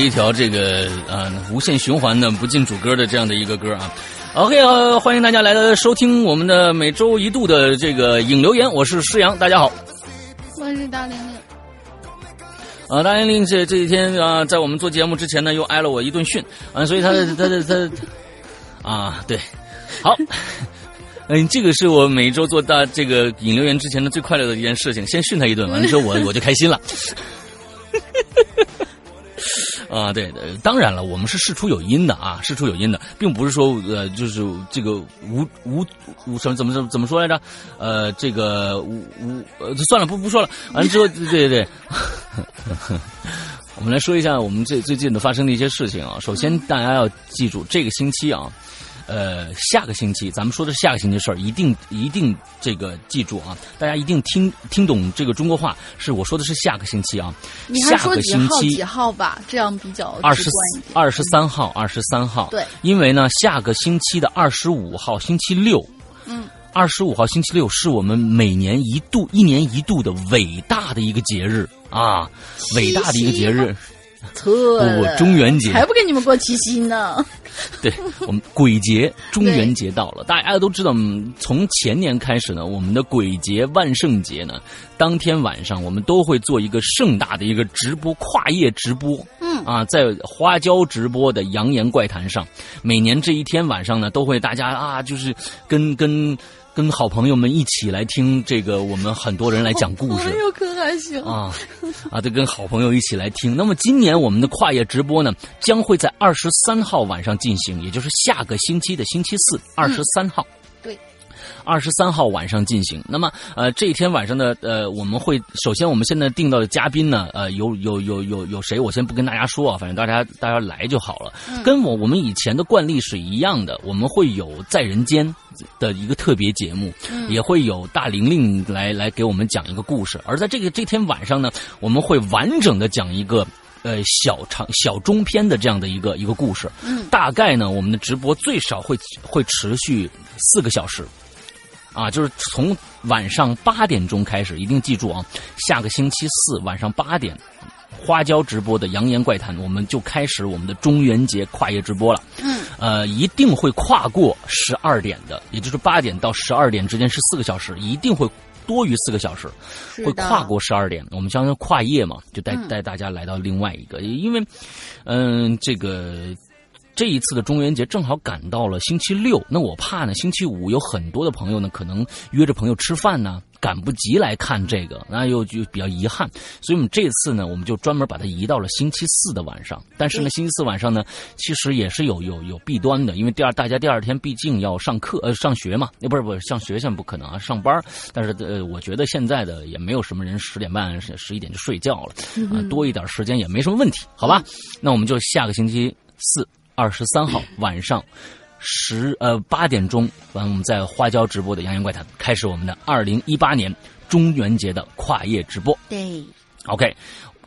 一条这个呃无限循环的不进主歌的这样的一个歌啊。OK，呃，欢迎大家来到收听我们的每周一度的这个影留言，我是施阳，大家好。我是大玲玲。啊，大玲玲这这几天啊，在我们做节目之前呢，又挨了我一顿训啊，所以他他他他啊，对，好。嗯，这个是我每周做大这个引流员之前的最快乐的一件事情，先训他一顿，完了之后我我就开心了。啊，对对，当然了，我们是事出有因的啊，事出有因的，并不是说呃，就是这个无无无什么怎么怎么怎么说来着？呃，这个无无呃，算了，不不说了。完了之后，对对对，我们来说一下我们最最近的发生的一些事情啊。首先，大家要记住，这个星期啊。呃，下个星期咱们说的是下个星期的事儿，一定一定这个记住啊！大家一定听听懂这个中国话，是我说的是下个星期啊。你还说几号几号吧，这样比较二十二十三号，二十三号。对，因为呢，下个星期的二十五号星期六，嗯，二十五号星期六是我们每年一度、一年一度的伟大的一个节日啊，伟大的一个节日。错，不，中元节还不跟你们过七夕呢。对我们鬼节，中元节到了，大家都知道，从前年开始呢，我们的鬼节、万圣节呢，当天晚上我们都会做一个盛大的一个直播，跨夜直播。嗯啊，在花椒直播的《扬言怪谈》上，每年这一天晚上呢，都会大家啊，就是跟跟。跟好朋友们一起来听这个，我们很多人来讲故事，哎呦，可还行啊啊！对，跟好朋友一起来听。那么今年我们的跨夜直播呢，将会在二十三号晚上进行，也就是下个星期的星期四，二十三号。对，二十三号晚上进行。那么呃，这一天晚上呢，呃，我们会首先我们现在定到的嘉宾呢，呃，有有有有有谁？我先不跟大家说啊，反正大家大家来就好了。跟我我们以前的惯例是一样的，我们会有在人间。的一个特别节目，也会有大玲玲来来给我们讲一个故事。而在这个这天晚上呢，我们会完整的讲一个呃小长小中篇的这样的一个一个故事。嗯，大概呢，我们的直播最少会会持续四个小时，啊，就是从晚上八点钟开始，一定记住啊，下个星期四晚上八点。花椒直播的《扬言怪谈》，我们就开始我们的中元节跨夜直播了。嗯，呃，一定会跨过十二点的，也就是八点到十二点之间是四个小时，一定会多于四个小时，会跨过十二点。我们相当于跨夜嘛，就带带大家来到另外一个，因为，嗯，这个。这一次的中元节正好赶到了星期六，那我怕呢，星期五有很多的朋友呢，可能约着朋友吃饭呢，赶不及来看这个，那又就比较遗憾。所以我们这次呢，我们就专门把它移到了星期四的晚上。但是呢，星期四晚上呢，其实也是有有有弊端的，因为第二大家第二天毕竟要上课呃上学嘛，那不是不是上学现在不可能啊，上班。但是呃，我觉得现在的也没有什么人十点半十一点就睡觉了，啊，多一点时间也没什么问题，好吧？那我们就下个星期四。二十三号晚上，十呃八点钟，完我们在花椒直播的《洋洋怪谈》开始我们的二零一八年中元节的跨夜直播。对，OK。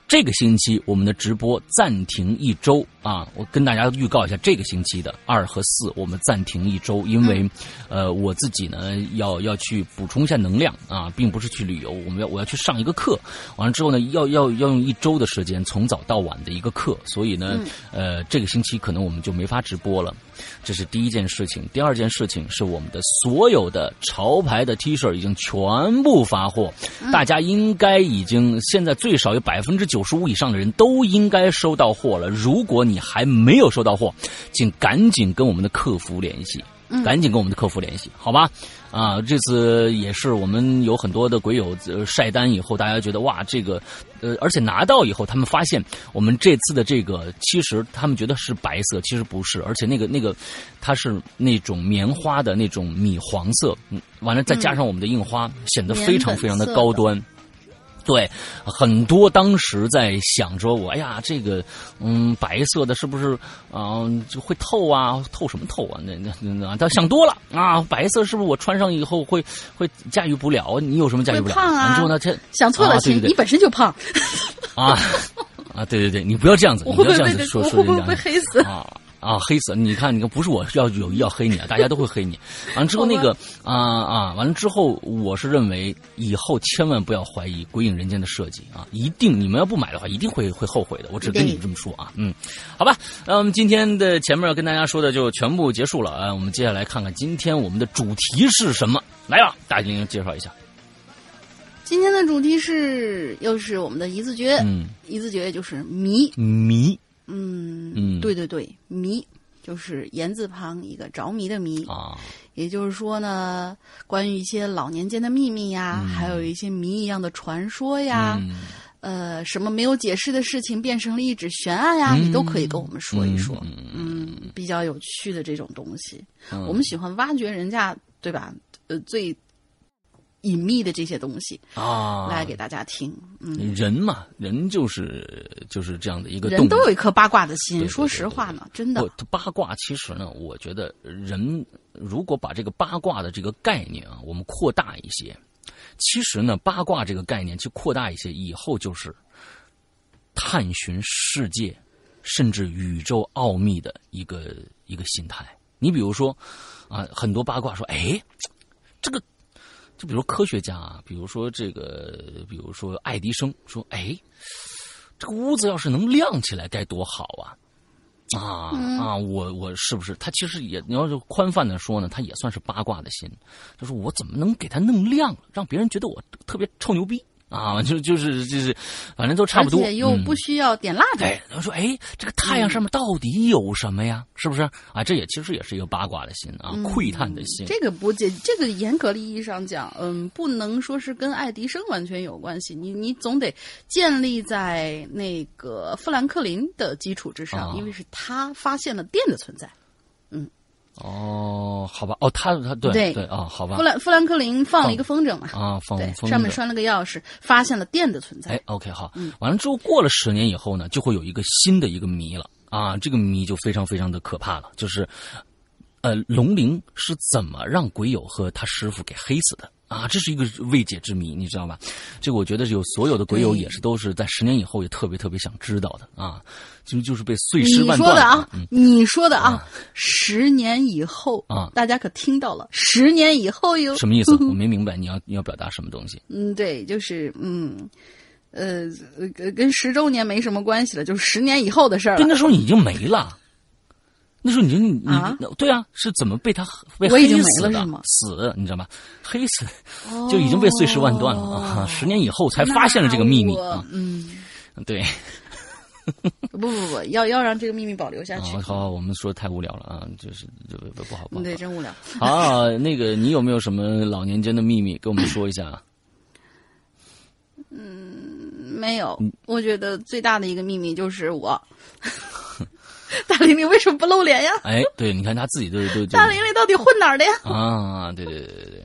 这个星期我们的直播暂停一周啊！我跟大家预告一下，这个星期的二和四我们暂停一周，因为，呃，我自己呢要要去补充一下能量啊，并不是去旅游，我们要我要去上一个课，完了之后呢，要要要用一周的时间从早到晚的一个课，所以呢，呃，这个星期可能我们就没法直播了。这是第一件事情，第二件事情是我们的所有的潮牌的 T 恤已经全部发货，大家应该已经现在最少有百分之九十五以上的人都应该收到货了。如果你还没有收到货，请赶紧跟我们的客服联系。赶紧跟我们的客服联系，好吧？啊，这次也是我们有很多的鬼友晒单以后，大家觉得哇，这个，呃，而且拿到以后，他们发现我们这次的这个，其实他们觉得是白色，其实不是，而且那个那个，它是那种棉花的那种米黄色，嗯，完了再加上我们的印花，显得非常非常的高端。对，很多当时在想说，我哎呀，这个，嗯，白色的是不是啊就会透啊？透什么透啊？那那那，他想多了啊！白色是不是我穿上以后会会驾驭不了？你有什么驾驭不了？胖啊！之后呢，这想错了，对对对，你本身就胖啊啊！对对对，你不要这样子，你不要这样子说说人家，会不会被黑死啊？啊，黑死！你看，你看，不是我要有意要黑你啊，大家都会黑你。完了之后，那个啊啊，完了之后，我是认为以后千万不要怀疑《鬼影人间》的设计啊，一定你们要不买的话，一定会会后悔的。我只跟你们这么说啊，嗯，好吧。那我们今天的前面要跟大家说的就全部结束了啊，我们接下来看看今天我们的主题是什么。来吧，大家进行介绍一下。今天的主题是又是我们的一字诀，嗯，一字诀就是迷迷。嗯嗯，对对对，迷就是言字旁一个着迷的迷啊。也就是说呢，关于一些老年间的秘密呀，还有一些谜一样的传说呀，呃，什么没有解释的事情变成了一纸悬案呀，你都可以跟我们说一说。嗯，比较有趣的这种东西，我们喜欢挖掘人家，对吧？呃，最。隐秘的这些东西啊，来给大家听。嗯，人嘛，人就是就是这样的一个，人都有一颗八卦的心。说实话呢，真的，八卦其实呢，我觉得人如果把这个八卦的这个概念啊，我们扩大一些，其实呢，八卦这个概念去扩大一些，以后就是探寻世界甚至宇宙奥秘的一个一个心态。你比如说啊，很多八卦说，哎，这个。就比如科学家啊，比如说这个，比如说爱迪生说：“哎，这个屋子要是能亮起来该多好啊！”啊啊，我我是不是？他其实也，你要是宽泛的说呢，他也算是八卦的心。他说：“我怎么能给他弄亮，让别人觉得我特别臭牛逼？”啊，就就是就是，反正都差不多，而且又不需要点蜡烛。哎，他说：“哎，这个太阳上面到底有什么呀？是不是？啊，这也其实也是一个八卦的心啊，窥探的心。这个不这这个严格的意义上讲，嗯，不能说是跟爱迪生完全有关系。你你总得建立在那个富兰克林的基础之上，因为是他发现了电的存在。”哦，好吧，哦，他他对对对啊，好吧。富兰富兰克林放了一个风筝嘛，啊，放风筝上面拴了个钥匙，发现了电的存在。哎，OK，好，完了之后过了十年以后呢，就会有一个新的一个谜了啊，这个谜就非常非常的可怕了，就是，呃，龙鳞是怎么让鬼友和他师傅给黑死的？啊，这是一个未解之谜，你知道吧？这个我觉得有所有的鬼友也是都是在十年以后也特别特别想知道的啊，就就是被碎尸万段。你说的啊，你说的啊，十年以后啊，大家可听到了？十年以后哟，什么意思？我没明白，你要你要表达什么东西？嗯，对，就是嗯，呃，跟十周年没什么关系了，就是十年以后的事儿。那时候你已经没了。那时候你你对啊，是怎么被他被黑死的？死，你知道吗？黑死，就已经被碎尸万段了啊！十年以后才发现了这个秘密啊！嗯，对。不不不，要要让这个秘密保留下去。好，我们说太无聊了啊，就是就不好不好。对，真无聊。好，那个你有没有什么老年间的秘密，跟我们说一下？嗯，没有。我觉得最大的一个秘密就是我。大玲玲为什么不露脸呀？哎，对，你看他自己都都。大玲玲到底混哪儿的呀？啊，对对对对对，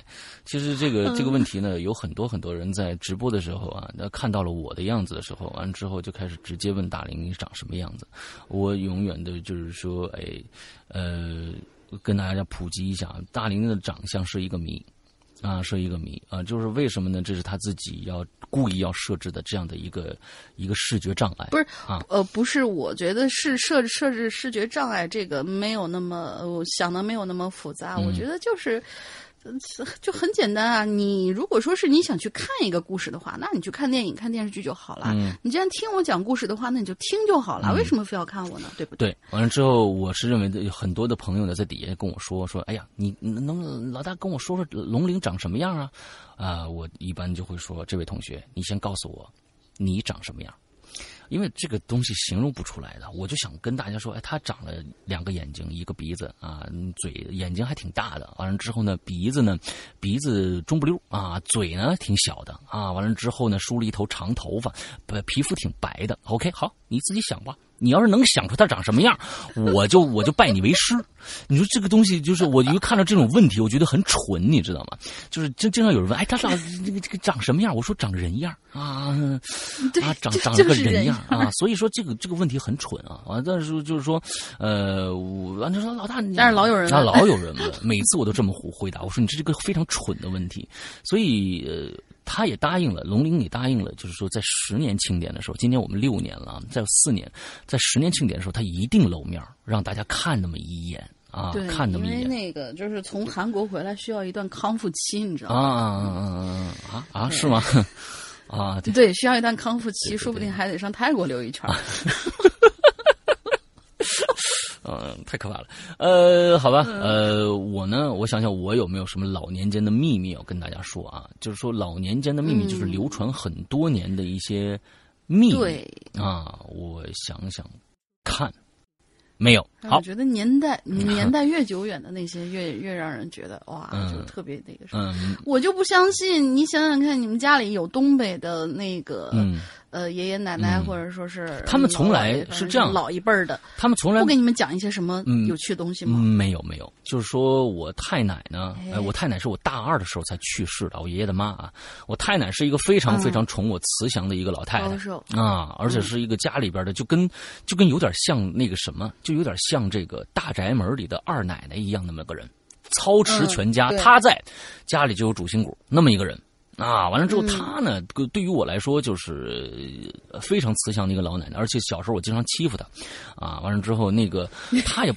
其实这个这个问题呢，有很多很多人在直播的时候啊，那看到了我的样子的时候，完之后就开始直接问大玲玲长什么样子。我永远的就是说，哎，呃，跟大家普及一下，大玲玲的长相是一个谜。啊，是一个谜啊，就是为什么呢？这是他自己要故意要设置的这样的一个一个视觉障碍。不是啊，呃，不是，我觉得是设置设置视觉障碍这个没有那么，我想的没有那么复杂。我觉得就是。就很简单啊！你如果说是你想去看一个故事的话，那你去看电影、看电视剧就好了。嗯你既然听我讲故事的话，那你就听就好了。为什么非要看我呢？对不对？完了之后，我是认为很多的朋友呢，在底下跟我说说：“哎呀，你能老大跟我说说龙鳞长什么样啊？”啊，我一般就会说：“这位同学，你先告诉我，你长什么样？”因为这个东西形容不出来的，我就想跟大家说，哎，他长了两个眼睛，一个鼻子啊，嘴眼睛还挺大的。完了之后呢，鼻子呢，鼻子中不溜啊，嘴呢挺小的啊。完了之后呢，梳了一头长头发，皮肤挺白的。OK，好，你自己想吧。你要是能想出他长什么样，我就我就拜你为师。你说这个东西就是，我一看到这种问题，我觉得很蠢，你知道吗？就是经经常有人问，哎，他长这个这个长什么样？我说长人样啊，啊，长长了个人样啊。所以说这个这个问题很蠢啊。完，但是就是说，呃，完就说老大，但是老有人，啊，老有人问，每次我都这么回回答，我说你这是个非常蠢的问题。所以呃。他也答应了，龙陵也答应了，就是说在十年庆典的时候，今年我们六年了，再有四年，在十年庆典的时候，他一定露面，让大家看那么一眼啊，看那么一眼。因为那个就是从韩国回来需要一段康复期，你知道吗？啊啊啊啊啊！是吗？啊，对，需要一段康复期，说不定还得上泰国溜一圈。嗯，太可怕了。呃，好吧，呃，我呢，我想想，我有没有什么老年间的秘密要跟大家说啊？就是说，老年间的秘密，就是流传很多年的一些秘密啊。我想想看。没有，好，我觉得年代 年代越久远的那些越越让人觉得哇，就特别那个什么。我就不相信，你想想看，你们家里有东北的那个呃爷爷奶奶，或者说是他们从来是这样。老一辈儿的，他们从来不给你们讲一些什么有趣的东西吗？没有没有，就是说我太奶呢，哎，我太奶是我大二的时候才去世的，我爷爷的妈啊，我太奶是一个非常非常宠我慈祥的一个老太太。啊，而且是一个家里边的，就跟就跟有点像那个什么。就有点像这个大宅门里的二奶奶一样，那么个人，操持全家，他在家里就有主心骨，那么一个人啊。完了之后，他呢，对于我来说就是非常慈祥的一个老奶奶，而且小时候我经常欺负她，啊，完了之后那个他也，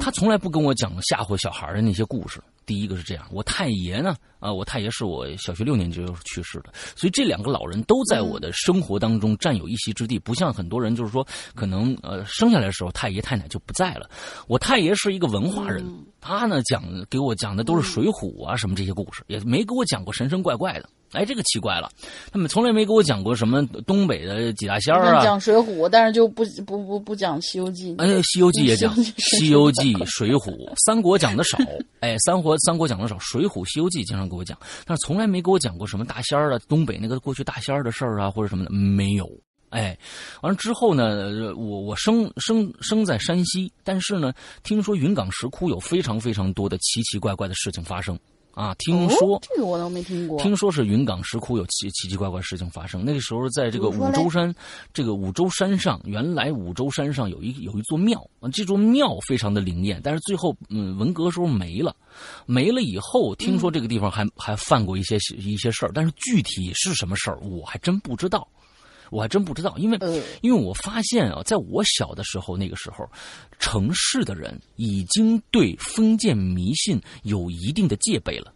他从来不跟我讲吓唬小孩的那些故事。第一个是这样，我太爷呢，啊，我太爷是我小学六年级就去世的，所以这两个老人都在我的生活当中占有一席之地，不像很多人就是说，可能呃生下来的时候太爷太奶就不在了。我太爷是一个文化人，他呢讲给我讲的都是水浒啊什么这些故事，也没给我讲过神神怪怪的。哎，这个奇怪了，他们从来没给我讲过什么东北的几大仙儿啊。讲水浒，但是就不不不不讲西游记。哎，西游记也讲，西游记、水浒、三国讲的少。哎，三国三国讲的少，水浒、西游记经常给我讲，但是从来没给我讲过什么大仙儿的东北那个过去大仙儿的事儿啊，或者什么的没有。哎，完了之后呢，我我生生生在山西，但是呢，听说云冈石窟有非常非常多的奇奇怪怪的事情发生。啊，听说这个我倒没听过。听说是云冈石窟有奇奇奇怪怪事情发生。那个时候，在这个五洲山，这个五洲山上，原来五洲山上有一有一座庙啊，这座庙非常的灵验。但是最后，嗯，文革时候没了，没了以后，听说这个地方还还犯过一些一些事儿，但是具体是什么事儿，我还真不知道。我还真不知道，因为因为我发现啊，在我小的时候，那个时候，城市的人已经对封建迷信有一定的戒备了。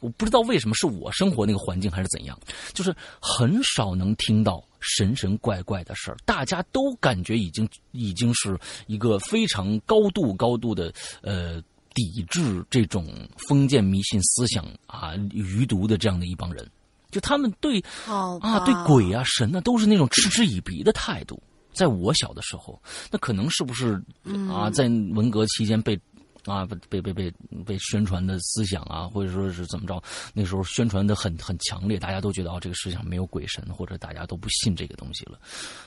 我不知道为什么是我生活那个环境还是怎样，就是很少能听到神神怪怪的事儿，大家都感觉已经已经是一个非常高度高度的呃抵制这种封建迷信思想啊余毒的这样的一帮人。就他们对啊，对鬼啊、神啊，都是那种嗤之以鼻的态度。在我小的时候，那可能是不是啊，在文革期间被啊被被被被宣传的思想啊，或者说是怎么着？那时候宣传的很很强烈，大家都觉得哦，这个世界上没有鬼神，或者大家都不信这个东西了。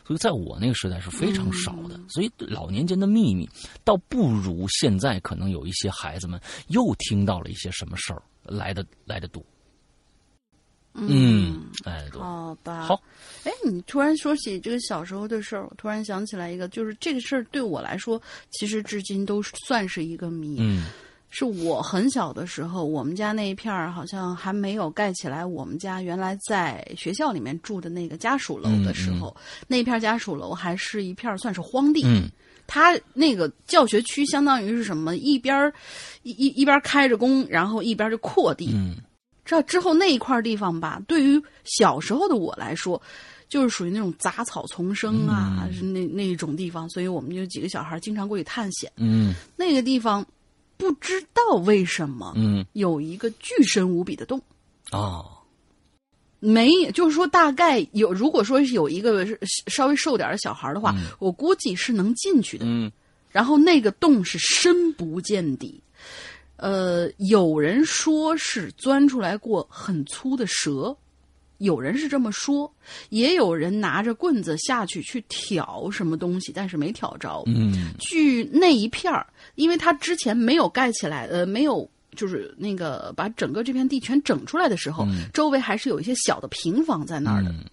所以在我那个时代是非常少的。所以老年间的秘密，倒不如现在可能有一些孩子们又听到了一些什么事儿来的来的多。嗯，哎，对，好吧。好，哎，你突然说起这个小时候的事儿，我突然想起来一个，就是这个事儿对我来说，其实至今都算是一个谜。嗯是我很小的时候，我们家那一片儿好像还没有盖起来。我们家原来在学校里面住的那个家属楼的时候，那一片家属楼还是一片儿算是荒地。嗯它那个教学区相当于是什么？一边儿一一一边儿开着工，然后一边儿就扩地。嗯这之后那一块地方吧，对于小时候的我来说，就是属于那种杂草丛生啊，嗯。是那一种地方，所以我们就几个小孩经常过去探险。嗯。那个地方不知道为什么嗯。有一个巨深无比的洞，哦，没，就是说大概有，如果说是有一个稍微瘦点的小孩的话，我估计是能进去的。嗯。然后那个洞是深不见底，呃，有人说是钻出来过很粗的蛇，有人是这么说，也有人拿着棍子下去去挑什么东西，但是没挑着。嗯。据那一片儿，因为它之前没有盖起来，呃，没有就是那个把整个这片地全整出来的时候，周围还是有一些小的平房在那儿的，嗯。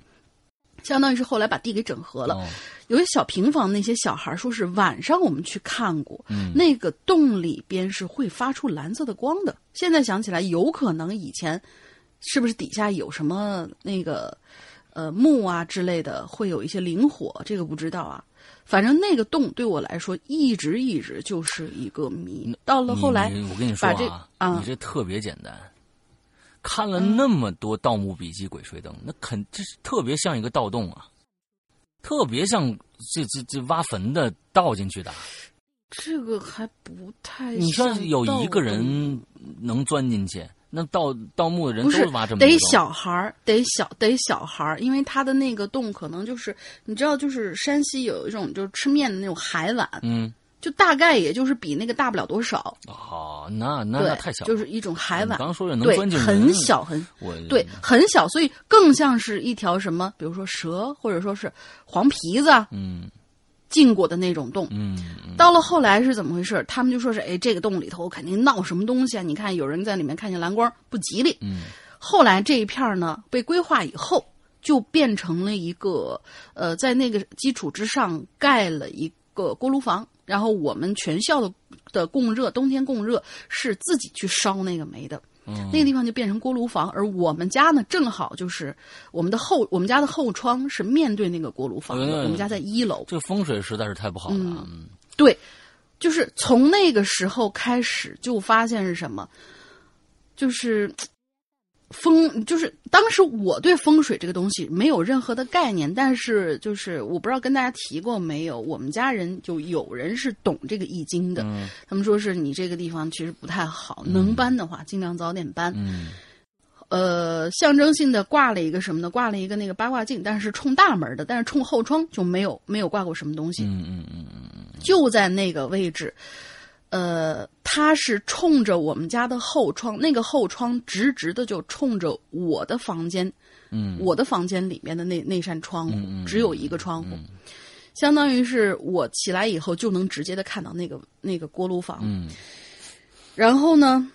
相当于是后来把地给整合了。哦有些小平房，那些小孩说是晚上我们去看过，嗯那个洞里边是会发出蓝色的光的。现在想起来，有可能以前是不是底下有什么那个呃木啊之类的，会有一些灵火，这个不知道啊。反正那个洞对我来说一直一直就是一个谜。到了后来，我跟你说啊你这特别简单。看了那么多《盗墓笔记》《鬼吹灯》，那肯这是特别像一个盗洞啊，特别像这这这挖坟的倒进去的。这个还不太你说像有一个人能钻进去，那盗盗墓的人都是挖这么多得小孩儿，得小得小孩儿，因为他的那个洞可能就是你知道，就是山西有一种就是吃面的那种海碗，嗯，就大概也就是比那个大不了多少，哦，那那对那太小，就是一种海碗，你刚说的能对钻进，很小很我对很小，所以更像是一条什么，比如说蛇或者说是黄皮子啊嗯进过的那种洞。嗯嗯到了后来是怎么回事？他们就说是，哎，这个洞里头肯定闹什么东西啊！你看有人在里面看见蓝光，不吉利。嗯后来这一片儿呢被规划以后，就变成了一个呃，在那个基础之上盖了一个锅炉房，然后我们全校的的供热，冬天供热是自己去烧那个煤的。嗯那个地方就变成锅炉房，而我们家呢，正好就是我们的后，我们家的后窗是面对那个锅炉房的。嗯我们家在一楼，这个风水实在是太不好了啊。嗯对，就是从那个时候开始就发现是什么，就是风，就是当时我对风水这个东西没有任何的概念，但是就是我不知道跟大家提过没有，我们家人就有人是懂这个易经的，嗯他们说是你这个地方其实不太好，能搬的话尽量早点搬。嗯呃，象征性的挂了一个什么呢？挂了一个那个八卦镜，但是冲大门的，但是冲后窗就没有没有挂过什么东西。嗯嗯嗯嗯就在那个位置，呃，他是冲着我们家的后窗，那个后窗直直的就冲着我的房间，嗯。我的房间里面的那那扇窗户，只有一个窗户，相当于是我起来以后就能直接的看到那个那个锅炉房，嗯。然后呢。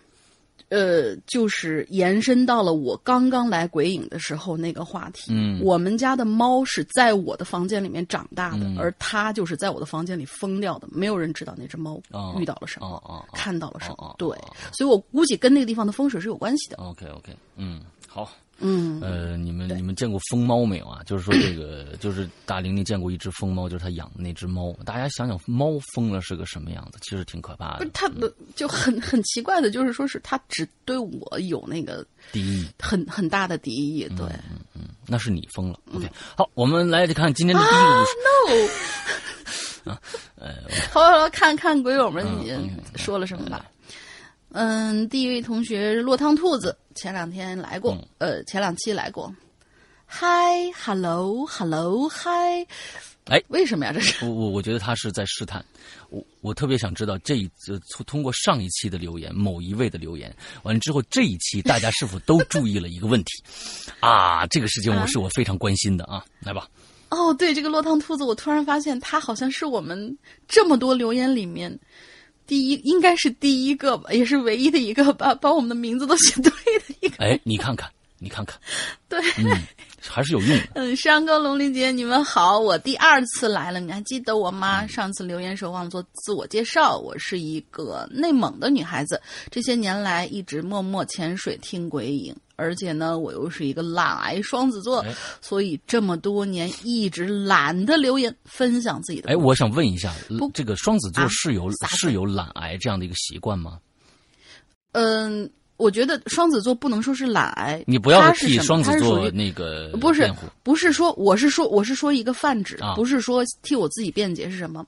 呃，就是延伸到了我刚刚来鬼影的时候那个话题。嗯我们家的猫是在我的房间里面长大的，嗯而它就是在我的房间里疯掉的，没有人知道那只猫哦遇到了什么，哦哦哦看到了什么。对哦，所以我估计跟那个地方的风水是有关系的。，OK OK，嗯，好。嗯，呃，你们你们见过疯猫没有啊？就是说这个，就是大玲玲见过一只疯猫，就是她养的那只猫。大家想想，猫疯了是个什么样子？其实挺可怕的不是。它的就很很奇怪的，就是说是它只对我有那个敌意，很很大的敌意。对，嗯，那是你疯了。OK，好，嗯我们来看今天的第一啊个故事。好，好，看看鬼友们你嗯说了什么吧。嗯，第一位同学落汤兔子前两天来过，嗯呃，前两期来过。嗨，hello，hello，嗨。哎为什么呀？这是我我我觉得他是在试探，我我特别想知道这一次通通过上一期的留言，某一位的留言，完了之后这一期大家是否都注意了一个问题 啊？这个事情我是我非常关心的啊，来吧，哦，对，这个落汤兔子，我突然发现他好像是我们这么多留言里面第一，应该是第一个吧，也是唯一的一个把把我们的名字都写对的一个。哎，你看看，你看看，对，嗯，还是有用的。嗯，山哥、龙玲姐，你们好，我第二次来了，你还记得我吗？上次留言时候忘了做自我介绍，我是一个内蒙的女孩子，这些年来一直默默潜水听鬼影，而且呢，我又是一个懒癌双子座，所以这么多年一直懒得留言分享自己的。哎，我想问一下，这个双子座是有、啊、是有懒癌这样的一个习惯吗？嗯。我觉得双子座不能说是懒癌，你不要替双子座那个不是不是说我是说我是说一个泛指，不是说替我自己辩解是什么？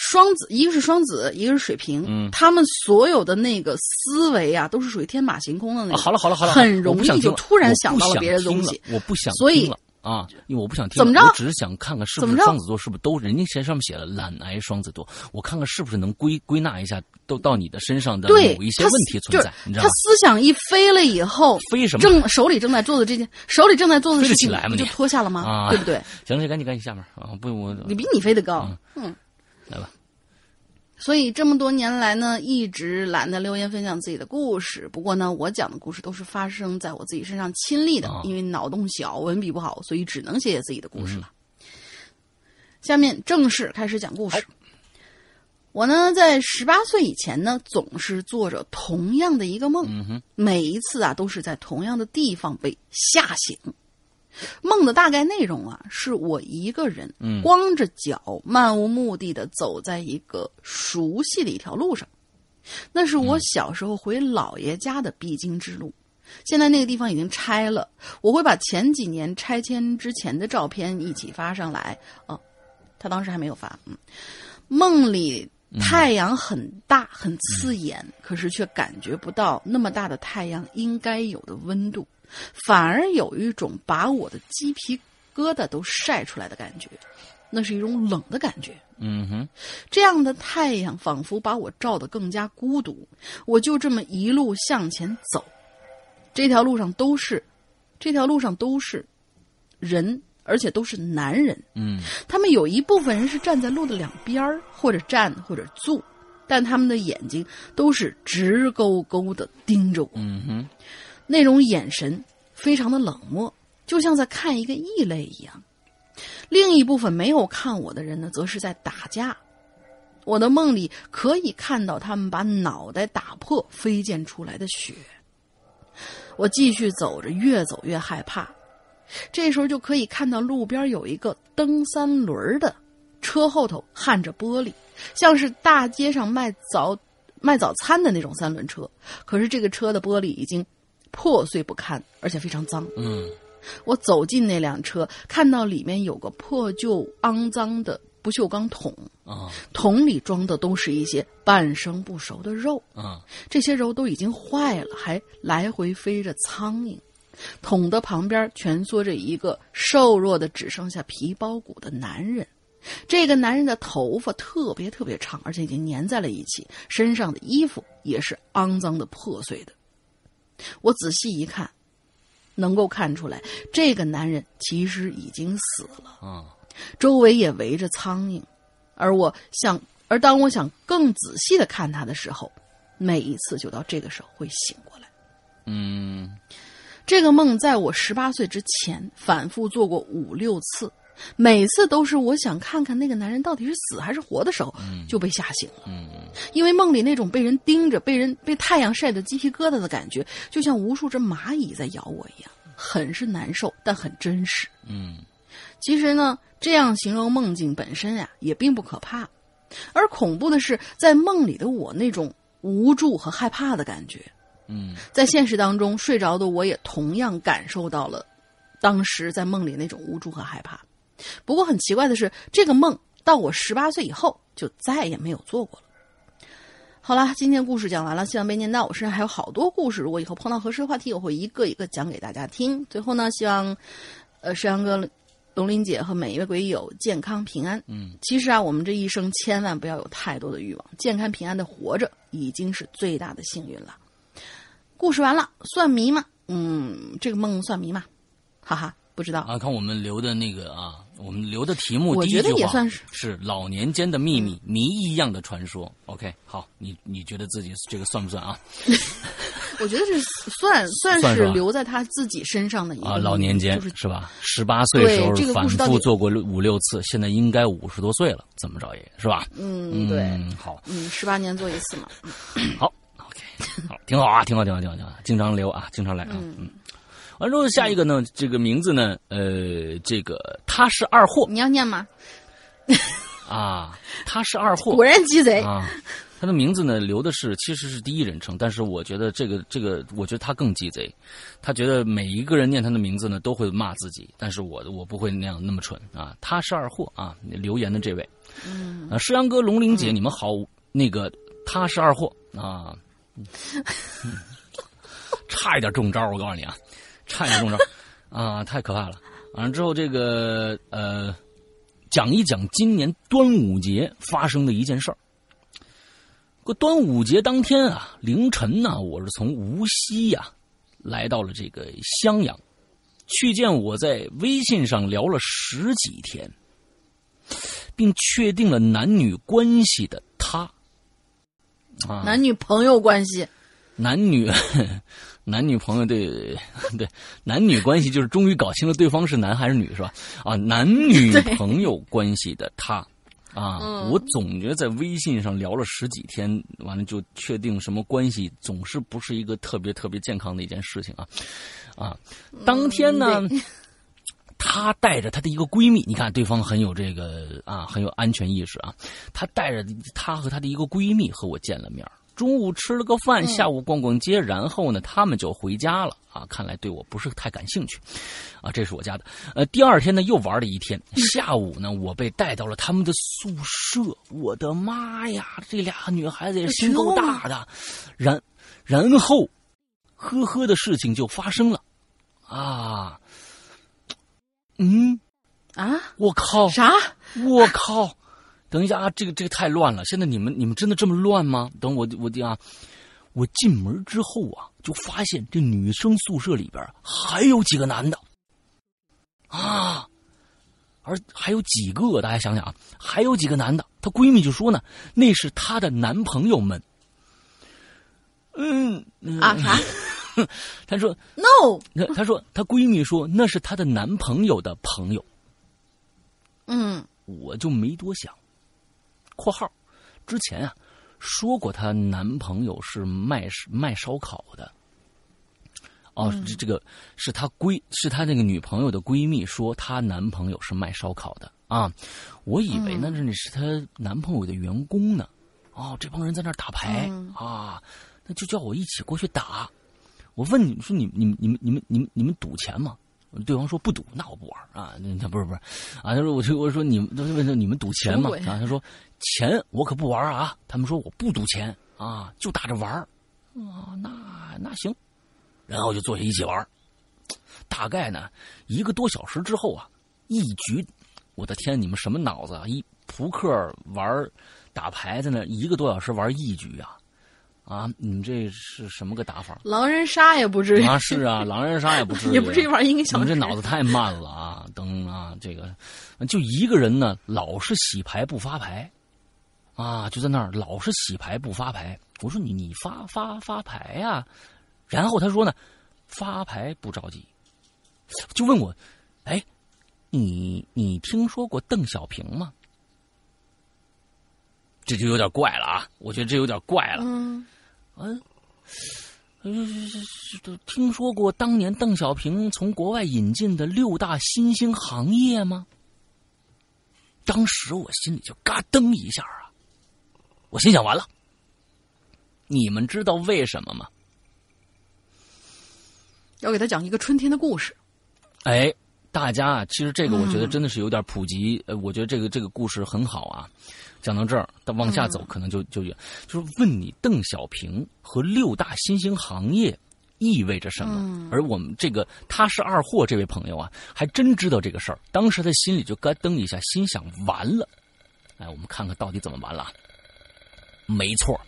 双子一个是双子，一个是水瓶，嗯，他们所有的那个思维啊，都是属于天马行空的那种。好了好了好了，很容易就突然想到了别的东西，我不想所以。啊，因为我不想听，怎么着？我只是想看看是不是双子座是不是都人家上面写了懒癌双子座，我看看是不是能归归纳一下，都到你的身上的某一些问题存在，你知道吗？他思想一飞了以后，飞什么？正手里正在做的这件，手里正在做的事情，不就脱下了吗？啊，对不对？行了，赶紧赶紧下面啊！不，我你比你飞得高，嗯，来吧。所以这么多年来呢，一直懒得留言分享自己的故事。不过呢，我讲的故事都是发生在我自己身上亲历的，因为脑洞小、文笔不好，所以只能写写自己的故事了。下面正式开始讲故事。我呢，在十八岁以前呢，总是做着同样的一个梦，每一次啊，都是在同样的地方被吓醒。梦的大概内容啊，是我一个人光着脚，漫无目的的走在一个熟悉的一条路上，那是我小时候回姥爷家的必经之路。现在那个地方已经拆了，我会把前几年拆迁之前的照片一起发上来。哦，他当时还没有发。嗯，梦里太阳很大很刺眼，可是却感觉不到那么大的太阳应该有的温度。反而有一种把我的鸡皮疙瘩都晒出来的感觉，那是一种冷的感觉。嗯哼，这样的太阳仿佛把我照得更加孤独。我就这么一路向前走，这条路上都是，这条路上都是人，而且都是男人。嗯，他们有一部分人是站在路的两边或者站或者坐，但他们的眼睛都是直勾勾的盯着我。嗯哼。那种眼神非常的冷漠，就像在看一个异类一样。另一部分没有看我的人呢，则是在打架。我的梦里可以看到他们把脑袋打破飞溅出来的血。我继续走着，越走越害怕。这时候就可以看到路边有一个蹬三轮的车，后头焊着玻璃，像是大街上卖早卖早餐的那种三轮车。可是这个车的玻璃已经。破碎不堪，而且非常脏。嗯，我走进那辆车，看到里面有个破旧、肮脏的不锈钢桶啊，桶里装的都是一些半生不熟的肉啊，这些肉都已经坏了，还来回飞着苍蝇。桶的旁边蜷缩着一个瘦弱的只剩下皮包骨的男人，这个男人的头发特别特别长，而且已经粘在了一起，身上的衣服也是肮脏的、破碎的。我仔细一看，能够看出来，这个男人其实已经死了。啊，周围也围着苍蝇，而我想，而当我想更仔细的看他的时候，每一次就到这个时候会醒过来。嗯，这个梦在我十八岁之前反复做过五六次。每次都是我想看看那个男人到底是死还是活的时候，就被吓醒了。嗯，因为梦里那种被人盯着、被人被太阳晒得鸡皮疙瘩的感觉，就像无数只蚂蚁在咬我一样，很是难受，但很真实。嗯，其实呢，这样形容梦境本身呀，也并不可怕，而恐怖的是在梦里的我那种无助和害怕的感觉。嗯，在现实当中睡着的我也同样感受到了，当时在梦里那种无助和害怕。不过很奇怪的是，这个梦到我十八岁以后就再也没有做过了。好了，今天故事讲完了，希望被念到。我身上还有好多故事，如果以后碰到合适的话题，我会一个一个讲给大家听。最后呢，希望呃石阳哥、龙玲姐和每一位鬼友健康平安。嗯，其实啊，我们这一生千万不要有太多的欲望，健康平安的活着已经是最大的幸运了。故事完了，算谜吗？嗯，这个梦算谜吗？哈哈。不知道啊，看我们留的那个啊，我们留的题目，我觉得也算是是老年间的秘密，谜一样的传说。OK，好，你你觉得自己这个算不算啊？我觉得这算算是留在他自己身上的一个啊，老年间就是是吧？十八岁时候对反复做过五六次，现在应该五十多岁了，怎么着也是吧？嗯，对，嗯，好，嗯，十八年做一次嘛。好好，挺好啊，挺好，挺好，挺好，挺好，经常留啊，经常来啊，嗯。完之后，下一个呢？这个名字呢？呃，这个他是二货你要念吗？啊，他是二货，果然鸡贼。啊。他的名字呢，留的是其实是第一人称，但是我觉得这个这个，我觉得他更鸡贼。他觉得每一个人念他的名字呢，都会骂自己，但是我我不会那样那么蠢啊。他是二货啊，留言的这位，嗯，啊，诗阳哥、龙玲姐，你们好，那个他是二货啊，差一点中招，我告诉你啊，差一点中招啊，太可怕了。完了之后，这个呃，讲一讲今年端午节发生的一件事儿。个端午节当天啊，凌晨呢，我是从无锡呀来到了这个襄阳，去见我在微信上聊了十几天，并确定了男女关系的。啊，男女朋友关系，男女 男女朋友对 对男女关系就是终于搞清了对方是男还是女是吧？啊，男女朋友关系的他。啊，嗯我总觉得在微信上聊了十几天，完了就确定什么关系，总是不是一个特别特别健康的一件事情啊！啊，当天呢，嗯她带着她的一个闺蜜，你看对方很有这个啊，很有安全意识啊。她带着她和她的一个闺蜜和我见了面中午吃了个饭，嗯下午逛逛街，然后呢，他们就回家了啊。看来对我不是太感兴趣，啊，这是我家的。呃，第二天呢，又玩了一天。下午呢，我被带到了他们的宿舍。我的妈呀，这俩女孩子也心够大的。然然后，呵呵的事情就发生了，啊，嗯，啊？我靠，啥？我靠！等一下啊，这个这个太乱了。现在你们你们真的这么乱吗？等我我啊，我进门之后啊，就发现这女生宿舍里边还有几个男的啊，而还有几个，大家想想啊，还有几个男的。她闺蜜就说呢，那是她的男朋友们。嗯嗯啊啥 她说？No。那她说她闺蜜说那是她的男朋友的朋友。嗯我就没多想。（括号之前啊说过，她男朋友是卖卖烧烤的。哦，这这个是她闺是她那个女朋友的闺蜜说她男朋友是卖烧烤的啊，我以为呢那是她男朋友的员工呢。哦，这帮人在那儿打牌、嗯啊，那就叫我一起过去打。我问你们说你你们你们你们你们你们赌钱吗？对方说不赌，那我不玩啊。那不是不是啊，他说我就我说你们他问他你们赌钱吗？啊，他说钱我可不玩啊。他们说我不赌钱啊，就打着玩儿啊。那那行，然后就坐下一起玩。大概呢一个多小时之后啊，一局，我的天，你们什么脑子啊？一扑克玩打牌在那一个多小时玩一局啊啊！你们这是什么个打法？狼人杀也不至于，啊，是啊，狼人杀也不至于，也不至于玩一个小时。你们这脑子太慢了啊！等啊，这个就一个人呢，老是洗牌不发牌，啊，就在那儿老是洗牌不发牌。我说你你发发发牌呀、然后他说呢，发牌不着急，就问我，哎，你你听说过邓小平吗？这就有点怪了啊！我觉得这有点怪了。嗯，嗯，呃，听说过当年邓小平从国外引进的六大新兴行业吗？当时我心里就嘎噔一下啊！我心想完了，你们知道为什么吗？要给他讲一个春天的故事。哎，大家啊，其实这个我觉得真的是有点普及。呃，我觉得这个这个故事很好啊。讲到这儿，但往下走可能就就就是问你邓小平和六大新兴行业意味着什么？嗯而我们这个他是二货这位朋友啊，还真知道这个事儿。当时他心里就咯噔一下，心想完了。哎，我们看看到底怎么完了啊。没错，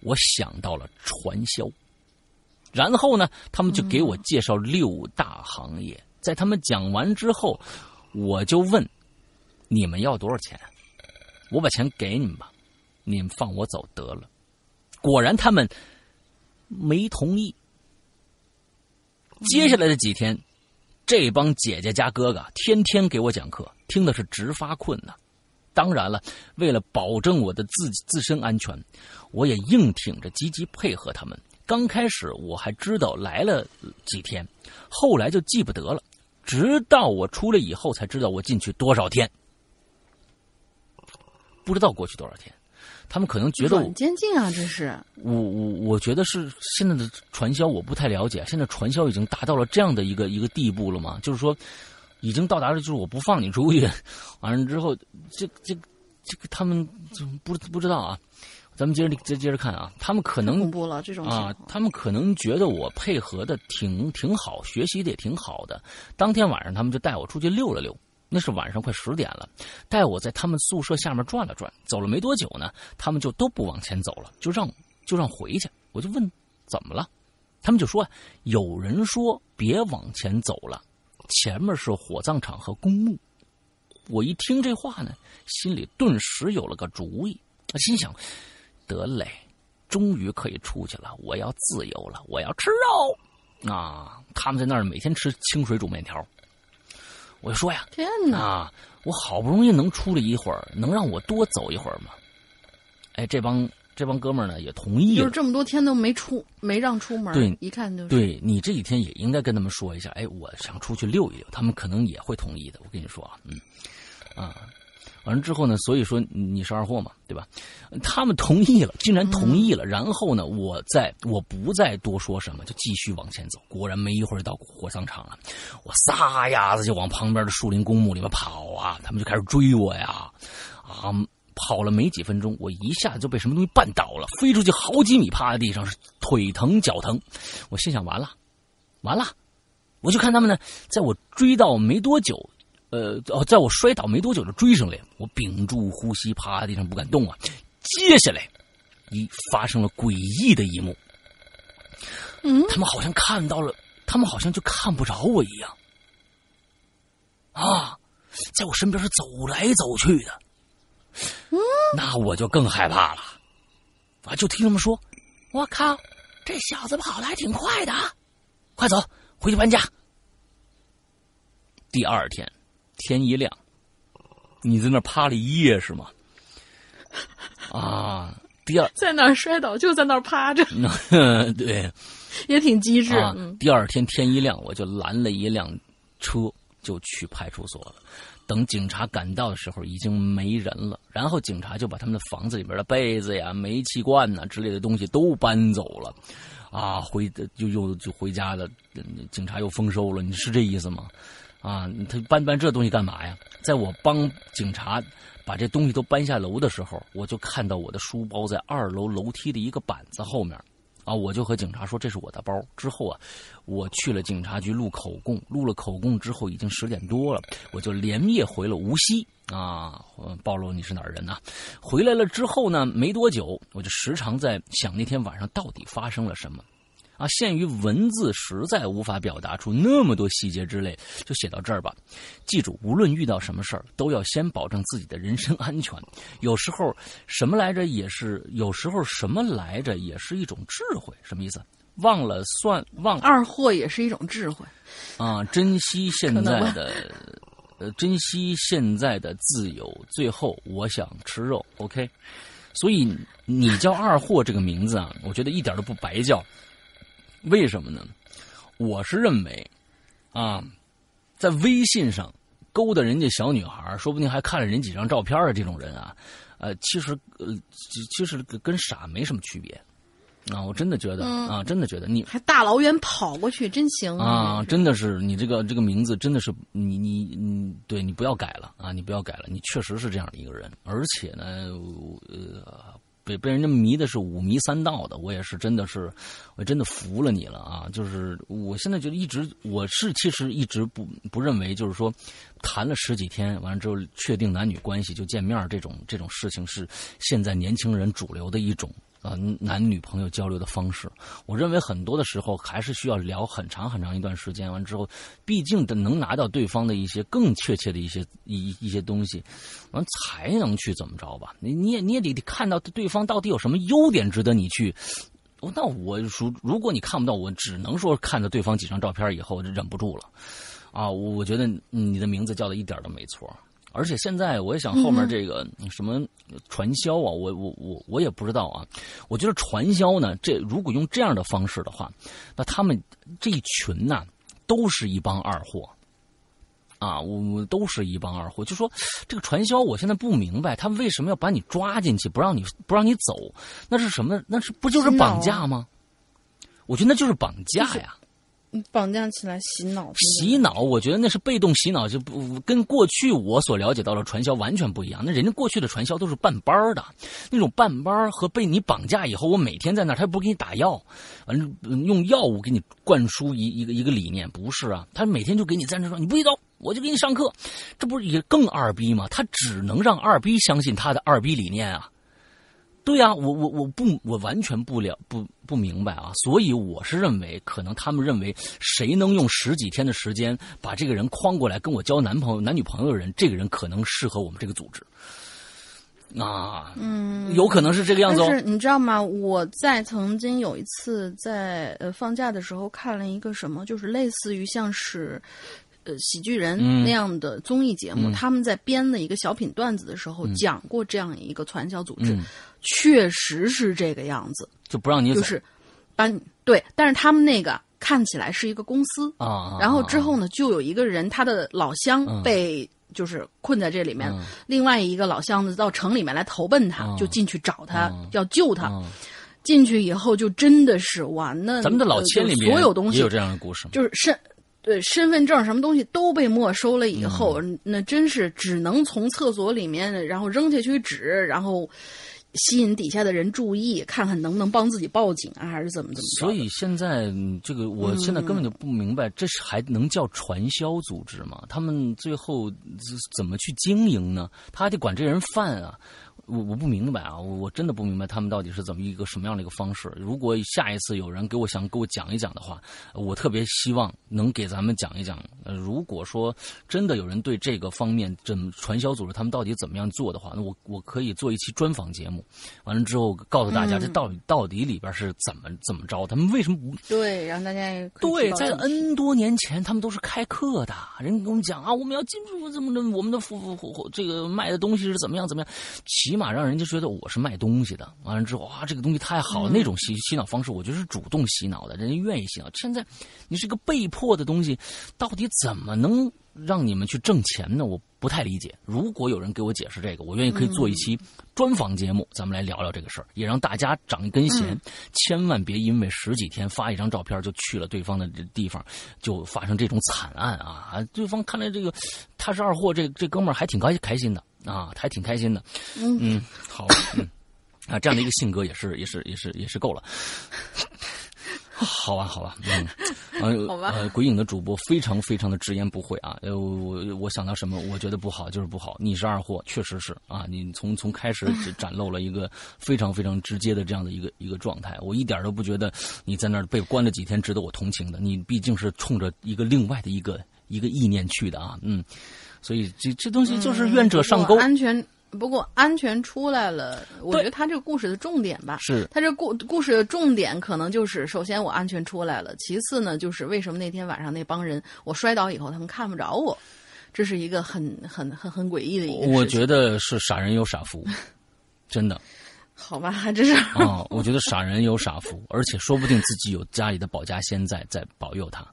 我想到了传销。然后呢，他们就给我介绍六大行业。在他们讲完之后，我就问：你们要多少钱？我把钱给你们吧，你们放我走得了。果然，他们没同意。接下来的几天，这帮姐姐加哥哥天天给我讲课，听的是直发困呐。当然了，为了保证我的自自身安全，我也硬挺着积极配合他们。刚开始我还知道来了几天，后来就记不得了。直到我出来以后，才知道我进去多少天，不知道过去多少天。他们可能觉得很监禁啊，这是我我我觉得是现在的传销，我不太了解。现在传销已经达到了这样的一个一个地步了吗？就是说，已经到达了，就是我不放你出去，完了之后，这这这个他们就不不知道啊。咱们接着接接着看啊，他们可能恐怖了这种啊，他们可能觉得我配合的挺挺好，学习的也挺好的。当天晚上，他们就带我出去溜了溜。那是晚上快十点了，带我在他们宿舍下面转了转。走了没多久呢，他们就都不往前走了，就让就让回去。我就问怎么了，他们就说有人说别往前走了，前面是火葬场和公墓。我一听这话呢，心里顿时有了个主意。心想。得嘞，终于可以出去了！我要自由了，我要吃肉啊！他们在那儿每天吃清水煮面条，我就说呀，天哪！我好不容易能出来一会儿，能让我多走一会儿吗？哎，这帮这帮哥们儿呢也同意了，就是这么多天都没出，没让出门。对，一看就是对你这几天也应该跟他们说一下，哎，我想出去溜一溜，他们可能也会同意的。我跟你说啊，嗯，啊。完了之后呢？所以说你是二货嘛，对吧？他们同意了，竟然同意了。然后呢，我再我不再多说什么，就继续往前走。果然没一会儿到火葬场了，我撒丫子就往旁边的树林公墓里面跑啊！他们就开始追我呀！啊，跑了没几分钟，我一下子就被什么东西绊倒了，飞出去好几米，趴在地上，是腿疼脚疼。我心想：完了，完了！我就看他们呢，在我追到没多久。呃哦，在我摔倒没多久就追上来，我屏住呼吸，趴在地上不敢动啊。接下来，一发生了诡异的一幕。嗯，他们好像看到了，他们好像就看不着我一样。啊，在我身边是走来走去的。嗯，那我就更害怕了。啊，就听他们说：“我靠，这小子跑的还挺快的，快走，回去搬家。”第二天。天一亮，你在那趴了一夜是吗？啊，第二在那儿摔倒就在那儿趴着，对，也挺机智。第二天天一亮，我就拦了一辆车就去派出所了。等警察赶到的时候，已经没人了。然后警察就把他们的房子里边的被子呀、煤气罐呐之类的东西都搬走了。啊，回就又就回家了。警察又丰收了，你是这意思吗？啊，他搬搬这东西干嘛呀？在我帮警察把这东西都搬下楼的时候，我就看到我的书包在二楼楼梯的一个板子后面，啊，我就和警察说这是我的包。之后啊，我去了警察局录口供，录了口供之后已经十点多了，我就连夜回了无锡啊，暴露你是哪儿人呐？回来了之后呢，没多久我就时常在想那天晚上到底发生了什么。啊，限于文字实在无法表达出那么多细节之类，就写到这儿吧。记住，无论遇到什么事儿，都要先保证自己的人身安全。有时候什么来着也是，有时候什么来着也是一种智慧。什么意思？忘了算忘二货也是一种智慧啊！珍惜现在的，呃，珍惜现在的自由。最后，我想吃肉。OK，所以你叫二货这个名字啊，我觉得一点都不白叫。为什么呢？我是认为，啊，在微信上勾搭人家小女孩，说不定还看了人几张照片的这种人啊，呃，其实呃，其实跟傻没什么区别啊！我真的觉得啊，真的觉得你还大老远跑过去，真行啊！真的是你这个这个名字，真的是你你你，对你不要改了啊！你不要改了，你确实是这样的一个人，而且呢，呃。被被人家迷的是五迷三道的，我也是真的是，我真的服了你了啊！就是我现在觉得一直，我是其实一直不不认为，就是说，谈了十几天完了之后确定男女关系就见面这种这种事情是现在年轻人主流的一种。呃，男女朋友交流的方式，我认为很多的时候还是需要聊很长很长一段时间。完之后，毕竟的能拿到对方的一些更确切的一些一一些东西，完才能去怎么着吧？你你也你也得看到对方到底有什么优点值得你去那我如如果你看不到，我只能说看到对方几张照片以后就忍不住了，啊，我觉得你的名字叫的一点都没错。而且现在我也想后面这个什么传销啊，我我我我也不知道啊。我觉得传销呢，这如果用这样的方式的话，那他们这一群呐，都是一帮二货。啊，我都是一帮二货。就说这个传销，我现在不明白，他为什么要把你抓进去，不让你不让你走？那是什么？那是不就是绑架吗？我觉得那就是绑架呀。绑架起来洗脑，洗脑，我觉得那是被动洗脑，就不跟过去我所了解到的传销完全不一样。那人家过去的传销都是办班的，那种办班和被你绑架以后，我每天在那儿，他不给你打药，完了用药物给你灌输一一个一个理念，不是啊？他每天就给你在那说，你不许走，我就给你上课，这不是也更二逼吗？他只能让二逼相信他的二逼理念啊。对呀，我我我不我完全不了不不明白啊，所以我是认为，可能他们认为谁能用十几天的时间把这个人框过来跟我交男朋友男女朋友的人，这个人可能适合我们这个组织。啊，嗯，有可能是这个样子。但是你知道吗？我在曾经有一次在呃放假的时候看了一个什么，就是类似于像是。呃，喜剧人那样的综艺节目，他们在编的一个小品段子的时候，讲过这样一个传销组织，确实是这个样子，就不让你走，就是把你对，但是他们那个看起来是一个公司啊，然后之后呢，就有一个人，他的老乡被就是困在这里面，另外一个老乡子到城里面来投奔他，就进去找他要救他，进去以后就真的是哇，那咱们的老千里面所有东西也有这样的故事，就是身。对身份证什么东西都被没收了以后，那真是只能从厕所里面，然后扔下去纸，然后吸引底下的人注意，看看能不能帮自己报警啊，还是怎么怎么所以现在这个，我现在根本就不明白，这是还能叫传销组织吗？他们最后怎么去经营呢？他还得管这人饭啊。我我不明白啊，我真的不明白他们到底是怎么一个什么样的一个方式。如果下一次有人给我想给我讲一讲的话，我特别希望能给咱们讲一讲。呃，如果说真的有人对这个方面，这传销组织他们到底怎么样做的话，那我我可以做一期专访节目，完了之后告诉大家这到底到底里边是怎么怎么着，他们为什么不对，让大家对在 N 多年前他们都是开课的，人跟我们讲啊，我们要进入怎么的，我们的服服这个卖的东西是怎么样怎么样，其。起码让人家觉得我是卖东西的，完了之后哇，这个东西太好了，那种洗洗脑方式，我觉得是主动洗脑的，人家愿意洗脑。现在你是个被迫的东西，到底怎么能让你们去挣钱呢？我不太理解。如果有人给我解释这个，我愿意可以做一期专访节目，咱们来聊聊这个事儿，也让大家长一根弦，千万别因为十几天发一张照片就去了对方的地方，就发生这种惨案啊！对方看来这个他是二货，这这哥们儿还挺开开心的。啊，还挺开心的，嗯，好，嗯，啊，这样的一个性格也是，也是，也是，也是够了，好吧，好吧，嗯，好吧，呃，鬼影的主播非常非常的直言不讳啊，呃，我我想到什么，我觉得不好就是不好，你是二货，确实是啊，你从从开始展露了一个非常非常直接的这样的一个一个状态，我一点都不觉得你在那儿被关了几天值得我同情的，你毕竟是冲着一个另外的一个一个意念去的啊，嗯。所以这这东西就是愿者上钩。安全不过安全出来了，我觉得他这个故事的重点吧，是他这故故事的重点可能就是首先我安全出来了，其次呢就是为什么那天晚上那帮人我摔倒以后他们看不着我，这是一个很很很很诡异的一个。我觉得是傻人有傻福，真的。好吧，这是啊，我觉得傻人有傻福，而且说不定自己有家里的保家仙在在保佑他。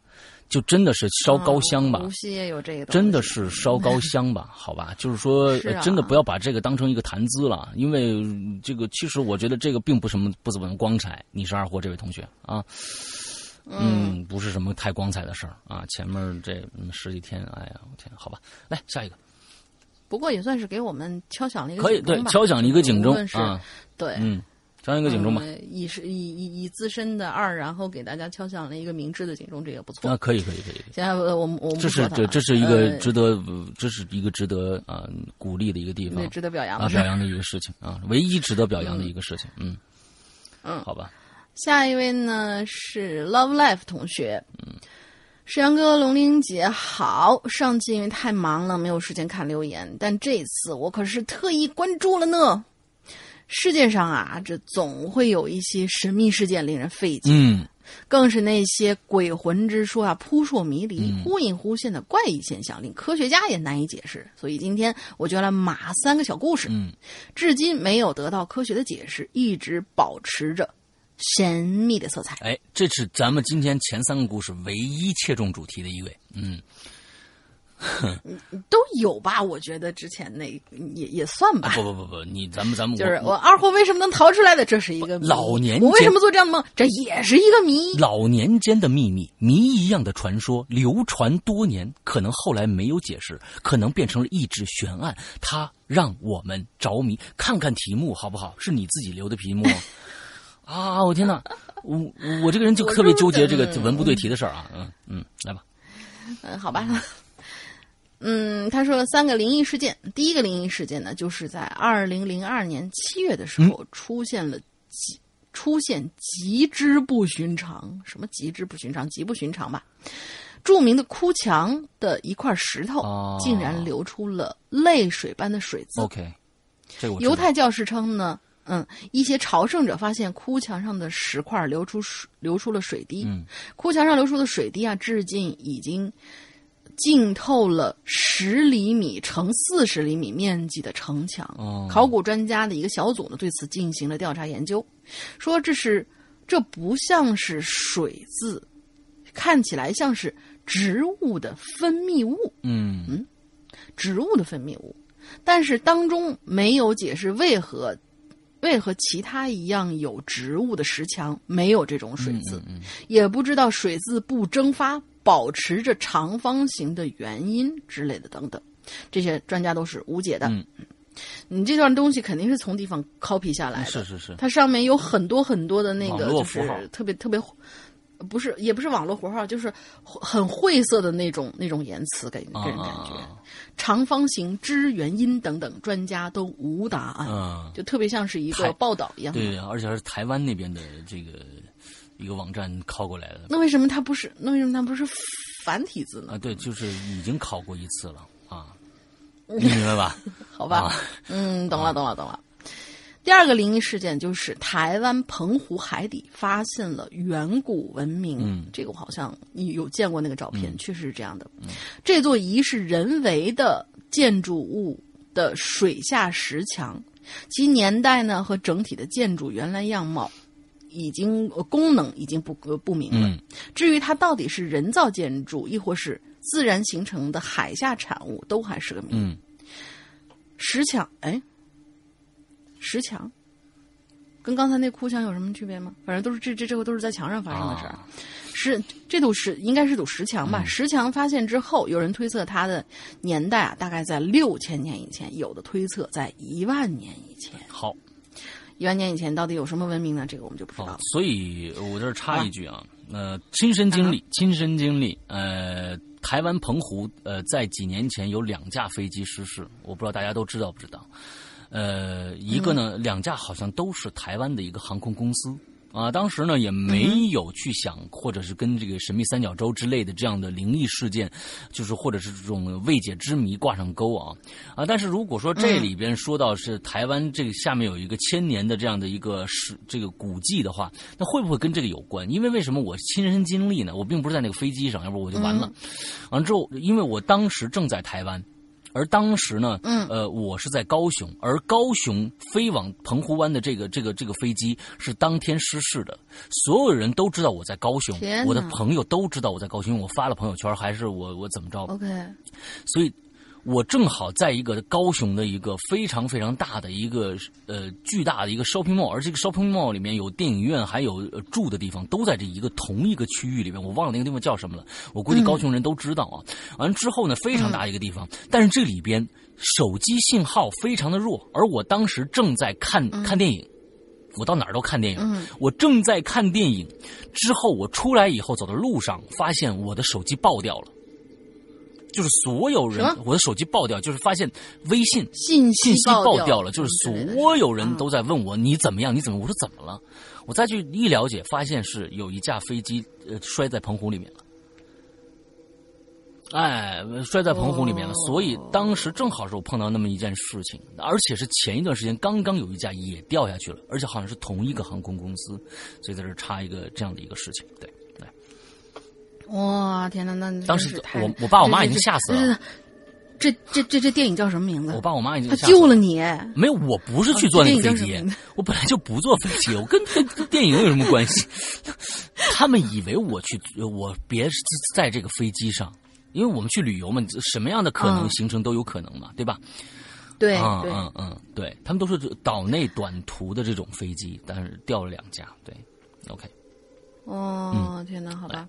就真的是烧高香吧，无锡也有这个，真的是烧高香吧？好吧，就是说，真的不要把这个当成一个谈资了，因为这个其实我觉得这个并不什么不怎么光彩。你是二货这位同学啊，嗯，不是什么太光彩的事儿啊。前面这十几天，哎呀，我天，好吧，来下一个。不过也算是给我们敲响了一个可以对敲响了一个警钟啊，对，嗯。敲一个警钟吧，以是以以以自身的二，然后给大家敲响了一个明智的警钟，这也不错。啊，可以可以可以。现在我们我们这是这这是一个值得这是一个值得啊鼓励的一个地方，值得表扬啊表扬的一个事情啊，唯一值得表扬的一个事情。嗯嗯，好吧。下一位呢是 Love Life 同学，嗯，沈阳哥龙玲姐好，上期因为太忙了没有时间看留言，但这次我可是特意关注了呢。世界上啊，这总会有一些神秘事件令人费解，嗯，更是那些鬼魂之说啊，扑朔迷离、嗯忽隐忽现的怪异现象，令科学家也难以解释。所以今天我就来码三个小故事，嗯，至今没有得到科学的解释，一直保持着神秘的色彩。哎，这是咱们今天前三个故事唯一切中主题的一位。嗯，都有吧？我觉得之前那也也算吧。啊不不不不，你咱们咱们就是我二货为什么能逃出来的，这是一个谜老年我为什么做这样的梦，这也是一个谜。老年间的秘密，谜一样的传说流传多年，可能后来没有解释，可能变成了一纸悬案，它让我们着迷。看看题目好不好？是你自己留的题目哦 啊！我天哪，我我这个人就特别纠结这个文不对题的事儿啊。嗯嗯，来吧。嗯，好吧。嗯，他说了三个灵异事件。第一个灵异事件呢，就是在二零零二年七月的时候出现了极、出现极之不寻常，什么极之不寻常，极不寻常吧？著名的哭墙的一块石头哦竟然流出了泪水般的水渍。OK，这个我知道犹太教士称呢，嗯，一些朝圣者发现哭墙上的石块流出水流出了水滴，嗯哭墙上流出的水滴啊，至今已经浸透了十厘米乘四十厘米面积的城墙。哦。考古专家的一个小组呢，对此进行了调查研究，说这是这不像是水渍，看起来像是植物的分泌物。嗯。植物的分泌物，但是当中没有解释为何为何其他一样有植物的石墙没有这种水渍，嗯。也不知道水渍不蒸发保持着长方形的原因之类的等等，这些专家都是无解的。嗯你这段东西肯定是从地方 copy 下来的，是是是，它上面有很多很多的那个就是特别特别，不是也不是网络符号，就是很晦涩的那种那种言辞，给给人感觉。啊长方形之原因等等，专家都无答案，嗯，就特别像是一个报道一样。对，而且还是台湾那边的这个一个网站拷过来的那为什么它不是？那为什么它不是繁体字呢？啊，对，就是已经考过一次了啊，你明白吧？好吧，啊嗯，懂了，懂了，懂了。第二个灵异事件就是台湾澎湖海底发现了远古文明，嗯这个我好像有见过那个照片，确实是这样的。这座疑是人为的建筑物的水下石墙，其年代呢和整体的建筑原来样貌已经、呃功能已经不呃不明了。嗯至于它到底是人造建筑，亦或是自然形成的海下产物，都还是个谜。嗯，石墙，哎，石墙跟刚才那哭墙有什么区别吗？反正都是这这这个都是在墙上发生的事儿。啊是这堵石应该是堵石墙吧？嗯石墙发现之后，有人推测它的年代啊，大概在六千年以前，有的推测在一万年以前。好，一万年以前到底有什么文明呢？这个我们就不知道所以我这儿插一句啊，呃，亲身经历，亲身经历，呃，台湾澎湖，呃，在几年前有两架飞机失事，我不知道大家都知道不知道？呃，一个呢，两架好像都是台湾的一个航空公司。啊，当时呢也没有去想，或者是跟这个神秘三角洲之类的这样的灵异事件，就是或者是这种未解之谜挂上钩啊啊！但是如果说这里边说到是台湾这个下面有一个千年的这样的一个史这个古迹的话，那会不会跟这个有关？因为为什么我亲身经历呢？我并不是在那个飞机上，要不我就完了。完了之后，因为我当时正在台湾。而当时呢，嗯。呃，我是在高雄，而高雄飞往澎湖湾的这个这个这个飞机是当天失事的，所有人都知道我在高雄我的朋友都知道我在高雄，因为我发了朋友圈，还是我我怎么着，OK，所以我正好在一个高雄的一个非常非常大的一个呃巨大的一个 shopping mall，而这个 shopping mall 里面有电影院，还有、呃、住的地方，都在这一个同一个区域里面。我忘了那个地方叫什么了，我估计高雄人都知道啊。完了之后呢，非常大一个地方，但是这里边手机信号非常的弱，而我当时正在看、看电影。我到哪儿都看电影，嗯我正在看电影，之后我出来以后走到路上，发现我的手机爆掉了。就是所有人，我的手机爆掉，就是发现微信信信息爆爆掉了，就是所有人都在问我你怎么样，你怎么？我说怎么了？我再去一了解，发现是有一架飞机呃摔在澎湖里面了。哎，摔在澎湖里面了。所以当时正好是我碰到那么一件事情，而且是前一段时间刚刚有一架也掉下去了，而且好像是同一个航空公司，所以在这插一个这样的一个事情。对对。哇，天哪，那当时我我爸我妈已经吓死了。这这这这电影叫什么名字？我爸我妈已经他救了你。没有，我不是去坐那个飞机，我本来就不坐飞机，我跟跟电影有什么关系？他们以为我去，我别在这个飞机上，因为我们去旅游嘛，什么样的可能行程都有可能嘛，对吧？对，嗯嗯嗯，对他们都是岛内短途的这种飞机，但是掉了两架，对，OK。哦，天哪，好吧。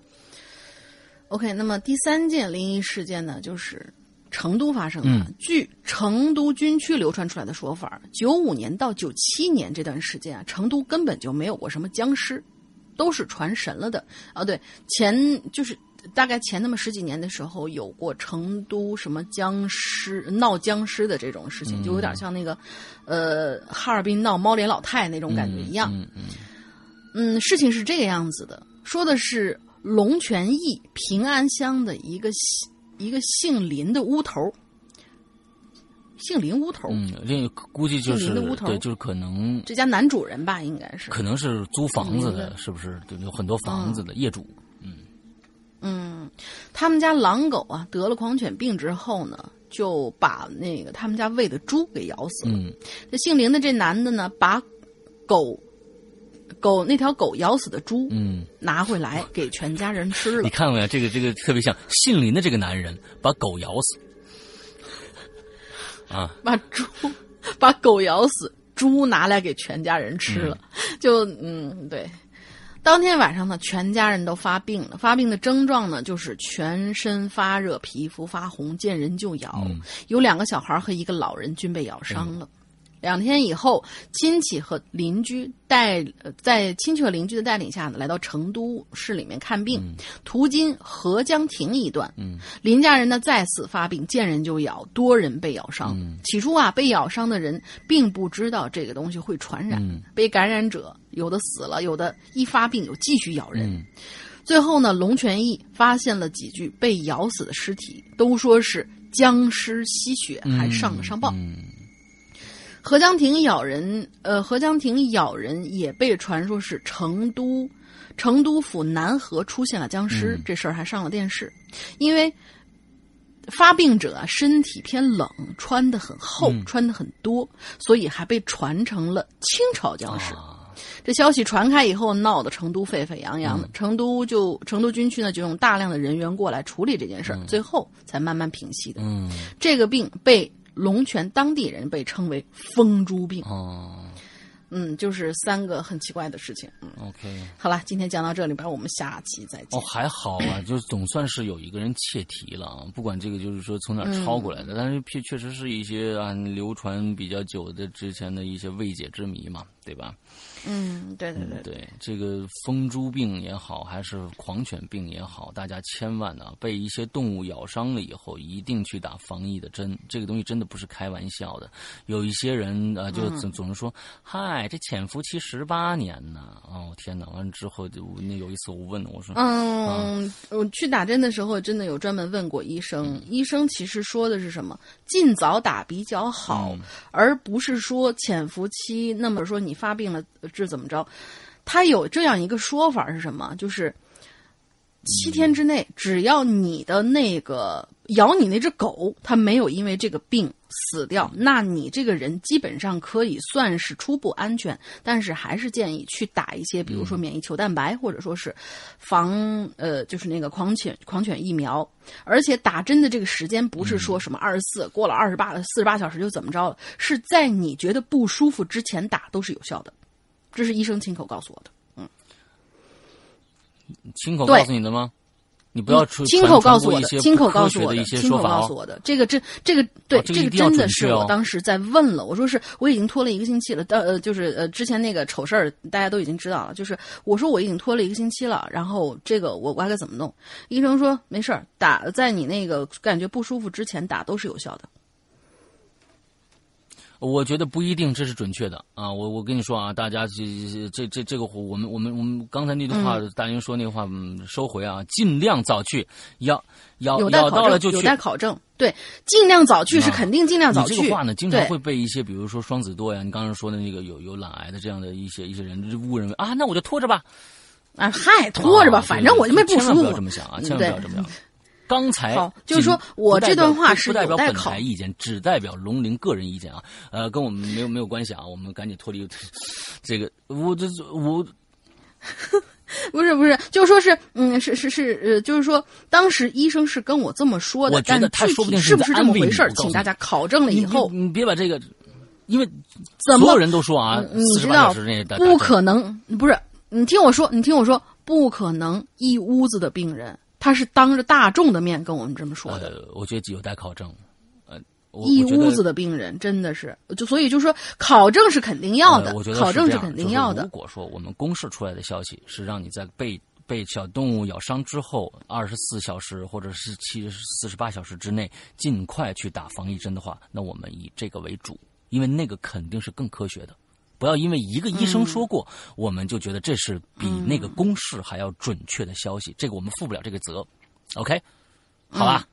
OK，那么第三件灵异事件呢，就是。成都发生的，据成都军区流传出来的说法，九五年到九七年这段时间啊，成都根本就没有过什么僵尸，都是传神了的。啊，对，前就是大概前那么十几年的时候，有过成都什么僵尸闹僵尸的这种事情，就有点像那个，呃，哈尔滨闹猫脸老太那种感觉一样。嗯嗯，嗯，事情是这个样子的，说的是龙泉驿平安乡的一个。一个姓林的屋头，姓林屋头，嗯，这估计就是对，就是可能这家男主人吧，应该是，可能是租房子的，是不是？对有很多房子的业主，嗯嗯，他们家狼狗啊得了狂犬病之后呢，就把那个他们家喂的猪给咬死了。这姓林的这男的呢，把狗。狗那条狗咬死的猪，嗯，拿回来给全家人吃了。你看过没有？这个这个特别像姓林的这个男人把狗咬死，啊，把猪把狗咬死，猪拿来给全家人吃了。就嗯，对，当天晚上呢，全家人都发病了。发病的症状呢，就是全身发热、皮肤发红、见人就咬。有两个小孩和一个老人均被咬伤了。两天以后，亲戚和邻居带在亲戚和邻居的带领下呢，来到成都市里面看病。途经合江亭一段，林家人呢再次发病，见人就咬，多人被咬伤。起初啊，被咬伤的人并不知道这个东西会传染，被感染者有的死了，有的一发病又继续咬人。最后呢，龙泉驿发现了几具被咬死的尸体，都说是僵尸吸血，还上了上报。合江亭咬人，呃，合江亭咬人也被传说是成都，成都府南河出现了僵尸，这事儿还上了电视。因为发病者身体偏冷，穿的很厚，穿的很多，所以还被传成了清朝僵尸。这消息传开以后，闹得成都沸沸扬扬的。成都就成都军区呢，就用大量的人员过来处理这件事儿，最后才慢慢平息的。嗯，这个病被。龙泉当地人被称为“疯猪病”。哦，嗯，就是三个很奇怪的事情。嗯，OK，好了，今天讲到这里边，我们下期再见。哦，还好啊，就总算是有一个人切题了啊。不管这个就是说从哪抄过来的，但是确确实是一些啊流传比较久的之前的一些未解之谜嘛，对吧？嗯，对对对对，这个疯猪病也好，还是狂犬病也好，大家千万呢，被一些动物咬伤了以后，一定去打防疫的针。这个东西真的不是开玩笑的。有一些人啊，就总总是说：“嗨，这潜伏期十八年呢。”哦，天哪！完了之后，就那有一次我问我说：“嗯，我去打针的时候，真的有专门问过医生。医生其实说的是什么？尽早打比较好，而不是说潜伏期。那么说你发病了。”这怎么着？他有这样一个说法是什么？就是七天之内，只要你的那个咬你那只狗，它没有因为这个病死掉，那你这个人基本上可以算是初步安全。但是还是建议去打一些，比如说免疫球蛋白，或者说是防呃，就是那个狂犬狂犬疫苗。而且打针的这个时间不是说什么二十四过了二十八四十八小时就怎么着了，是在你觉得不舒服之前打都是有效的。这是医生亲口告诉我的，嗯，亲口告诉你的吗？你不要出亲口告诉我的，亲口告诉我的，亲口告诉我的。这个这这个对，这个真的是我当时在问了。我说是我已经拖了一个星期了，到呃就是呃之前那个丑事儿大家都已经知道了。就是我说我已经拖了一个星期了，然后这个我我该怎么弄？医生说没事儿，打在你那个感觉不舒服之前打都是有效的。我觉得不一定这是准确的啊！我我跟你说啊，大家这这这这个我们我们我们刚才那句话，大英说那话收回啊，尽量早去，要要要到了就去，有待考证。对，尽量早去是肯定尽量早去。这个话呢，经常会被一些比如说双子座呀，你刚才说的那个有有懒癌的这样的一些一些人误认为啊，那我就拖着吧，啊嗨，拖着吧，反正我就没不舒服。千万不要这么想啊，千万不要这么想。刚才好，就是说我这段话是不代表本台意见，只代表龙鳞个人意见啊，呃，跟我们没有没有关系啊，我们赶紧脱离这个，我这我 不是不是，就说是嗯，是是是呃，就是说当时医生是跟我这么说的，但他说不定是不是这么回事请大家考证了以后，你别把这个，因为怎么所有人都说啊，你知道不可能，不是你听我说，你听我说，不可能一屋子的病人。他是当着大众的面跟我们这么说的，我觉得有待考证。呃，一屋子的病人真的是，就所以就说考证是肯定要的，我觉得考证是肯定要的。如果说我们公示出来的消息是让你在被被小动物咬伤之后二十四小时或者是七四十八小时之内尽快去打防疫针的话，那我们以这个为主，因为那个肯定是更科学的。不要因为一个医生说过，我们就觉得这是比那个公式还要准确的消息。这个我们负不了这个责，OK？好吧？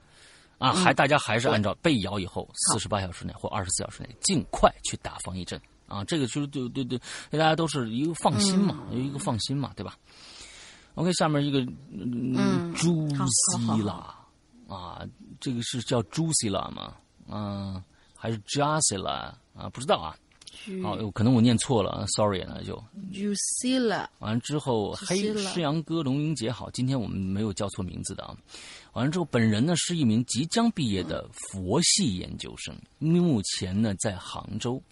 啊，还大家还是按照被咬以后四十八小时内或二十四小时内尽快去打防疫针啊。这个就是对对对，大家都是一个放心嘛，有一个放心嘛，对吧？OK，下面一个嗯，朱西拉啊，这个是叫朱西拉吗？啊，还是 Jasila 啊？不知道啊。哦，可能我念错了，sorry，那就。Jusila。完了之后，嘿，诗阳哥，龙英姐好，今天我们没有叫错名字的啊。完了之后，本人呢是一名即将毕业的佛系研究生，目前呢在杭州。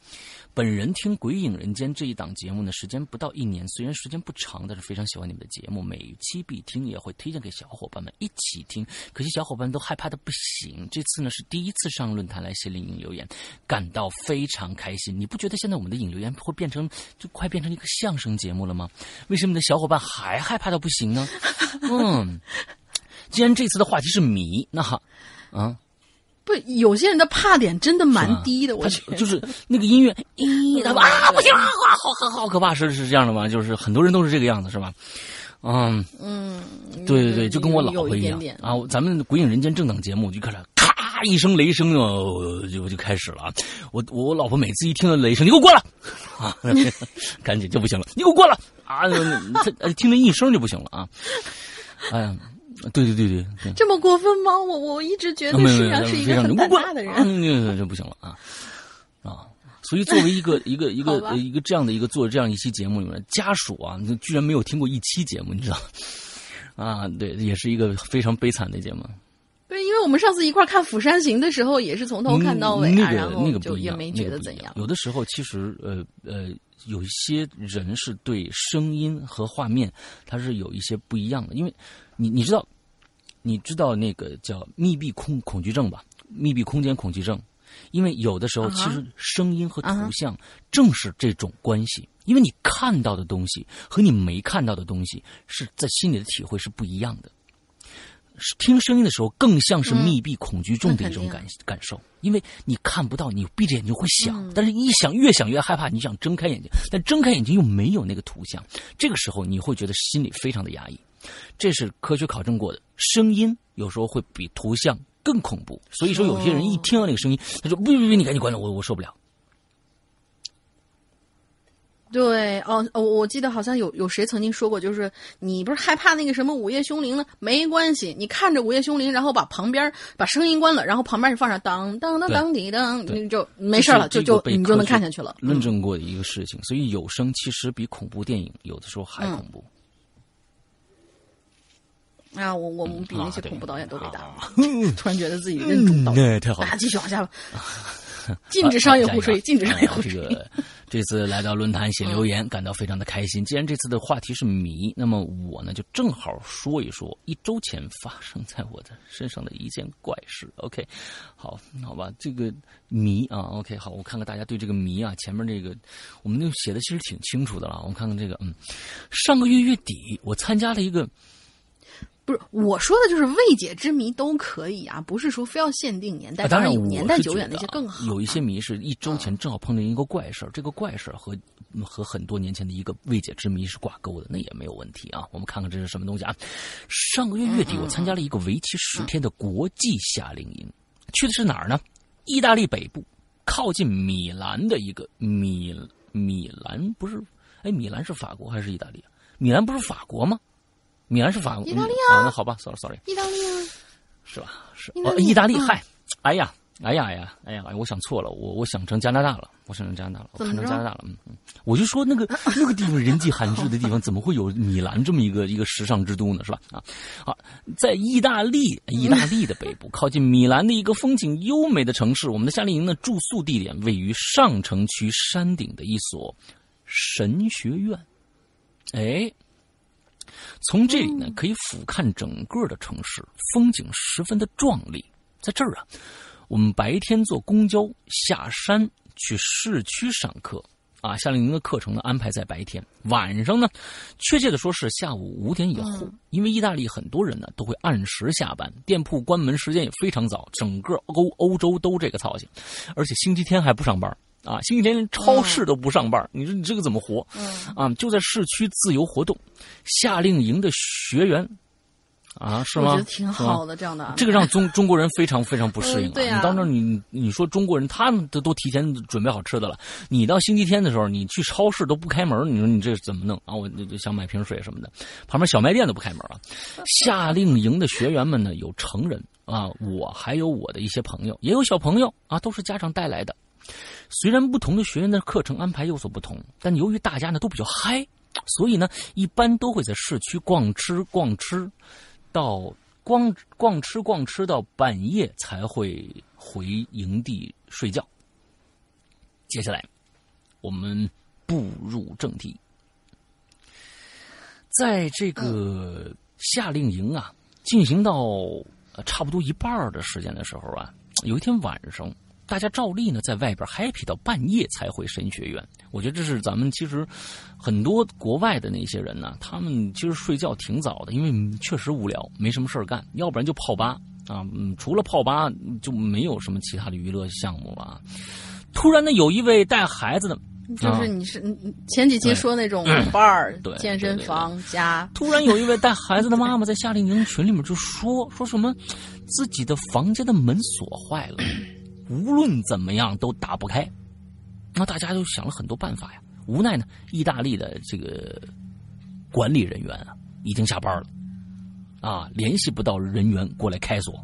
本人听《鬼影人间》这一档节目呢，时间不到一年，虽然时间不长，但是非常喜欢你们的节目，每期必听，也会推荐给小伙伴们一起听。可惜小伙伴都害怕的不行。这次呢是第一次上论坛来写领留言，感到非常开心。你不觉得现在我们的引留言会变成就快变成一个相声节目了吗？为什么你的小伙伴还害怕到不行呢？嗯，既然这次的话题是谜，那好，啊。不，有些人的怕点真的蛮低的，我觉得就是那个音乐，咦，他啊，不行啊，好好好可怕，是是这样的吗？就是很多人都是这个样子，是吧？嗯嗯，对对对，就跟我老婆一样啊。咱们《鬼影人间》正档节目就开始咔一声雷声就，就就开始了。我我老婆每次一听到雷声，你给我过来啊，赶紧就不行了，你给我过来啊，他听那一声就不行了啊，哎呀。对对对对，这么过分吗？我我一直觉得世阳是一个很胆大的人，那这不行了啊啊！所以作为一个 一个一个一个这样的一个做这样一期节目里面家属啊，居然没有听过一期节目，你知道 啊？对，也是一个非常悲惨的节目。对，因为我们上次一块看《釜山行》的时候，也是从头看到尾啊，然后就也没觉得怎样。有的时候其实呃呃，有一些人是对声音和画面，它是有一些不一样的，因为。你你知道，你知道那个叫密闭空恐惧症吧？密闭空间恐惧症，因为有的时候其实声音和图像正是这种关系，因为你看到的东西和你没看到的东西是在心里的体会是不一样的。听声音的时候更像是密闭恐惧症的一种感感受，因为你看不到，你闭着眼睛会想，但是一想越想越害怕，你想睁开眼睛，但睁开眼睛又没有那个图像，这个时候你会觉得心里非常的压抑。这是科学考证过的，声音有时候会比图像更恐怖。所以说，有些人一听到那个声音，他说：“不不不，你赶紧关了，我我受不了。”对，哦哦，我记得好像有有谁曾经说过，就是你不是害怕那个什么《午夜凶铃》呢？没关系，你看着《午夜凶铃》，然后把旁边把声音关了，然后旁边放上当当当当滴当，你就没事了，就就你就能看下去了。论证过的一个事情，所以有声其实比恐怖电影有的时候还恐怖。啊，我我们比那些恐怖导演都伟大，突然觉得自己任重道远。太好了，继续往下吧。禁止商业互吹，禁止商业互吹。这个这次来到论坛写留言，感到非常的开心。既然这次的话题是谜，那么我呢就正好说一说一周前发生在我的身上的一件怪事。OK，好，好吧，这个谜啊，OK，好，我看看大家对这个谜啊，前面这个我们就写的其实挺清楚的了。我们看看这个，嗯，上个月月底我参加了一个。不是我说的，就是未解之谜都可以啊，不是说非要限定年代。当然，有年代久远那些更好。有一些谜是一周前正好碰见一个怪事儿，这个怪事儿和和很多年前的一个未解之谜是挂钩的，那也没有问题啊。我们看看这是什么东西啊？上个月月底，我参加了一个为期十天的国际夏令营，去的是哪儿呢？意大利北部，靠近米兰的一个米米兰不是？哎，米兰是法国还是意大利？米兰不是法国吗？米兰是法国，意大利啊，那好吧，sorry，sorry，意大利啊，是吧？是哦，意大利，嗨，哎呀，哎呀，哎呀，哎呀，我想错了，我我想成加拿大了，我想成加拿大了，我看成加拿大了，嗯嗯，我就说那个 那个地方人迹罕至的地方，怎么会有米兰这么一个一个时尚之都呢？是吧？啊，好，在意大利，意大利的北部，靠近米兰的一个风景优美的城市，我们的夏令营的住宿地点位于上城区山顶的一所神学院，哎。从这里呢，可以俯瞰整个的城市，风景十分的壮丽。在这儿啊，我们白天坐公交下山去市区上课，啊，夏令营的课程呢安排在白天，晚上呢，确切的说是下午五点以后，因为意大利很多人呢都会按时下班，店铺关门时间也非常早，整个欧欧洲都这个操性，而且星期天还不上班。啊，星期天连超市都不上班，你说你这个怎么活？啊，就在市区自由活动。夏令营的学员，啊，是吗？我觉得挺好的，这样的。这个让中中国人非常非常不适应。对啊，你到那你你说中国人，他们都都提前准备好吃的了。你到星期天的时候，你去超市都不开门，你说你这怎么弄啊？我就想买瓶水什么的，旁边小卖店都不开门啊。夏令营的学员们呢，有成人啊，我还有我的一些朋友，也有小朋友啊，都是家长带来的。虽然不同的学院的课程安排有所不同，但由于大家呢都比较嗨，所以呢一般都会在市区逛吃逛吃，到逛逛吃逛吃到半夜才会回营地睡觉。接下来，我们步入正题，在这个夏令营啊进行到差不多一半的时间的时候啊，有一天晚上。大家照例呢，在外边 happy 到半夜才回神学院。我觉得这是咱们其实很多国外的那些人呢，他们其实睡觉挺早的，因为确实无聊，没什么事干，要不然就泡吧啊。嗯，除了泡吧，就没有什么其他的娱乐项目了。突然呢，有一位带孩子的，就是你是前几期说那种 bar、健身房加。突然有一位带孩子的妈妈在夏令营群里面就说说什么，自己的房间的门锁坏了。无论怎么样都打不开，那大家都想了很多办法呀。无奈呢，意大利的这个管理人员啊已经下班了，啊，联系不到人员过来开锁，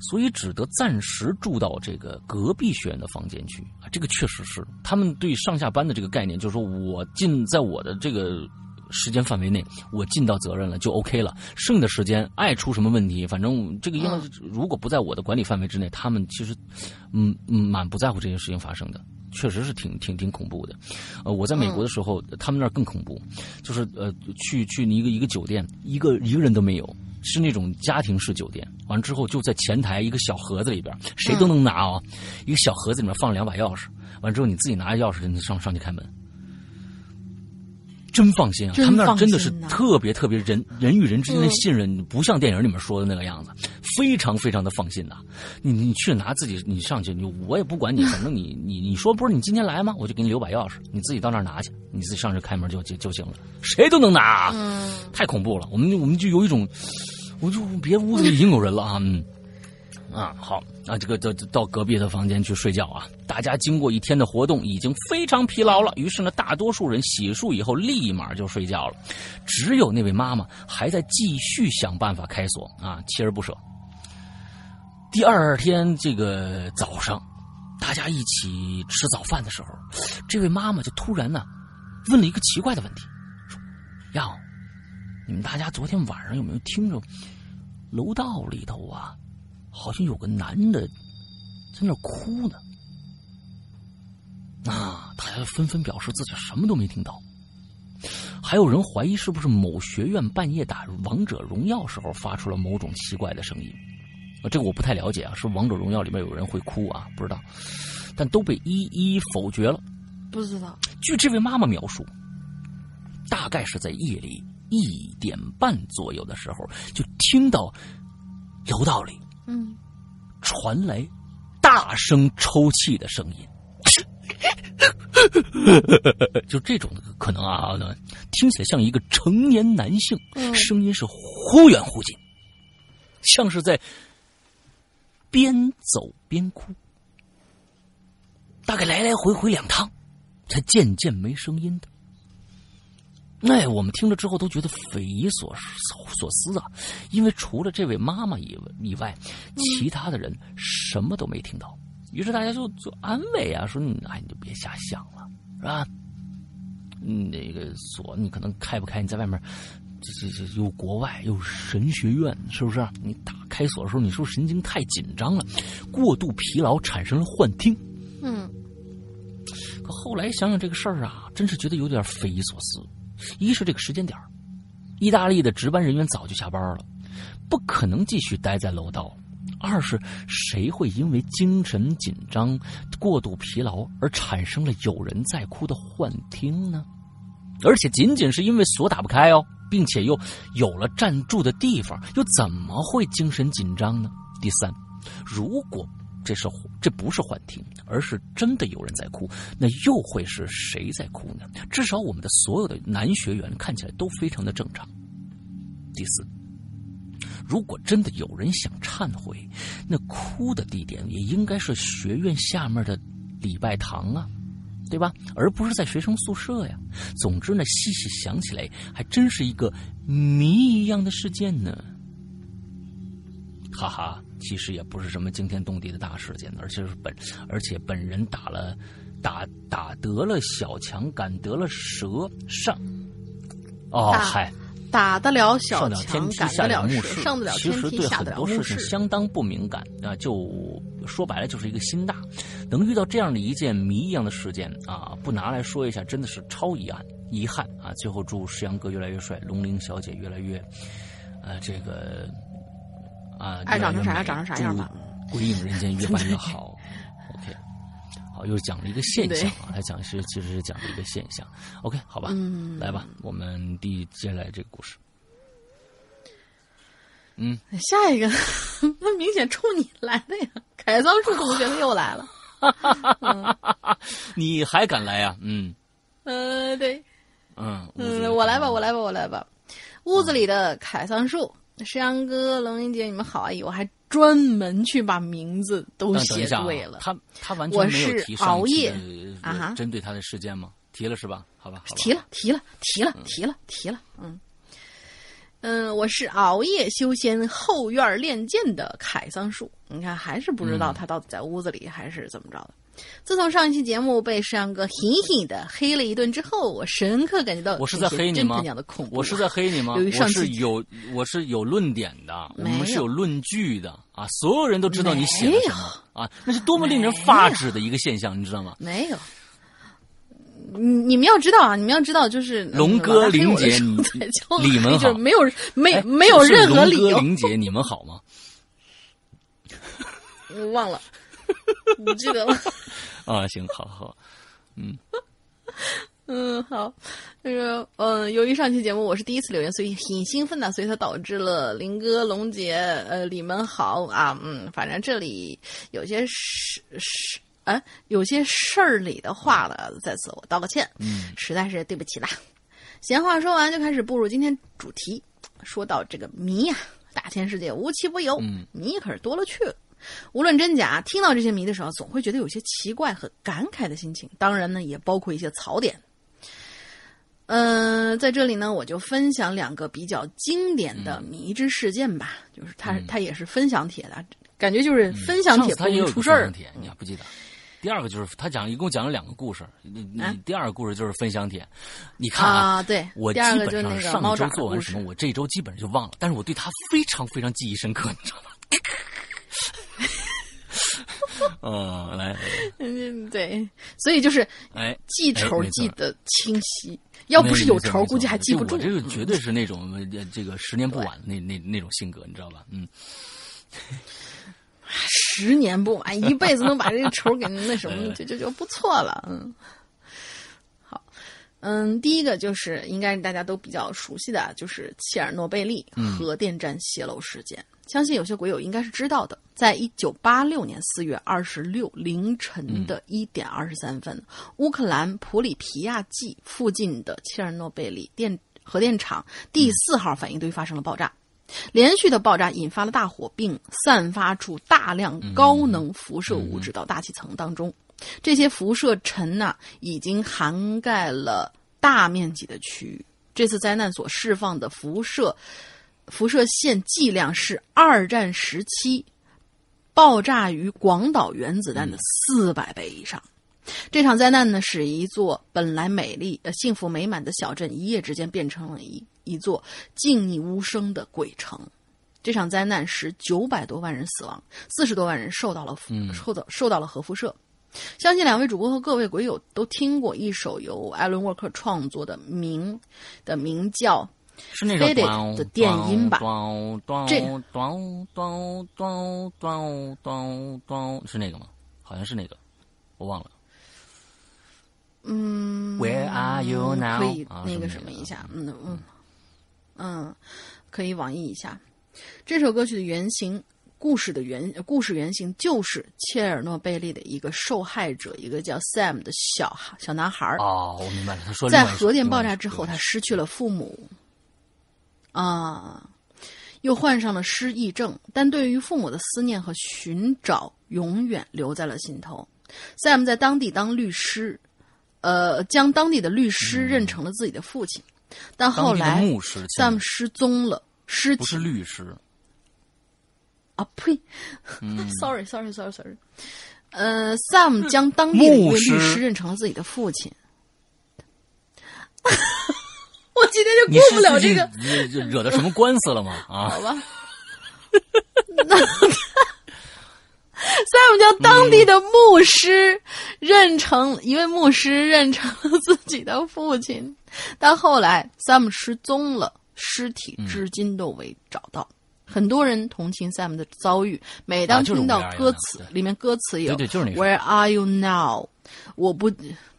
所以只得暂时住到这个隔壁学院的房间去啊。这个确实是他们对上下班的这个概念，就是说我进在我的这个。时间范围内，我尽到责任了就 OK 了。剩的时间爱出什么问题，反正这个因为如果不在我的管理范围之内，他们其实嗯嗯蛮不在乎这件事情发生的，确实是挺挺挺恐怖的。呃，我在美国的时候，他们那儿更恐怖，就是呃去去一个一个酒店，一个一个人都没有，是那种家庭式酒店。完了之后就在前台一个小盒子里边，谁都能拿啊，一个小盒子里面放两把钥匙。完了之后你自己拿着钥匙上上去开门。真放心啊！他们那儿真的是特别特别人人与人之间的信任，不像电影里面说的那个样子，非常非常的放心呐。你你去拿自己，你上去，你我也不管你，反正你你你说不是你今天来吗？我就给你留把钥匙，你自己到那儿拿去，你自己上去开门就就就行了。谁都能拿，太恐怖了。我们我们就有一种，我就别屋子里已经有人了啊。嗯。啊，好啊，这个到到隔壁的房间去睡觉啊。大家经过一天的活动，已经非常疲劳了。于是呢，大多数人洗漱以后立马就睡觉了，只有那位妈妈还在继续想办法开锁啊，锲而不舍。第二天这个早上，大家一起吃早饭的时候，这位妈妈就突然呢问了一个奇怪的问题，说：“呀，你们大家昨天晚上有没有听着楼道里头啊？”好像有个男的在那哭呢，啊！大家纷纷表示自己什么都没听到。还有人怀疑是不是某学院半夜打王者荣耀时候发出了某种奇怪的声音？啊，这个我不太了解啊，是王者荣耀里面有人会哭啊？不知道，但都被一一否决了。不知道。据这位妈妈描述，大概是在夜里一点半左右的时候，就听到楼道里，嗯，传来大声抽泣的声音。就这种可能啊，听起来像一个成年男性，声音是忽远忽近，像是在边走边哭，大概来来回回两趟，才渐渐没声音的。那我们听了之后都觉得匪夷所所思啊，因为除了这位妈妈以以外，其他的人什么都没听到。于是大家就就安慰啊，说：“哎，你就别瞎想了，是吧？那个锁你可能开不开？你在外面，这这这又国外又神学院，是不是？你打开锁的时候，你是不是神经太紧张了，过度疲劳产生了幻听？嗯。可后来想想这个事儿啊，真是觉得有点匪夷所思。一是这个时间点意大利的值班人员早就下班了，不可能继续待在楼道。”二是谁会因为精神紧张、过度疲劳而产生了有人在哭的幻听呢？而且仅仅是因为锁打不开哦，并且又有了暂住的地方，又怎么会精神紧张呢？第三，如果这是这不是幻听，而是真的有人在哭，那又会是谁在哭呢？至少我们的所有的男学员看起来都非常的正常。第四。如果真的有人想忏悔，那哭的地点也应该是学院下面的礼拜堂啊，对吧？而不是在学生宿舍呀。总之呢，细细想起来，还真是一个谜一样的事件呢。哈哈，其实也不是什么惊天动地的大事件，而且是本，而且本人打了，打打得了小强，赶得了蛇上。哦，嗨。打得了小强，赶得了事，上得了天梯，下得了事情相当不敏感啊！就说白了，就是一个心大。能遇到这样的一件谜一样的事件啊，不拿来说一下，真的是超遗憾，遗憾啊！最后祝石阳哥越来越帅，龙玲小姐越来越，呃，这个啊，爱长成啥样长成啥样吧。归隐人间越办越好。OK，好，又讲了一个现象啊，他讲是其实是讲了一个现象。OK，好吧，来吧，我们第接下来这个故事。嗯，下一个，那明显冲你来的呀！凯桑树同学他又来了，你还敢来呀？嗯，呃，对，嗯嗯，我来吧，我来吧，我来吧。屋子里的凯桑树，石阳哥、龙英姐，你们好啊！我还专门去把名字都写对了。他他完全没有提熬夜啊，针对他的事件吗？提了是吧？好吧，提了，提了，提了，提了，提了，嗯。嗯，我是熬夜修仙后院练剑的凯桑树。你看，还是不知道他到底在屋子里还是怎么着的。自从上一期节目被石阳哥狠狠的黑了一顿之后，我深刻感觉到我是在黑你吗？我是在黑你吗？我是有我是有论点的，我们是有论据的啊！所有人都知道你写了什么啊！那是多么令人发指的一个现象，你知道吗？没有。你你们要知道啊，你们要知道，就是龙哥、林姐，你你们好，没有没没有任何理由。玲姐，你们好吗？我忘了，不记得了。啊，行，好好，嗯 嗯，好，那个，嗯，由于上期节目我是第一次留言，所以挺兴奋的，所以它导致了林哥、龙姐，呃，你们好啊，嗯，反正这里有些事事啊，有些事儿里的话了，在此我道个歉，嗯，实在是对不起啦。闲话说完，就开始步入今天主题。说到这个谜呀，大千世界无奇不有，谜可是多了去了。无论真假，听到这些谜的时候，总会觉得有些奇怪和感慨的心情。当然呢，也包括一些槽点。嗯，在这里呢，我就分享两个比较经典的迷之事件吧。就是他，他也是分享帖的，感觉就是分享帖不容易出事儿。你还不记得？第二个就是他讲，一共讲了两个故事。你你第二个故事就是分享帖，你看啊，对，我基本上上周做完什么，我这一周基本上就忘了，但是我对他非常非常记忆深刻，你知道吗？嗯，来，嗯，对，所以就是哎，记仇记得清晰，要不是有仇，估计还记不住。我这个绝对是那种这个十年不晚那那那种性格，你知道吧？嗯。十年不晚，一辈子能把这个仇给那什么，就就就不错了。嗯，好，嗯，第一个就是应该是大家都比较熟悉的，就是切尔诺贝利核电站泄漏事件。相信有些鬼友应该是知道的，在一九八六年四月二十六凌晨的一点二十三分，乌克兰普里皮亚季附近的切尔诺贝利电核电厂第四号反应堆发生了爆炸，连续的爆炸引发了大火，并散发出大量高能辐射物质到大气层当中。这些辐射尘呐，已经涵盖了大面积的区域。这次灾难所释放的辐射。辐射线剂量是二战时期爆炸于广岛原子弹的四百倍以上。这场灾难呢，使一座本来美丽、呃幸福美满的小镇一夜之间变成了一一座静谧无声的鬼城。这场灾难使九百多万人死亡，四十多万人受到了受到受到了核辐射。相信两位主播和各位鬼友都听过一首由艾伦沃克创作的名的名叫。是那个的电音吧？这是那个吗？好像是那个，我忘了。嗯，Where are you now？可以那个什么一下，嗯嗯嗯，可以网易一下。这首歌曲的原型，故事的原故事原型就是切尔诺贝利的一个受害者，一个叫 Sam 的小小男孩儿。哦，我明白了。他说，在核电爆炸之后，他失去了父母。啊，又患上了失忆症，但对于父母的思念和寻找永远留在了心头。Sam 在当地当律师，呃，将当地的律师认成了自己的父亲，但后来 Sam 失踪了，尸体不是律师。啊呸，sorry sorry sorry sorry，呃，Sam 将当地的一位律师认成了自己的父亲。我今天就过不了这个，你惹到什么官司了吗？啊，好吧。那 Sam 将当地的牧师认成一位牧师认成了自己的父亲，但后来 Sam 失踪了，尸体至今都未找到。很多人同情 Sam 的遭遇，每当听到歌词里面歌词有 “Where are you now”，我不，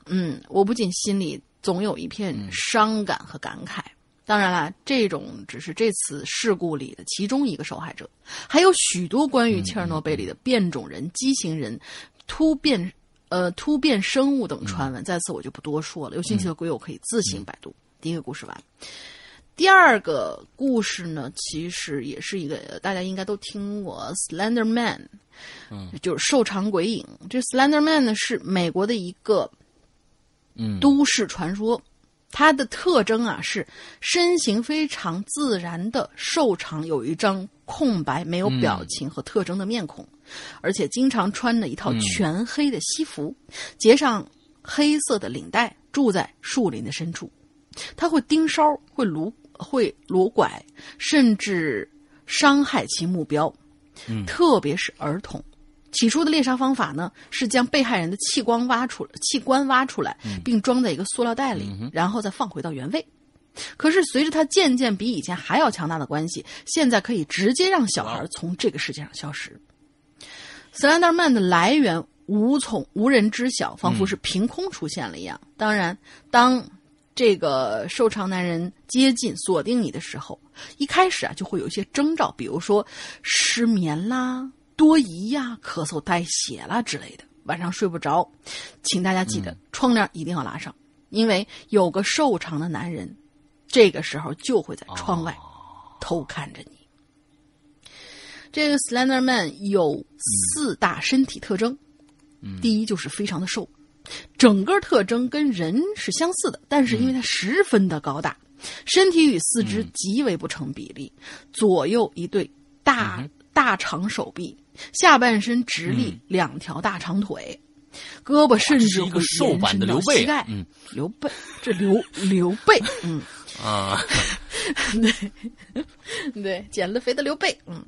嗯，我不仅心里。总有一片伤感和感慨。当然了，这种只是这次事故里的其中一个受害者，还有许多关于切尔诺贝利的变种人、畸形人、突变呃突变生物等传闻。在此我就不多说了，有兴趣的鬼友可以自行百度。第一个故事完，第二个故事呢，其实也是一个大家应该都听过，Slender Man，嗯，就是瘦长鬼影。这 Slender Man 呢是美国的一个。嗯，都市传说，它的特征啊是身形非常自然的瘦长，有一张空白、没有表情和特征的面孔，而且经常穿着一套全黑的西服，结上黑色的领带，住在树林的深处。他会盯梢，会撸，会裸拐，甚至伤害其目标，特别是儿童。起初的猎杀方法呢，是将被害人的器官挖出器官挖出来，并装在一个塑料袋里，然后再放回到原位。可是随着他渐渐比以前还要强大的关系，现在可以直接让小孩从这个世界上消失。斯兰德曼的来源无从无人知晓，仿佛是凭空出现了一样。当然，当这个瘦长男人接近锁定你的时候，一开始啊就会有一些征兆，比如说失眠啦。多疑呀，咳嗽带血啦之类的，晚上睡不着，请大家记得窗帘一定要拉上，因为有个瘦长的男人，这个时候就会在窗外偷看着你。这个 Slender Man 有四大身体特征，第一就是非常的瘦，整个特征跟人是相似的，但是因为他十分的高大，身体与四肢极为不成比例，左右一对大大长手臂。下半身直立，两条大长腿，胳膊甚至会瘦版的刘备。嗯，刘备，这刘刘备，嗯啊，对 对，减了肥的刘备。嗯，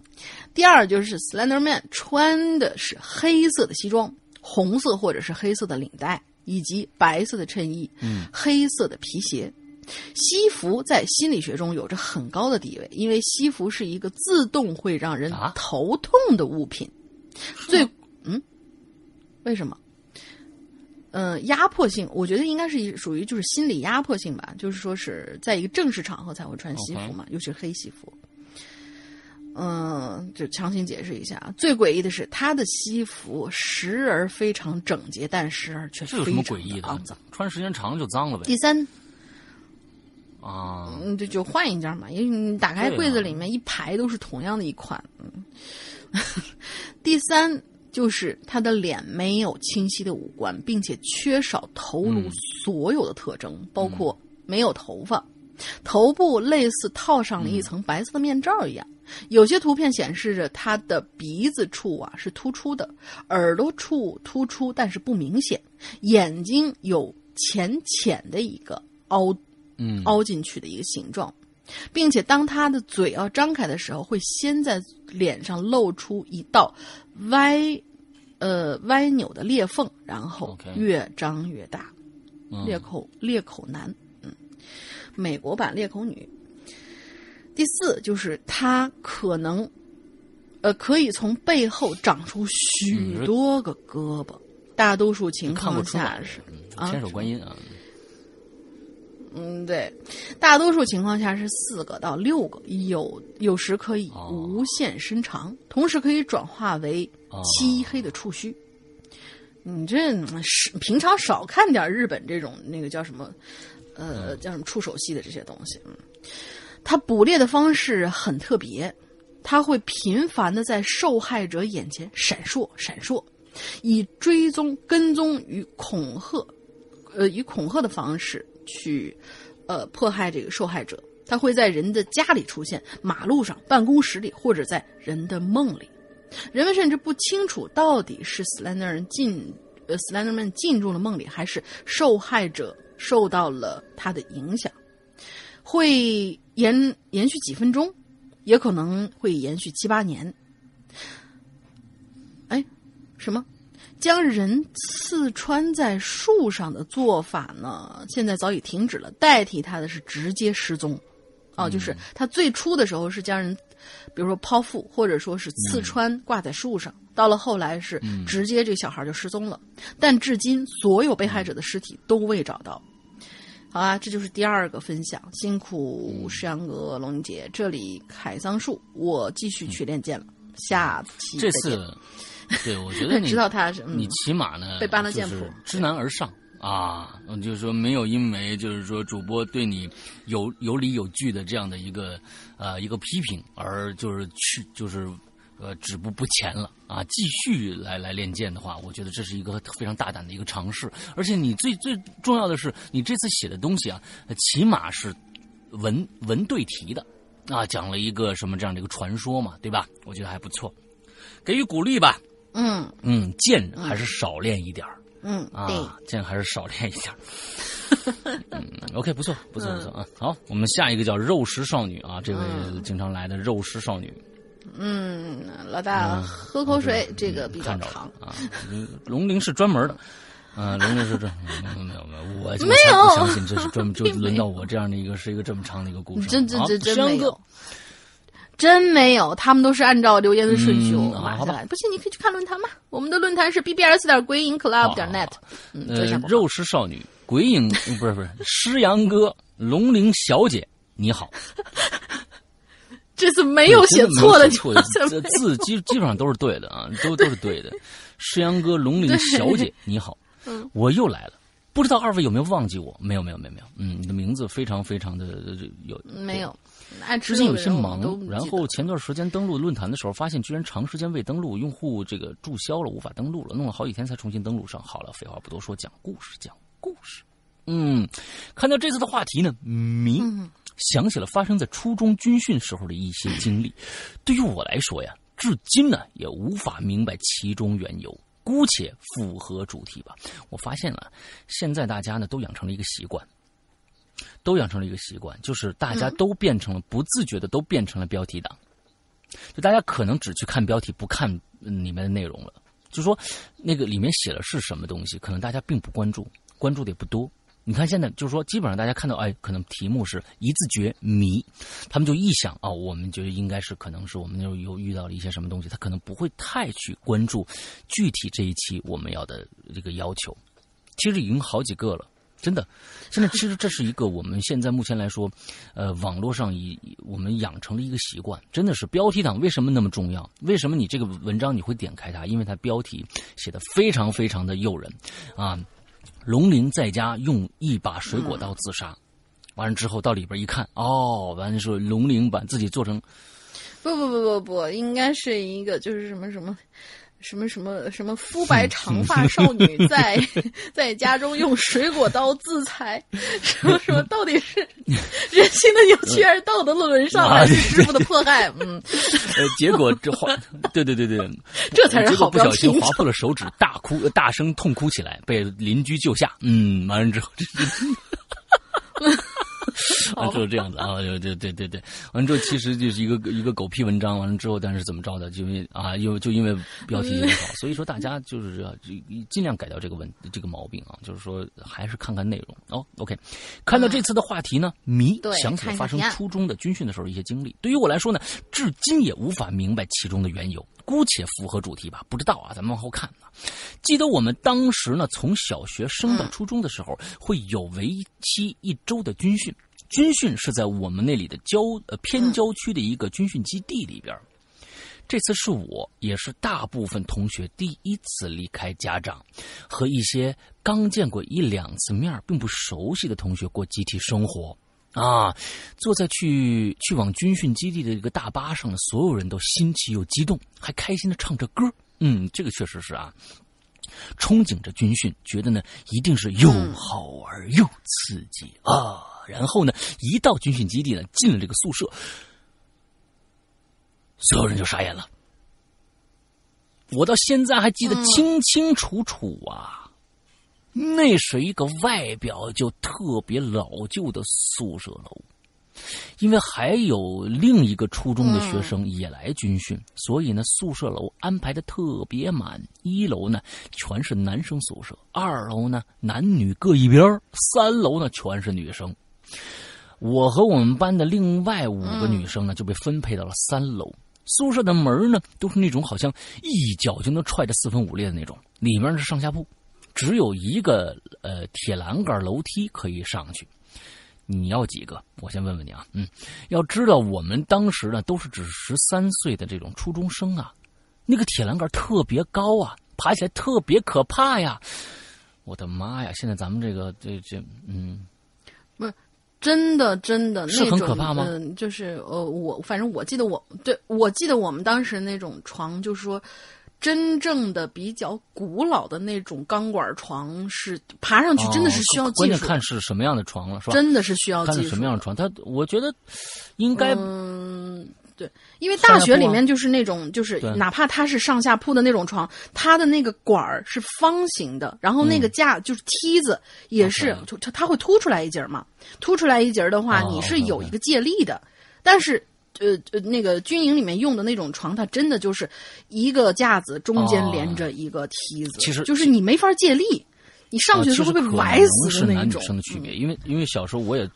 第二就是 Slender Man 穿的是黑色的西装，红色或者是黑色的领带，以及白色的衬衣，嗯，黑色的皮鞋。西服在心理学中有着很高的地位，因为西服是一个自动会让人头痛的物品。最嗯，为什么？呃，压迫性，我觉得应该是属于就是心理压迫性吧，就是说是在一个正式场合才会穿西服嘛，尤其是黑西服。嗯，就强行解释一下啊。最诡异的是，他的西服时而非常整洁，但时而却非常肮脏。穿时间长就脏了呗。第三，啊，嗯，这就换一件嘛，因为你打开柜子里面一排都是同样的一款。嗯，第三。就是他的脸没有清晰的五官，并且缺少头颅所有的特征，包括没有头发，头部类似套上了一层白色的面罩一样。有些图片显示着他的鼻子处啊是突出的，耳朵处突出但是不明显，眼睛有浅浅的一个凹，嗯，凹进去的一个形状，并且当他的嘴要张开的时候，会先在脸上露出一道。歪，呃，歪扭的裂缝，然后越张越大，裂口裂口男，嗯，美国版裂口女。第四就是他可能，呃，可以从背后长出许多个胳膊，大多数情况下是千手观音啊。嗯，对，大多数情况下是四个到六个，有有时可以无限伸长，同时可以转化为漆黑的触须。你这是平常少看点日本这种那个叫什么，呃，叫什么触手系的这些东西。嗯，它捕猎的方式很特别，它会频繁的在受害者眼前闪烁闪烁，以追踪、跟踪与恐吓，呃，以恐吓的方式。去，呃，迫害这个受害者，他会在人的家里出现，马路上、办公室里，或者在人的梦里。人们甚至不清楚到底是 Slenderman 进，呃，Slenderman 进入了梦里，还是受害者受到了他的影响。会延延续几分钟，也可能会延续七八年。哎，什么？将人刺穿在树上的做法呢？现在早已停止了，代替他的是直接失踪。哦，就是他最初的时候是将人，比如说剖腹，或者说是刺穿挂在树上，到了后来是直接这个小孩就失踪了。但至今所有被害者的尸体都未找到。好啊，这就是第二个分享，辛苦石阳哥、龙姐，这里凯桑树，我继续去练剑了，下期这次。对，我觉得你知道他是你起码呢，被搬了剑谱，知难而上啊，就是说没有因为就是说主播对你有有理有据的这样的一个呃一个批评而就是去就是呃止步不前了啊，继续来来练剑的话，我觉得这是一个非常大胆的一个尝试，而且你最最重要的是你这次写的东西啊，起码是文文对题的啊，讲了一个什么这样的一个传说嘛，对吧？我觉得还不错，给予鼓励吧。嗯嗯，剑还是少练一点嗯啊，剑还是少练一点 嗯，OK，不错不错不错啊。好，我们下一个叫肉食少女啊，这位经常来的肉食少女。嗯，老大喝口水，这个比较长啊。龙鳞是专门的，啊，龙鳞是这没有没有我没有不相信这是专门就 轮到我这样的一个是一个这么长的一个故事。真真真真没有。真没有，他们都是按照留言的顺序码下来。不信，你可以去看论坛嘛。我们的论坛是 bbs 点鬼影 club 点 net。呃，肉食少女、鬼影不是不是 狮阳哥、龙鳞小姐，你好。这次没有写错的，错字字基基本上都是对的啊，都都是对的。狮阳哥、龙鳞小姐，你好，我又来了。不知道二位有没有忘记我？没有没有没有没有。嗯，你的名字非常非常的有。没有。之前有些忙，然后前段时间登录论坛的时候，发现居然长时间未登录，用户这个注销了，无法登录了，弄了好几天才重新登录上。好了，废话不多说，讲故事，讲故事。嗯，看到这次的话题呢，迷想起了发生在初中军训时候的一些经历。对于我来说呀，至今呢也无法明白其中缘由。姑且符合主题吧。我发现了，现在大家呢都养成了一个习惯。都养成了一个习惯，就是大家都变成了不自觉的，都变成了标题党。就大家可能只去看标题，不看里面的内容了。就说那个里面写的是什么东西，可能大家并不关注，关注的也不多。你看现在，就是说基本上大家看到，哎，可能题目是一字诀谜，他们就一想啊，我们觉得应该是可能是我们有有遇到了一些什么东西，他可能不会太去关注具体这一期我们要的这个要求。其实已经好几个了。真的，现在其实这是一个我们现在目前来说，呃，网络上以我们养成了一个习惯，真的是标题党为什么那么重要？为什么你这个文章你会点开它？因为它标题写的非常非常的诱人，啊，龙鳞在家用一把水果刀自杀，完了之后到里边一看，哦，完了说龙鳞把自己做成，不不不不不，应该是一个就是什么什么。什么什么什么肤白长发少女在在家中用水果刀自裁，什么什么到底是人性的扭曲还是道德沦沦丧还是师傅的迫害？嗯，呃，结果这划，对对对对，这才是好不小心划破了手指，大哭大声痛哭起来，被邻居救下。嗯，完了之后。完之后这样子啊，对对对对对，完之后其实就是一个一个狗屁文章，完了之后，但是怎么着的，就因为啊，又就因为标题写好，所以说大家就是要尽量改掉这个问这个毛病啊，就是说还是看看内容。哦。OK，看到这次的话题呢，迷想起了发生初中的军训的时候一些经历，对于我来说呢，至今也无法明白其中的缘由，姑且符合主题吧，不知道啊，咱们往后看啊。记得我们当时呢，从小学升到初中的时候，会有为期一周的军训。军训是在我们那里的郊呃偏郊区的一个军训基地里边。这次是我也是大部分同学第一次离开家长，和一些刚见过一两次面并不熟悉的同学过集体生活。啊，坐在去去往军训基地的这个大巴上的所有人都新奇又激动，还开心的唱着歌。嗯，这个确实是啊，憧憬着军训，觉得呢一定是又好玩又刺激啊。然后呢，一到军训基地呢，进了这个宿舍，所有人就傻眼了。我到现在还记得清清楚楚啊，那是一个外表就特别老旧的宿舍楼。因为还有另一个初中的学生也来军训，所以呢，宿舍楼安排的特别满。一楼呢全是男生宿舍，二楼呢男女各一边，三楼呢全是女生。我和我们班的另外五个女生呢，就被分配到了三楼。宿舍的门呢，都是那种好像一脚就能踹得四分五裂的那种，里面是上下铺，只有一个呃铁栏杆楼梯可以上去。你要几个？我先问问你啊。嗯，要知道我们当时呢，都是只十三岁的这种初中生啊，那个铁栏杆特别高啊，爬起来特别可怕呀！我的妈呀！现在咱们这个这这嗯，不是。真的，真的，是很可怕吗？嗯，就是呃，我反正我记得我对我记得我们当时那种床，就是说，真正的比较古老的那种钢管床，是爬上去真的是需要技术。关键看是什么样的床了，是吧？真的是需要技术。看什么样的床，它我觉得应该。嗯。对，因为大学里面就是那种，就是哪怕它是上下铺的那种床，它的那个管儿是方形的，然后那个架就是梯子也是，它它会凸出来一截嘛，凸出来一截的话，你是有一个借力的。但是，呃呃，那个军营里面用的那种床，它真的就是一个架子中间连着一个梯子，其实就是你没法借力。你上去的时候会被崴死的那种。是男女生的区别，因为因为小时候我也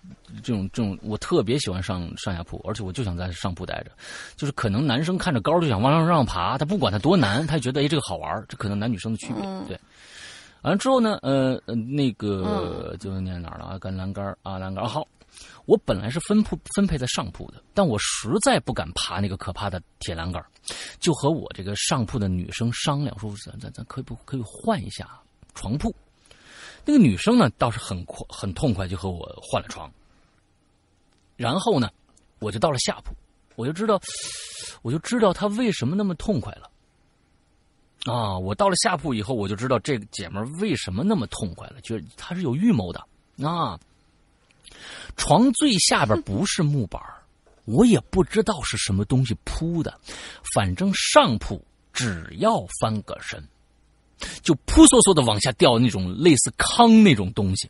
这种这种，我特别喜欢上上下铺，而且我就想在上铺待着。就是可能男生看着高就想往上上爬，他不管他多难，他觉得哎这个好玩这可能男女生的区别。对，完了之后呢，呃呃，那个就念哪儿了啊？跟栏杆啊，栏杆好。我本来是分铺分配在上铺的，但我实在不敢爬那个可怕的铁栏杆，就和我这个上铺的女生商量说，咱咱咱可以不可以换一下床铺？那个女生呢，倒是很快很痛快，就和我换了床。然后呢，我就到了下铺，我就知道，我就知道她为什么那么痛快了。啊，我到了下铺以后，我就知道这个姐们为什么那么痛快了，就是她是有预谋的。啊，床最下边不是木板我也不知道是什么东西铺的，反正上铺只要翻个身。就扑簌簌的往下掉那种类似糠那种东西，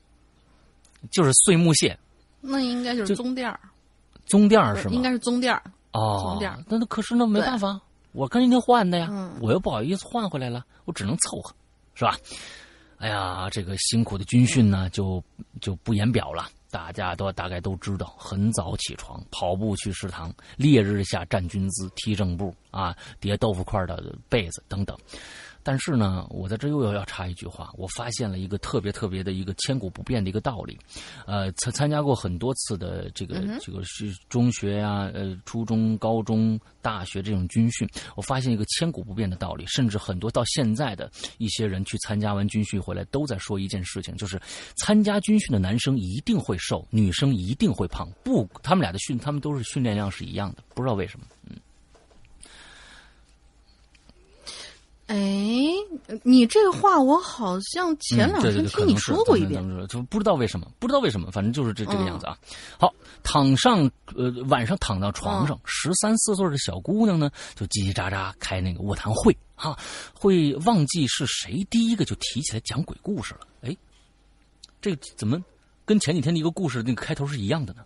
就是碎木屑。那应该就是棕垫儿，棕垫儿是吗？应该是棕垫儿哦，棕垫儿。那那可是那没办法，我跟人家换的呀，我又不好意思换回来了，我只能凑合，是吧？哎呀，这个辛苦的军训呢，就就不言表了。大家都大概都知道，很早起床，跑步去食堂，烈日下站军姿，踢正步啊，叠豆腐块的被子等等。但是呢，我在这又要要插一句话，我发现了一个特别特别的一个千古不变的一个道理。呃，参参加过很多次的这个这个是中学呀、呃初中、高中、大学这种军训，我发现一个千古不变的道理，甚至很多到现在的一些人去参加完军训回来，都在说一件事情，就是参加军训的男生一定会瘦，女生一定会胖。不，他们俩的训，他们都是训练量是一样的，不知道为什么。嗯。哎，你这个话我好像前两天听你说过一遍，就不知道为什么，不知道为什么，反正就是这这个样子啊。好，躺上呃晚上躺到床上，十三四岁的小姑娘呢，就叽叽喳喳开那个卧谈会啊，会忘记是谁第一个就提起来讲鬼故事了。哎，这怎么跟前几天的一个故事那个开头是一样的呢？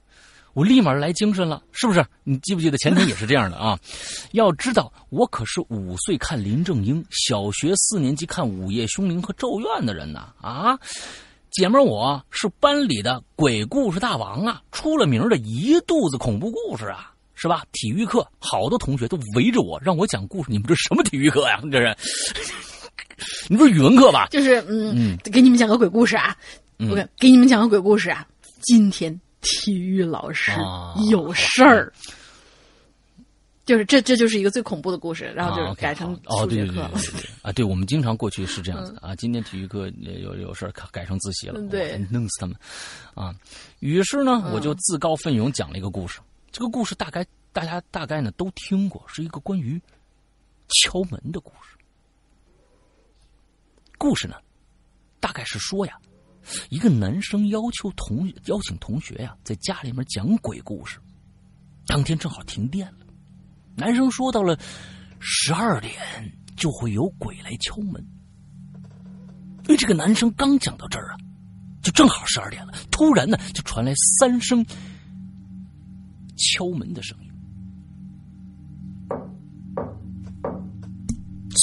我立马来精神了，是不是？你记不记得前天也是这样的啊？要知道，我可是五岁看林正英，小学四年级看《午夜凶铃》和《咒怨》的人呐！啊，姐们儿，我是班里的鬼故事大王啊，出了名的一肚子恐怖故事啊，是吧？体育课好多同学都围着我让我讲故事，你们这什么体育课呀？这是，你不是语文课吧？就是嗯，给你们讲个鬼故事啊！我给你们讲个鬼故事啊！今天。体育老师有事儿，就是这，这就是一个最恐怖的故事，然后就改成数学课了。啊，对，我们经常过去是这样子的啊。今天体育课有有事儿，改成自习了，对，弄死他们啊。于是呢，我就自告奋勇讲了一个故事。这个故事大概大家大概呢都听过，是一个关于敲门的故事。故事呢，大概是说呀。一个男生要求同邀请同学呀，在家里面讲鬼故事。当天正好停电了，男生说到了十二点就会有鬼来敲门。因为这个男生刚讲到这儿啊，就正好十二点了。突然呢，就传来三声敲门的声音，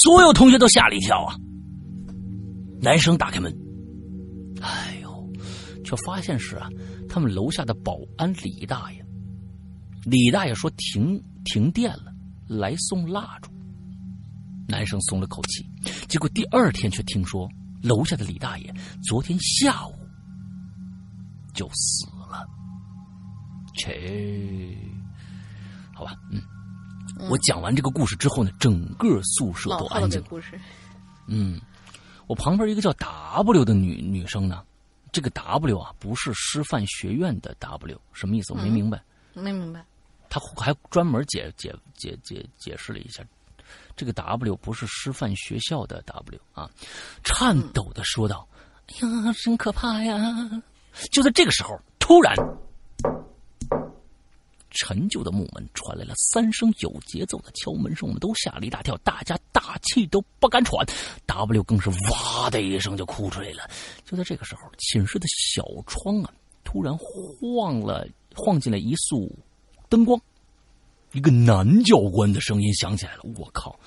所有同学都吓了一跳啊。男生打开门。却发现是啊，他们楼下的保安李大爷。李大爷说停停电了，来送蜡烛。男生松了口气，结果第二天却听说楼下的李大爷昨天下午就死了。切，好吧，嗯，我讲完这个故事之后呢，整个宿舍都安静。故事，嗯。我旁边一个叫 W 的女女生呢，这个 W 啊不是师范学院的 W，什么意思？我没明白。没明白。他还专门解解解解解释了一下，这个 W 不是师范学校的 W 啊，颤抖的说道：“哎呀，真可怕呀！”就在这个时候，突然。陈旧的木门传来了三声有节奏的敲门声，我们都吓了一大跳，大家大气都不敢喘。W 更是哇的一声就哭出来了。就在这个时候，寝室的小窗啊，突然晃了，晃进来一束灯光，一个男教官的声音响起来了。我靠！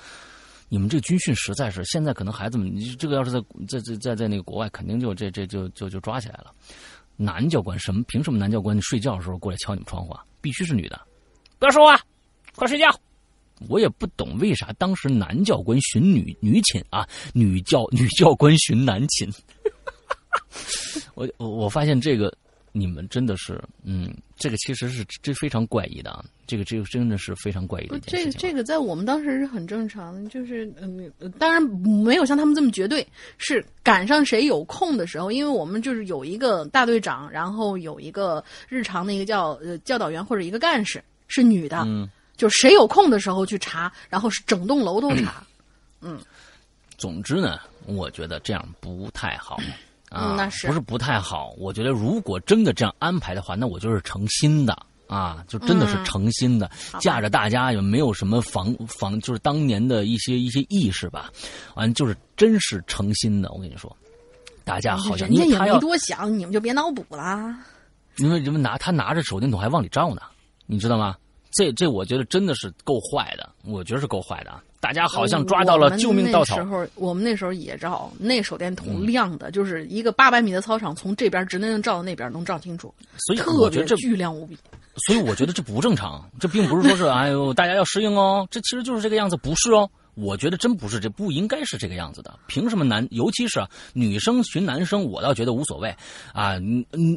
你们这军训实在是，现在可能孩子们，你这个要是在在在在在那个国外，肯定就这这就就就抓起来了。男教官什么？凭什么男教官睡觉的时候过来敲你们窗户啊？必须是女的，不要说话，快睡觉。我也不懂为啥当时男教官寻女女寝啊，女教女教官寻男寝。我我我发现这个。你们真的是，嗯，这个其实是这非常怪异的啊，这个这个真的是非常怪异的一件事情。这这个在我们当时是很正常，就是嗯，当然没有像他们这么绝对，是赶上谁有空的时候，因为我们就是有一个大队长，然后有一个日常的一个教呃教导员或者一个干事是女的，嗯，就谁有空的时候去查，然后是整栋楼都查，嗯。总之呢，我觉得这样不太好。啊，那是不是不太好？我觉得如果真的这样安排的话，那我就是诚心的啊，就真的是诚心的，架着大家也没有什么防防，就是当年的一些一些意识吧，完就是真是诚心的。我跟你说，大家好像人家也没多想，你们就别脑补了。因为人们拿他拿着手电筒还往里照呢，你知道吗？这这，我觉得真的是够坏的，我觉得是够坏的啊！大家好像抓到了救命稻草。时候我们那时候也照，那手电筒亮的，就是一个八百米的操场，从这边直能照到那边，能照清楚。所以我觉得这巨亮无比。所以我觉得这不正常，这并不是说是哎呦大家要适应哦，这其实就是这个样子，不是哦。我觉得真不是，这不应该是这个样子的。凭什么男，尤其是女生寻男生，我倒觉得无所谓啊。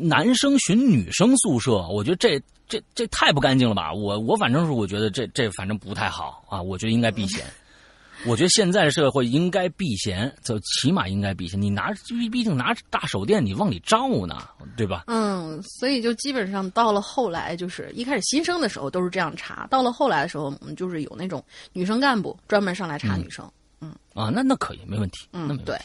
男生寻女生宿舍，我觉得这这这太不干净了吧？我我反正是我觉得这这反正不太好啊。我觉得应该避嫌。我觉得现在的社会应该避嫌，就起码应该避嫌。你拿毕毕竟拿大手电，你往里照呢，对吧？嗯，所以就基本上到了后来，就是一开始新生的时候都是这样查，到了后来的时候，我们就是有那种女生干部专门上来查女生。嗯啊，那那可以，没问题。嗯，那没对啊。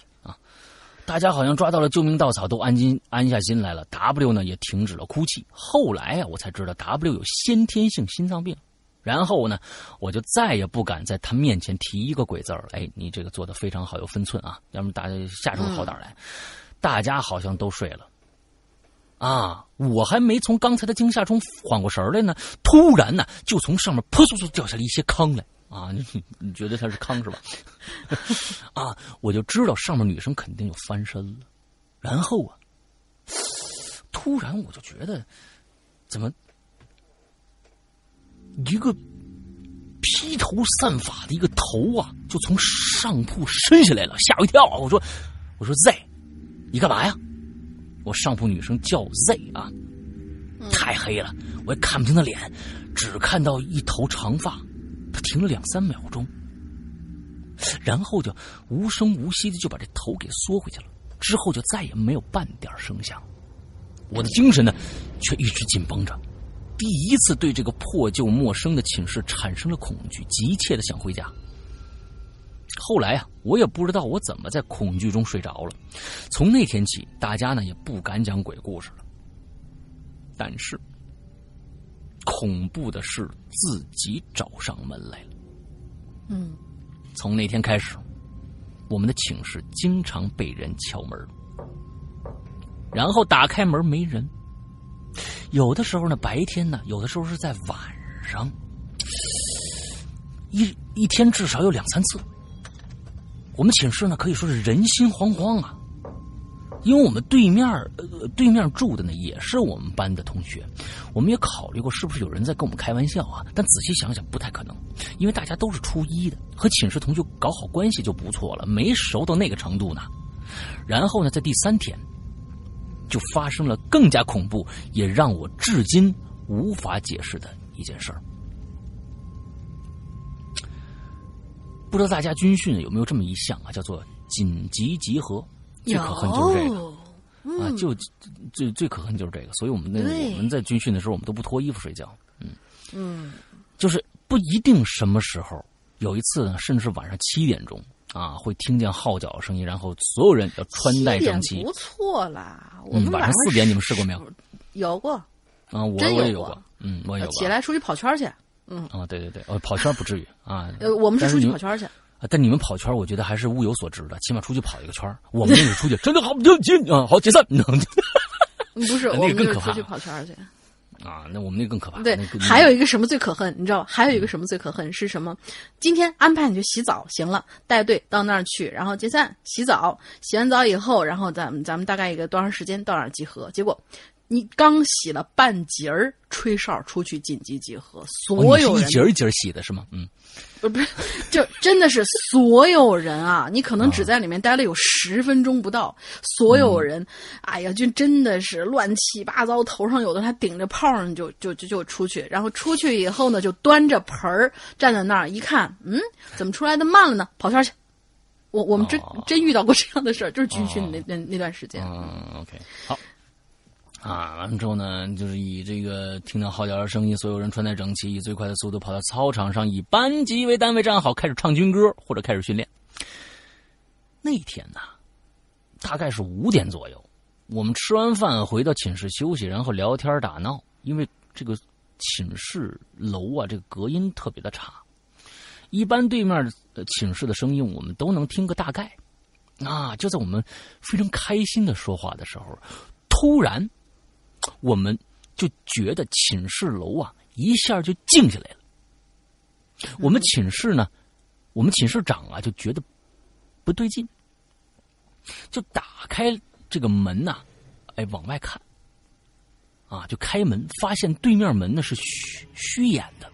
大家好像抓到了救命稻草，都安心安下心来了。W 呢也停止了哭泣。后来啊，我才知道 W 有先天性心脏病。然后呢，我就再也不敢在他面前提一个鬼字儿。哎，你这个做的非常好，有分寸啊，要么大家吓出好胆来。大家好像都睡了，啊，我还没从刚才的惊吓中缓过神来呢，突然呢，就从上面扑簌簌掉下来一些坑来。啊，你你觉得他是康是吧？啊，我就知道上面女生肯定有翻身了。然后啊，突然我就觉得，怎么？一个披头散发的一个头啊，就从上铺伸下来了，吓我一跳啊！我说：“我说 Z，你干嘛呀？”我上铺女生叫 Z 啊，太黑了，我也看不清她脸，只看到一头长发。停了两三秒钟，然后就无声无息的就把这头给缩回去了，之后就再也没有半点声响。我的精神呢，却一直紧绷着。第一次对这个破旧陌生的寝室产生了恐惧，急切的想回家。后来啊，我也不知道我怎么在恐惧中睡着了。从那天起，大家呢也不敢讲鬼故事了。但是，恐怖的事自己找上门来了。嗯，从那天开始，我们的寝室经常被人敲门，然后打开门没人。有的时候呢，白天呢；有的时候是在晚上，一一天至少有两三次。我们寝室呢可以说是人心惶惶啊，因为我们对面呃对面住的呢也是我们班的同学，我们也考虑过是不是有人在跟我们开玩笑啊，但仔细想想不太可能，因为大家都是初一的，和寝室同学搞好关系就不错了，没熟到那个程度呢。然后呢，在第三天。就发生了更加恐怖，也让我至今无法解释的一件事儿。不知道大家军训有没有这么一项啊，叫做紧急集合。最可恨就是这个啊，就最最可恨就是这个。所以我们那我们在军训的时候，我们都不脱衣服睡觉。嗯嗯，就是不一定什么时候。有一次呢，甚至是晚上七点钟。啊，会听见号角声音，然后所有人要穿戴整齐。不错啦，我们晚上四点你们试过没有？有过。啊，我我也有过。嗯，我也有。起来出去跑圈去。嗯。啊，对对对，呃，跑圈不至于啊。呃，我们是出去跑圈去。啊，但你们跑圈，我觉得还是物有所值的，起码出去跑一个圈我们那是出去，真的好不劲啊！好解散。不是，我们是出去跑圈去。啊，那我们那更可怕。对，还有一个什么最可恨？你知道？还有一个什么最可恨是什么？今天安排你去洗澡，行了，带队到那儿去，然后解散洗澡，洗完澡以后，然后咱们咱们大概一个多长时间到那儿集合？结果。你刚洗了半截儿，吹哨出去紧急集合，所有人一节一节洗的是吗？嗯，不 不是，就真的是所有人啊！你可能只在里面待了有十分钟不到，所有人，哎呀，就真的是乱七八糟，头上有的还顶着泡呢，就就就就出去，然后出去以后呢，就端着盆儿站在那儿，一看，嗯，怎么出来的慢了呢？跑圈去！我我们真真遇到过这样的事儿，就是军训那那那段时间。嗯，OK，好。啊，完了之后呢，就是以这个听到号角的声音，所有人穿戴整齐，以最快的速度跑到操场上，以班级为单位站好，开始唱军歌或者开始训练。那天呢，大概是五点左右，我们吃完饭回到寝室休息，然后聊天打闹。因为这个寝室楼啊，这个隔音特别的差，一般对面寝室的声音我们都能听个大概。啊，就在我们非常开心的说话的时候，突然。我们就觉得寝室楼啊一下就静下来了。我们寝室呢，我们寝室长啊就觉得不对劲，就打开这个门呐，哎往外看，啊就开门，发现对面门呢是虚虚掩的。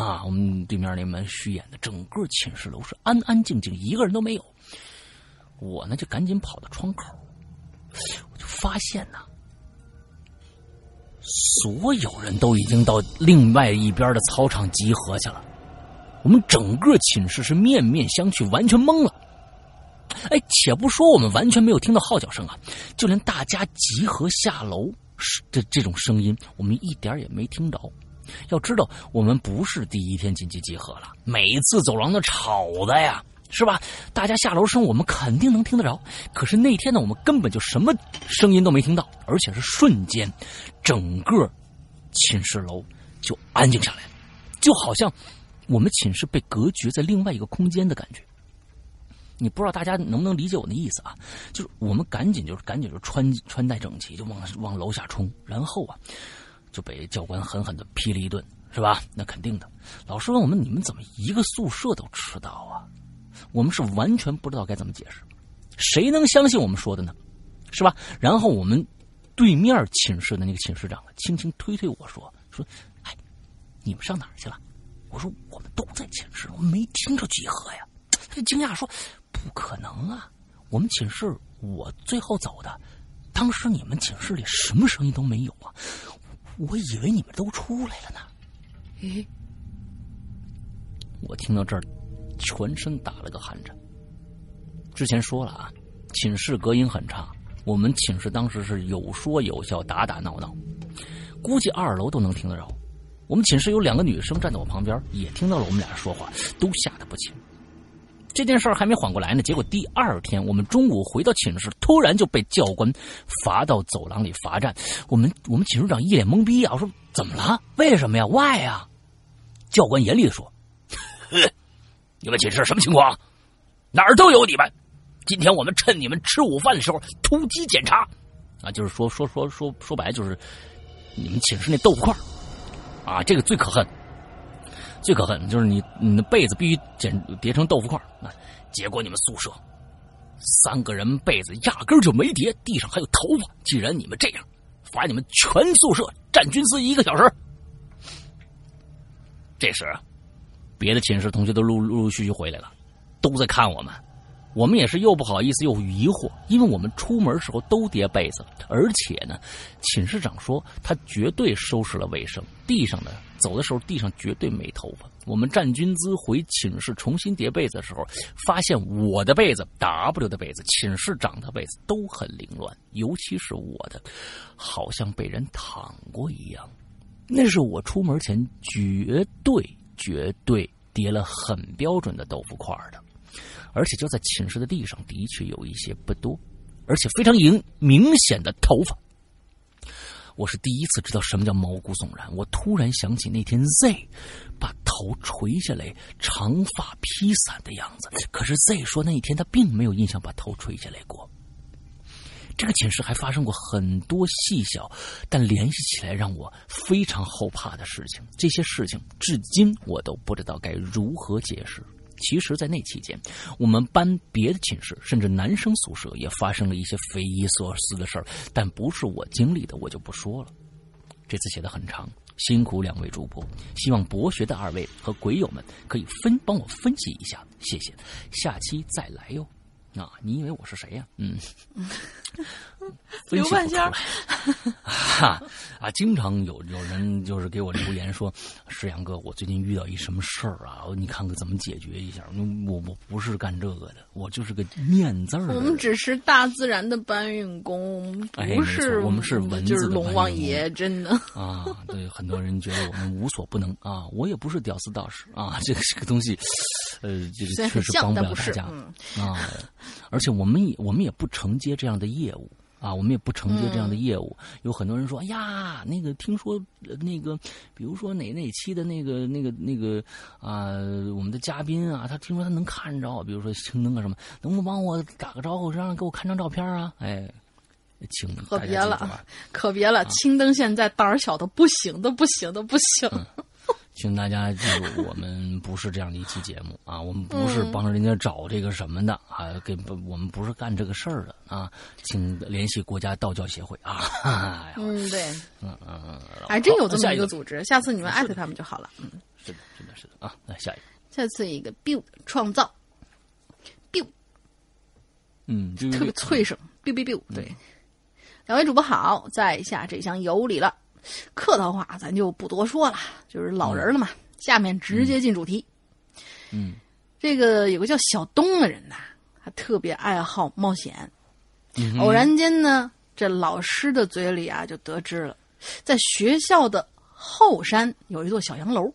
啊，我们对面那门虚掩的，整个寝室楼是安安静静，一个人都没有。我呢就赶紧跑到窗口，我就发现呐，所有人都已经到另外一边的操场集合去了。我们整个寝室是面面相觑，完全懵了。哎，且不说我们完全没有听到号角声啊，就连大家集合下楼这这种声音，我们一点也没听着。要知道，我们不是第一天紧急集合了，每次走廊都吵的呀。是吧？大家下楼声我们肯定能听得着，可是那天呢，我们根本就什么声音都没听到，而且是瞬间，整个寝室楼就安静下来，就好像我们寝室被隔绝在另外一个空间的感觉。你不知道大家能不能理解我的意思啊？就是我们赶紧就是赶紧就穿穿戴整齐，就往往楼下冲，然后啊就被教官狠狠的批了一顿，是吧？那肯定的。老师问我们：你们怎么一个宿舍都迟到啊？我们是完全不知道该怎么解释，谁能相信我们说的呢？是吧？然后我们对面寝室的那个寝室长轻轻推推我说：“说，哎，你们上哪儿去了？”我说：“我们都在寝室，我们没听着集合呀。”他就惊讶说：“不可能啊！我们寝室我最后走的，当时你们寝室里什么声音都没有啊！我以为你们都出来了呢。”咦？我听到这儿。全身打了个寒颤。之前说了啊，寝室隔音很差，我们寝室当时是有说有笑，打打闹闹，估计二楼都能听得着。我们寝室有两个女生站在我旁边，也听到了我们俩说话，都吓得不轻。这件事儿还没缓过来呢，结果第二天我们中午回到寝室，突然就被教官罚到走廊里罚站。我们我们寝室长一脸懵逼啊，我说怎么了？为什么呀？Why 呀？教官严厉的说。你们寝室什么情况？哪儿都有你们。今天我们趁你们吃午饭的时候突击检查，啊，就是说说说说说白就是你们寝室那豆腐块啊，这个最可恨，最可恨就是你你的被子必须剪叠成豆腐块啊。结果你们宿舍三个人被子压根就没叠，地上还有头发。既然你们这样，罚你们全宿舍站军姿一个小时。这时。别的寝室同学都陆陆陆续续回来了，都在看我们。我们也是又不好意思又疑惑，因为我们出门时候都叠被子，而且呢，寝室长说他绝对收拾了卫生，地上呢走的时候地上绝对没头发。我们站军姿回寝室重新叠被子的时候，发现我的被子、W 的被子、寝室长的被子都很凌乱，尤其是我的，好像被人躺过一样。那是我出门前绝对。绝对叠了很标准的豆腐块的，而且就在寝室的地上，的确有一些不多，而且非常明明显的头发。我是第一次知道什么叫毛骨悚然。我突然想起那天 Z 把头垂下来，长发披散的样子。可是 Z 说那一天他并没有印象把头垂下来过。这个寝室还发生过很多细小，但联系起来让我非常后怕的事情。这些事情至今我都不知道该如何解释。其实，在那期间，我们班别的寝室，甚至男生宿舍也发生了一些匪夷所思的事儿，但不是我经历的，我就不说了。这次写的很长，辛苦两位主播，希望博学的二位和鬼友们可以分帮我分析一下，谢谢。下期再来哟。啊，你以为我是谁呀？嗯，刘半仙儿，哈啊，经常有有人就是给我留言说，石阳哥，我最近遇到一什么事儿啊？你看看怎么解决一下？我我不是干这个的，我就是个念字儿。我们只是大自然的搬运工，不是我们是文字的龙王爷，真的啊。对，很多人觉得我们无所不能啊，我也不是屌丝道士啊，这个这个东西，呃，这个确实帮不了大家啊。而且我们也我们也不承接这样的业务啊，我们也不承接这样的业务。有很多人说：“哎呀，那个听说那个，比如说哪哪期的那个那个那个啊，我们的嘉宾啊，他听说他能看着，比如说青灯啊什么，能不能帮我打个招呼，让给我看张照片啊？”哎，青可别了，可别了，青灯现在胆儿小的不行都，不行都，不行。请大家记住，我们不是这样的一期节目啊，我们不是帮人家找这个什么的啊，给我们不是干这个事儿的啊，请联系国家道教协会啊。嗯，对，嗯嗯嗯，还真有这么一个组织，下次你们艾特他们就好了。嗯，是的，是的。是的啊。那下一个，再次一个 build 创造，build，嗯，特别脆声，biu biu biu。对，两位主播好，在下这箱有礼了。客套话咱就不多说了，就是老人了嘛。下面直接进主题。嗯，这个有个叫小东的人呐，他特别爱好冒险。偶然间呢，这老师的嘴里啊就得知了，在学校的后山有一座小洋楼，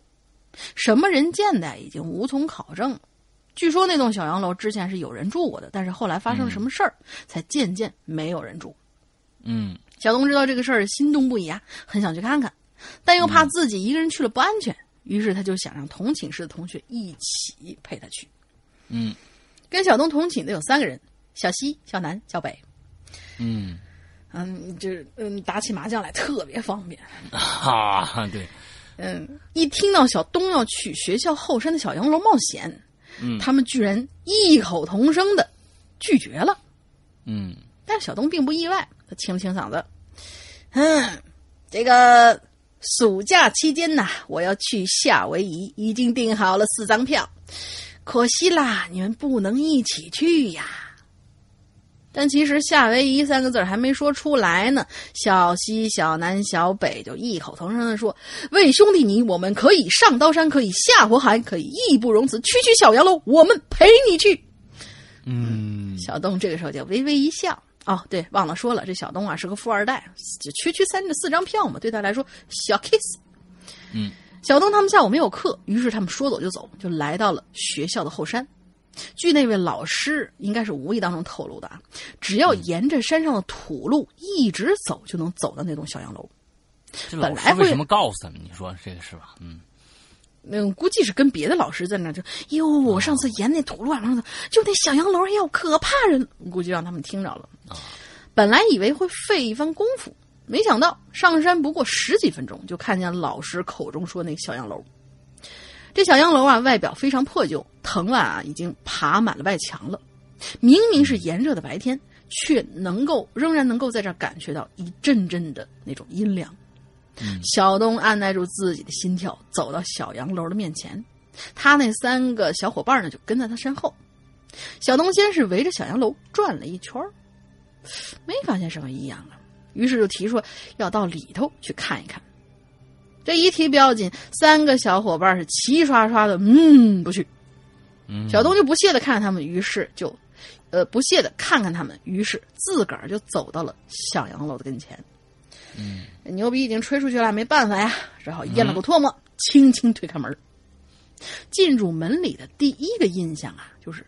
什么人建的已经无从考证。据说那栋小洋楼之前是有人住过的，但是后来发生了什么事儿，才渐渐没有人住。嗯，小东知道这个事儿，心动不已啊，很想去看看，但又怕自己一个人去了不安全，于是他就想让同寝室的同学一起陪他去。嗯，跟小东同寝的有三个人：小西、小南、小北。嗯嗯，就是嗯，打起麻将来特别方便。哈，对，嗯，一听到小东要去学校后山的小洋楼冒险，嗯，他们居然异口同声的拒绝了。嗯，但小东并不意外，他清了清嗓子，嗯，这个暑假期间呐，我要去夏威夷，已经订好了四张票，可惜啦，你们不能一起去呀。但其实“夏威夷”三个字还没说出来呢，小西、小南、小北就异口同声的说：“为兄弟你，我们可以上刀山，可以下火海，可以义不容辞。区区小洋楼，我们陪你去。”嗯，小东这个时候就微微一笑。哦，对，忘了说了，这小东啊是个富二代，就区区三四张票嘛，对他来说小 kiss。嗯，小东他们下午没有课，于是他们说走就走，就来到了学校的后山。据那位老师应该是无意当中透露的啊，只要沿着山上的土路一直走，就能走到那栋小洋楼。本来为什么告诉他们？你说这个是吧？嗯，嗯，估计是跟别的老师在那就，哟，我上次沿那土路往上走，就那小洋楼，哎呦，可怕人！估计让他们听着了。本来以为会费一番功夫，没想到上山不过十几分钟，就看见老师口中说那个小洋楼。这小洋楼啊，外表非常破旧，藤蔓啊已经爬满了外墙了。明明是炎热的白天，却能够仍然能够在这儿感觉到一阵阵的那种阴凉。嗯、小东按耐住自己的心跳，走到小洋楼的面前。他那三个小伙伴呢，就跟在他身后。小东先是围着小洋楼转了一圈没发现什么异样啊，于是就提出要到里头去看一看。这一提不要紧，三个小伙伴是齐刷刷的，嗯，不去。小东就不屑的看着他们，于是就，呃，不屑的看看他们，于是自个儿就走到了小洋楼的跟前。嗯，牛逼已经吹出去了，没办法呀，只好咽了口唾沫，轻轻推开门。进入门里的第一个印象啊，就是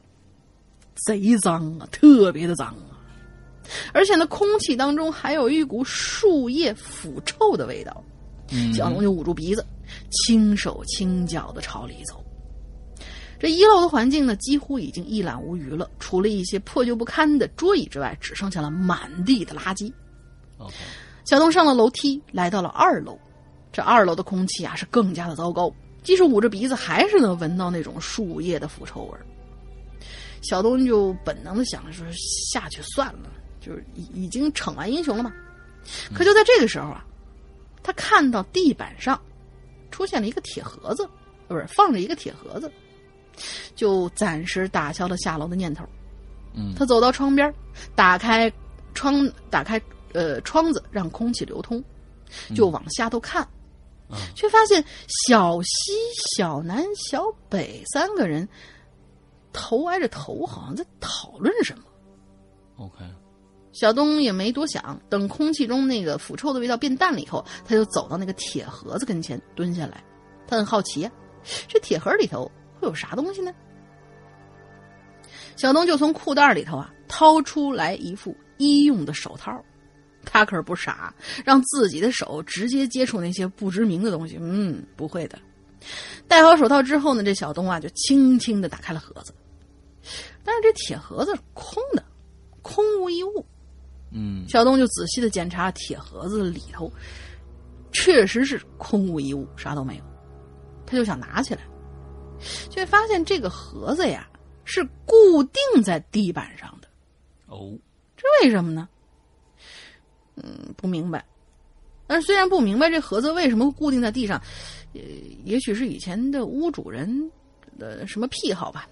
贼脏啊，特别的脏啊，而且呢，空气当中还有一股树叶腐臭的味道。小龙就捂住鼻子，轻手轻脚的朝里走。这一楼的环境呢，几乎已经一览无余了，除了一些破旧不堪的桌椅之外，只剩下了满地的垃圾。小东上了楼梯，来到了二楼。这二楼的空气啊，是更加的糟糕，即使捂着鼻子，还是能闻到那种树叶的腐臭味小东就本能的想着说：“下去算了，就是已已经逞完英雄了嘛。”可就在这个时候啊。他看到地板上出现了一个铁盒子，不是放着一个铁盒子，就暂时打消了下楼的念头。嗯，他走到窗边，打开窗，打开呃窗子，让空气流通，就往下头看，嗯、却发现小西、小南、小北三个人头挨着头，好像在讨论什么。OK。小东也没多想，等空气中那个腐臭的味道变淡了以后，他就走到那个铁盒子跟前，蹲下来。他很好奇，这铁盒里头会有啥东西呢？小东就从裤袋里头啊掏出来一副医用的手套，他可是不傻，让自己的手直接接触那些不知名的东西。嗯，不会的。戴好手套之后呢，这小东啊就轻轻的打开了盒子，但是这铁盒子是空的，空无一物。嗯，小东就仔细的检查铁盒子里头，确实是空无一物，啥都没有。他就想拿起来，却发现这个盒子呀是固定在地板上的。哦，这为什么呢？嗯，不明白。但是虽然不明白这盒子为什么固定在地上，也，也许是以前的屋主人的什么癖好吧，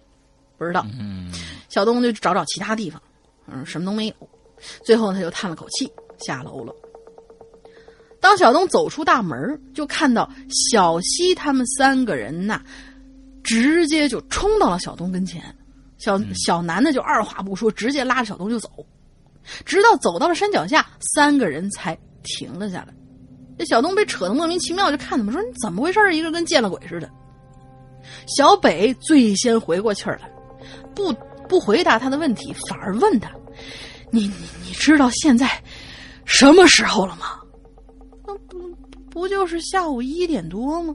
不知道。嗯，小东就找找其他地方，嗯，什么都没有。最后他就叹了口气，下楼了。当小东走出大门，就看到小西他们三个人呐，直接就冲到了小东跟前。小小男的，就二话不说，直接拉着小东就走，直到走到了山脚下，三个人才停了下来。这小东被扯得莫名其妙，就看他们说：“你怎么回事？一个跟见了鬼似的。”小北最先回过气儿来，不不回答他的问题，反而问他：“你你你知道现在什么时候了吗？”“那不不就是下午一点多吗？”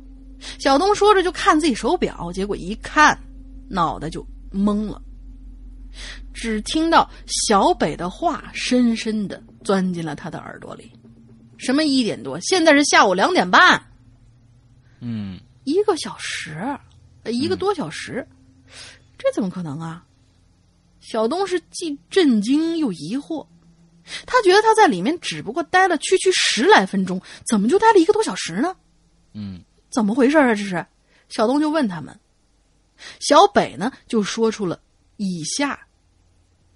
小东说着就看自己手表，结果一看，脑袋就懵了。只听到小北的话深深的钻进了他的耳朵里。什么一点多？现在是下午两点半。嗯，一个小时，一个多小时，这怎么可能啊？小东是既震惊又疑惑，他觉得他在里面只不过待了区区十来分钟，怎么就待了一个多小时呢？嗯，怎么回事啊？这是小东就问他们，小北呢就说出了以下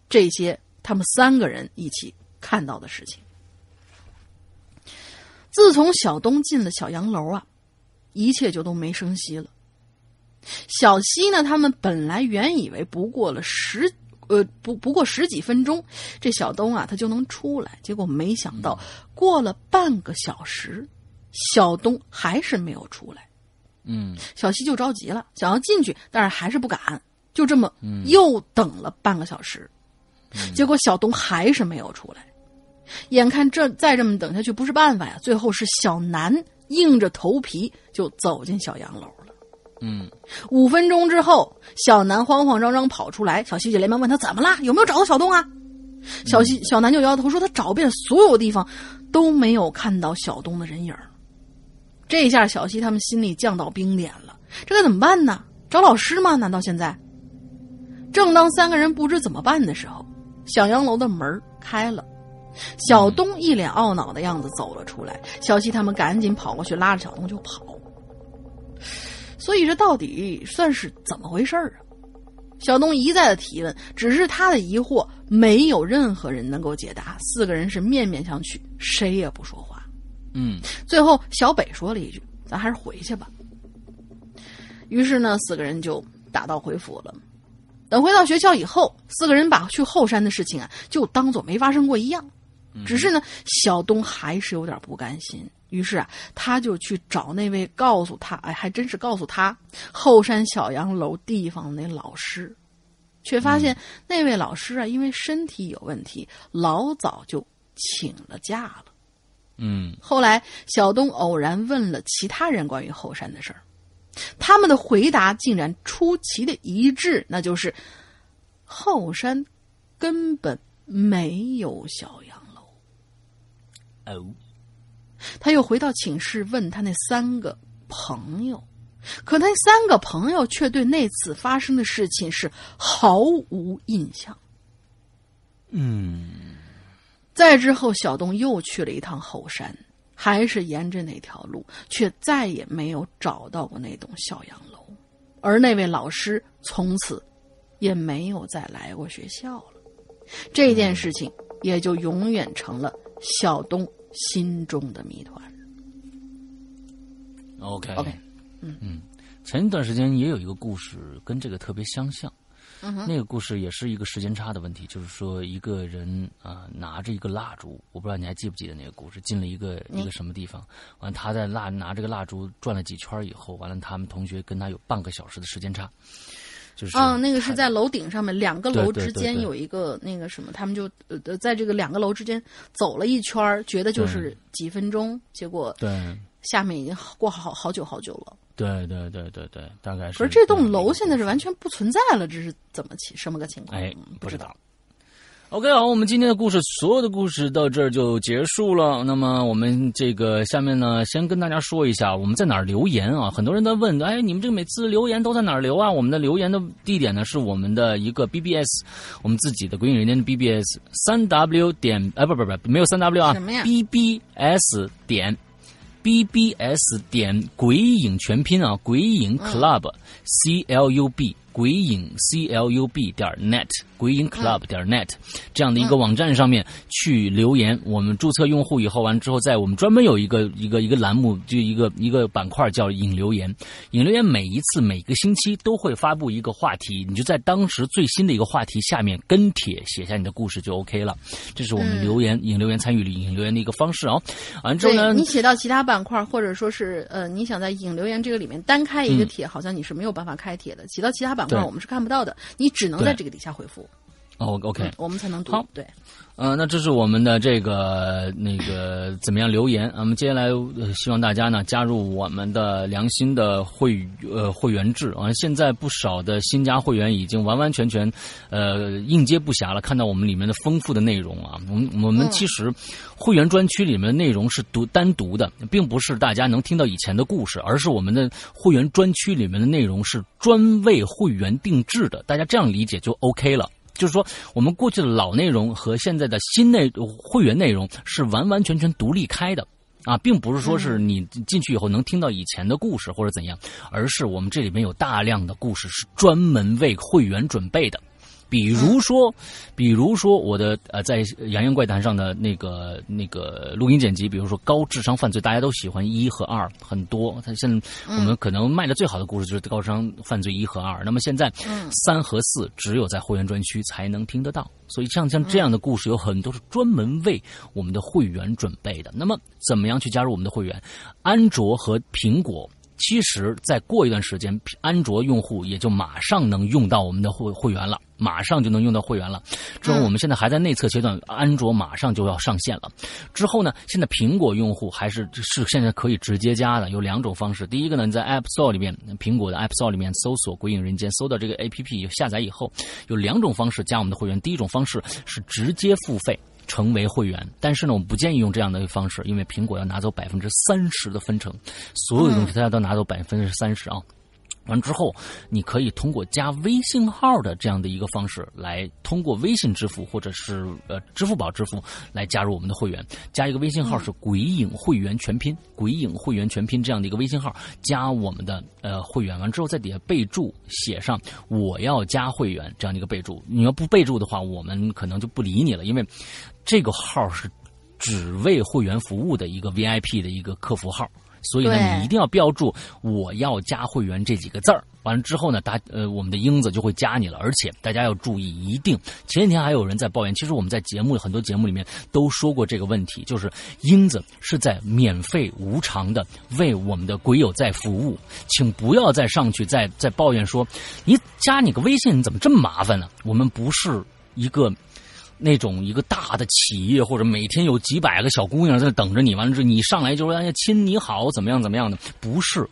这些他们三个人一起看到的事情。自从小东进了小洋楼啊，一切就都没声息了。小西呢，他们本来原以为不过了十呃不不过十几分钟，这小东啊他就能出来，结果没想到过了半个小时，小东还是没有出来。嗯，小西就着急了，想要进去，但是还是不敢，就这么又等了半个小时，结果小东还是没有出来。眼看这再这么等下去不是办法呀，最后是小南硬着头皮就走进小洋楼了。嗯，五分钟之后，小南慌慌张张跑出来，小西就连忙问他怎么啦，有没有找到小东啊？小西小南就摇摇头说他找遍所有地方都没有看到小东的人影这下小西他们心里降到冰点了，这该怎么办呢？找老师吗？难道现在？正当三个人不知怎么办的时候，小洋楼的门开了。小东一脸懊恼的样子走了出来，小西他们赶紧跑过去拉着小东就跑。所以这到底算是怎么回事啊？小东一再的提问，只是他的疑惑没有任何人能够解答。四个人是面面相觑，谁也不说话。嗯，最后小北说了一句：“咱还是回去吧。”于是呢，四个人就打道回府了。等回到学校以后，四个人把去后山的事情啊，就当做没发生过一样。只是呢，小东还是有点不甘心，于是啊，他就去找那位告诉他，哎，还真是告诉他后山小洋楼地方的那老师，却发现那位老师啊，因为身体有问题，老早就请了假了。嗯，后来小东偶然问了其他人关于后山的事儿，他们的回答竟然出奇的一致，那就是后山根本没有小洋楼。哦，他又回到寝室问他那三个朋友，可那三个朋友却对那次发生的事情是毫无印象。嗯，再之后，小东又去了一趟后山，还是沿着那条路，却再也没有找到过那栋小洋楼，而那位老师从此也没有再来过学校了。这件事情也就永远成了小东。心中的谜团。OK OK，嗯。嗯，前一段时间也有一个故事跟这个特别相像，那个故事也是一个时间差的问题，就是说一个人啊拿着一个蜡烛，我不知道你还记不记得那个故事，进了一个一个什么地方，完他在蜡拿这个蜡烛转了几圈以后，完了他们同学跟他有半个小时的时间差。就是嗯，那个是在楼顶上面，两个楼之间有一个那个什么，他们就呃在这个两个楼之间走了一圈，觉得就是几分钟，结果对下面已经过好好久好久了。对对对对对，大概是。可是这栋楼现在是完全不存在了，这是怎么起什么个情况？哎，不知道。OK，好，我们今天的故事，所有的故事到这儿就结束了。那么我们这个下面呢，先跟大家说一下我们在哪儿留言啊？很多人在问，哎，你们这个每次留言都在哪儿留啊？我们的留言的地点呢是我们的一个 BBS，我们自己的鬼影人间的 BBS 三 W 点，哎，不不不，没有三 W 啊，什么呀？BBS 点 BBS 点鬼影全拼啊，鬼影 Club、C L U B 鬼影 C L U B 点 net。鬼影 club 点 net 这样的一个网站上面去留言，我们注册用户以后完之后，在我们专门有一个一个一个栏目，就一个一个板块叫引留言。引留言每一次每个星期都会发布一个话题，你就在当时最新的一个话题下面跟帖写下你的故事就 OK 了。这是我们留言引留言参与引留言的一个方式哦。完之后呢，你写到其他板块，或者说是呃，你想在引留言这个里面单开一个帖，好像你是没有办法开帖的。写到其他板块，我们是看不到的，你只能在这个底下回复。哦，OK，我们才能读。好，对，呃，那这是我们的这个那个怎么样留言？我们接下来希望大家呢加入我们的良心的会呃会员制啊。现在不少的新加会员已经完完全全呃应接不暇了，看到我们里面的丰富的内容啊。我们我们其实会员专区里面的内容是独单独的，并不是大家能听到以前的故事，而是我们的会员专区里面的内容是专为会员定制的。大家这样理解就 OK 了。就是说，我们过去的老内容和现在的新内会员内容是完完全全独立开的，啊，并不是说是你进去以后能听到以前的故事或者怎样，而是我们这里面有大量的故事是专门为会员准备的。比如说，比如说我的呃，在《洋洋怪谈》上的那个那个录音剪辑，比如说高智商犯罪，大家都喜欢一和二很多。他现在我们可能卖的最好的故事就是高智商犯罪一和二。那么现在三和四只有在会员专区才能听得到，所以像像这样的故事有很多是专门为我们的会员准备的。那么怎么样去加入我们的会员？安卓和苹果。其实再过一段时间，安卓用户也就马上能用到我们的会会员了，马上就能用到会员了。之后我们现在还在内测阶段，安卓马上就要上线了。之后呢，现在苹果用户还是是现在可以直接加的，有两种方式。第一个呢，你在 App Store 里面，苹果的 App Store 里面搜索“鬼影人间”，搜到这个 APP 下载以后，有两种方式加我们的会员。第一种方式是直接付费。成为会员，但是呢，我们不建议用这样的方式，因为苹果要拿走百分之三十的分成，所有的东西大家都拿走百分之三十啊。完之后，你可以通过加微信号的这样的一个方式来，通过微信支付或者是呃支付宝支付来加入我们的会员。加一个微信号是“鬼影会员全拼”，“鬼影会员全拼”这样的一个微信号，加我们的呃会员。完之后，在底下备注写上“我要加会员”这样的一个备注。你要不备注的话，我们可能就不理你了，因为这个号是只为会员服务的一个 VIP 的一个客服号。所以呢，你一定要标注“我要加会员”这几个字儿。完了之后呢，大呃，我们的英子就会加你了。而且大家要注意，一定前几天还有人在抱怨，其实我们在节目很多节目里面都说过这个问题，就是英子是在免费无偿的为我们的鬼友在服务，请不要再上去再再抱怨说，你加你个微信你怎么这么麻烦呢？我们不是一个。那种一个大的企业，或者每天有几百个小姑娘在等着你，完了之后你上来就说：“哎呀，亲你好，怎么样怎么样的？”不是，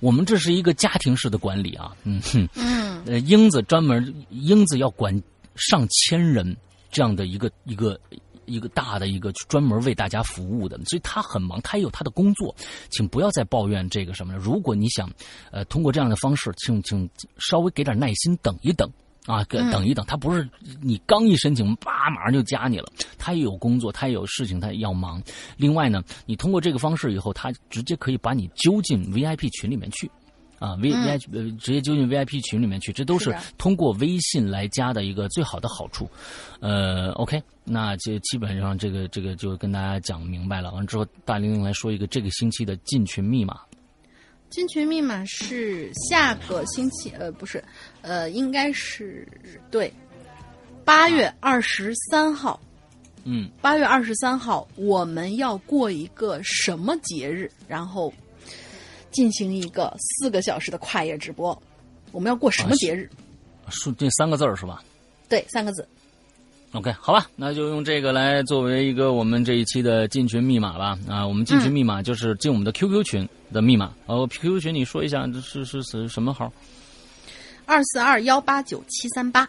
我们这是一个家庭式的管理啊。嗯哼，嗯，呃，英子专门英子要管上千人这样的一个一个一个大的一个专门为大家服务的，所以他很忙，他也有他的工作，请不要再抱怨这个什么了。如果你想呃通过这样的方式，请请稍微给点耐心，等一等。啊，等一等，他不是你刚一申请，叭，马上就加你了。他也有工作，他也有事情，他也要忙。另外呢，你通过这个方式以后，他直接可以把你揪进 VIP 群里面去，啊，V V I 呃，直接揪进 VIP 群里面去，这都是通过微信来加的一个最好的好处。呃，OK，那就基本上这个这个就跟大家讲明白了。完之后，大玲玲来说一个这个星期的进群密码。进群密码是下个星期，呃，不是，呃，应该是对，八月二十三号，嗯，八月二十三号我们要过一个什么节日？然后进行一个四个小时的跨夜直播。我们要过什么节日？说这三个字儿是吧？对，三个字。OK，好吧，那就用这个来作为一个我们这一期的进群密码吧。啊，我们进群密码就是进我们的 QQ 群的密码。哦，QQ 群你说一下，这是是是什么号？二四二幺八九七三八。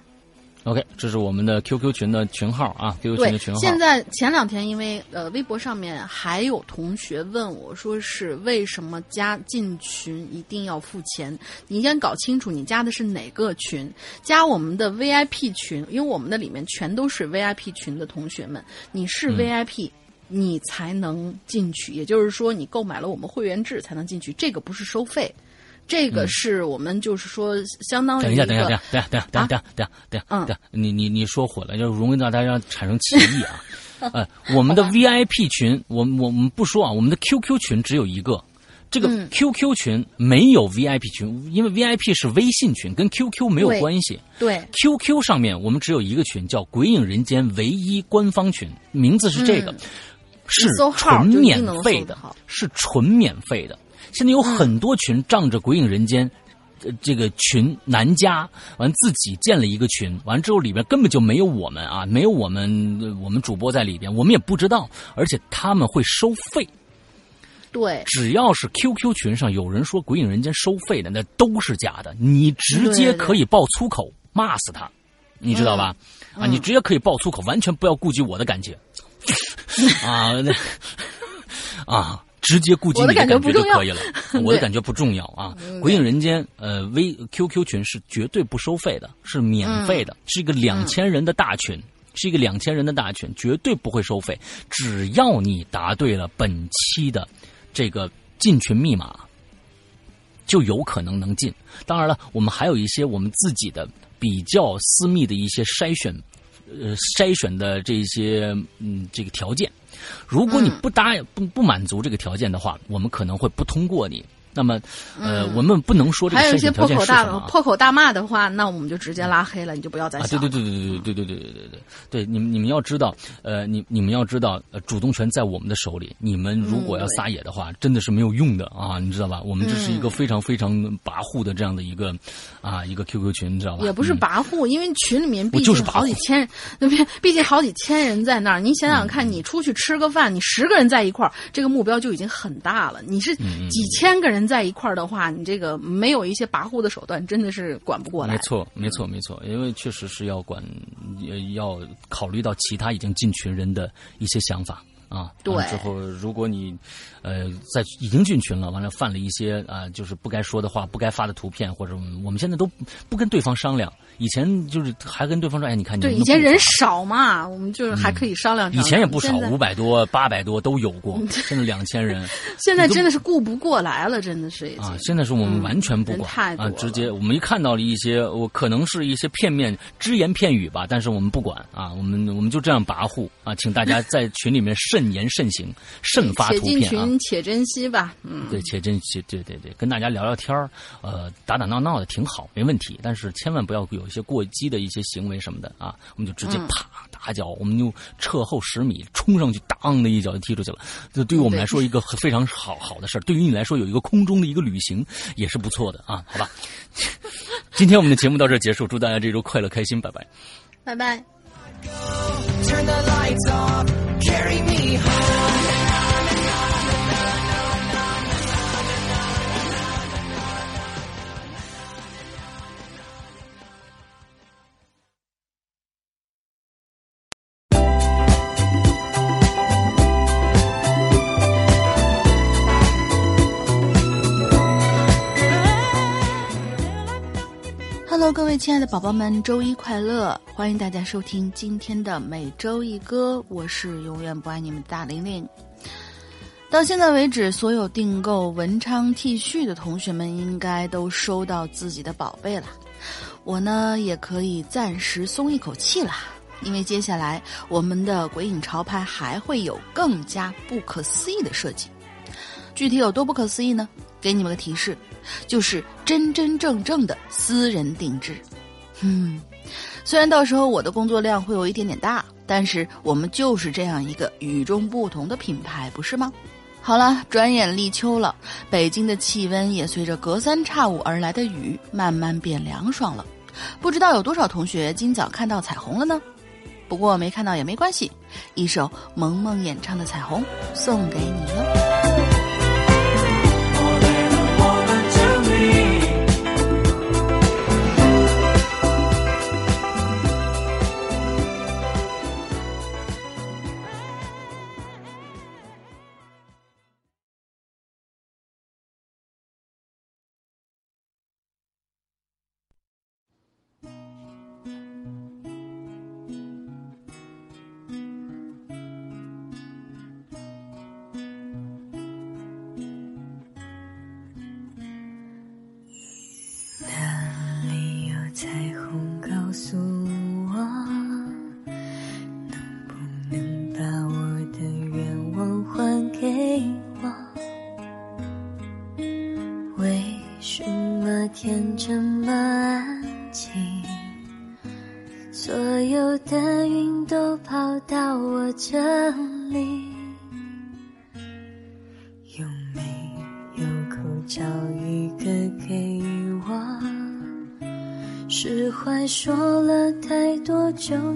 OK，这是我们的 QQ 群的群号啊，QQ 群的群号。现在前两天因为呃微博上面还有同学问我说是为什么加进群一定要付钱？你先搞清楚你加的是哪个群，加我们的 VIP 群，因为我们的里面全都是 VIP 群的同学们，你是 VIP。你才能进去，也就是说，你购买了我们会员制才能进去。这个不是收费，这个是我们就是说，相当于等一下，等一下，等一下，等一下，等一下，等一下，等一下，等一下，你你你说混了，就容易让大家产生歧义啊。呃，我们的 VIP 群，我我们不说啊，我们的 QQ 群只有一个，这个 QQ 群没有 VIP 群，因为 VIP 是微信群，跟 QQ 没有关系。对，QQ 上面我们只有一个群，叫《鬼影人间》唯一官方群，名字是这个。是纯免费的，是纯免费的。现在有很多群仗着《鬼影人间》这个群难加，完自己建了一个群，完之后里边根本就没有我们啊，没有我们我们主播在里边，我们也不知道，而且他们会收费。对，只要是 QQ 群上有人说《鬼影人间》收费的，那都是假的。你直接可以爆粗口骂死他，你知道吧？啊，你直接可以爆粗口，完全不要顾及我的感情。啊，那啊，直接顾及你的感觉就可以了。我的感觉不重要啊。鬼影人间呃，微 QQ 群是绝对不收费的，是免费的，是一个两千人的大群，是一个两千人的大群，绝对不会收费。只要你答对了本期的这个进群密码，就有可能能进。当然了，我们还有一些我们自己的比较私密的一些筛选。呃，筛选的这些嗯，这个条件，如果你不答应不不满足这个条件的话，我们可能会不通过你。那么，呃，我们不能说这个筛选条件是什么。破口大骂的话，那我们就直接拉黑了，你就不要再想。对对对对对对对对对对对对，对你们你们要知道，呃，你你们要知道，呃，主动权在我们的手里。你们如果要撒野的话，真的是没有用的啊，你知道吧？我们这是一个非常非常跋扈的这样的一个啊一个 QQ 群，你知道吧？也不是跋扈，因为群里面毕竟好几千，那边毕竟好几千人在那儿。你想想看，你出去吃个饭，你十个人在一块儿，这个目标就已经很大了。你是几千个人在一块儿的话。你这个没有一些跋扈的手段，真的是管不过来。没错，没错，没错，因为确实是要管，要考虑到其他已经进群人的一些想法。啊，对。之后，如果你，呃，在已经进群了，完了犯了一些啊，就是不该说的话、不该发的图片，或者我们现在都不跟对方商量。以前就是还跟对方说，哎，你看你。对，以前人少嘛，我们就是还可以商量。以前也不少，五百多、八百多都有过，现在两千人。现在真的是顾不过来了，真的是。啊，现在是我们完全不管啊，直接我们一看到了一些，我可能是一些片面只言片语吧，但是我们不管啊，我们我们就这样跋扈啊，请大家在群里面慎。慎言慎行，慎发图片啊！且进群且珍惜吧。嗯，对，且珍惜，对对对，跟大家聊聊天儿，呃，打打闹闹的挺好，没问题。但是千万不要有一些过激的一些行为什么的啊！我们就直接啪打脚，我们就撤后十米，冲上去，当的一脚就踢出去了。这对于我们来说一个非常好好的事儿，对于你来说有一个空中的一个旅行也是不错的啊！好吧，今天我们的节目到这结束，祝大家这周快乐开心，拜拜，拜拜。Carry me home. Hello，各位亲爱的宝宝们，周一快乐！欢迎大家收听今天的每周一歌，我是永远不爱你们的大玲玲。到现在为止，所有订购文昌 T 恤的同学们应该都收到自己的宝贝了。我呢，也可以暂时松一口气了，因为接下来我们的鬼影潮牌还会有更加不可思议的设计。具体有多不可思议呢？给你们个提示。就是真真正正的私人定制，嗯，虽然到时候我的工作量会有一点点大，但是我们就是这样一个与众不同的品牌，不是吗？好了，转眼立秋了，北京的气温也随着隔三差五而来的雨慢慢变凉爽了。不知道有多少同学今早看到彩虹了呢？不过没看到也没关系，一首萌萌演唱的《彩虹》送给你哟。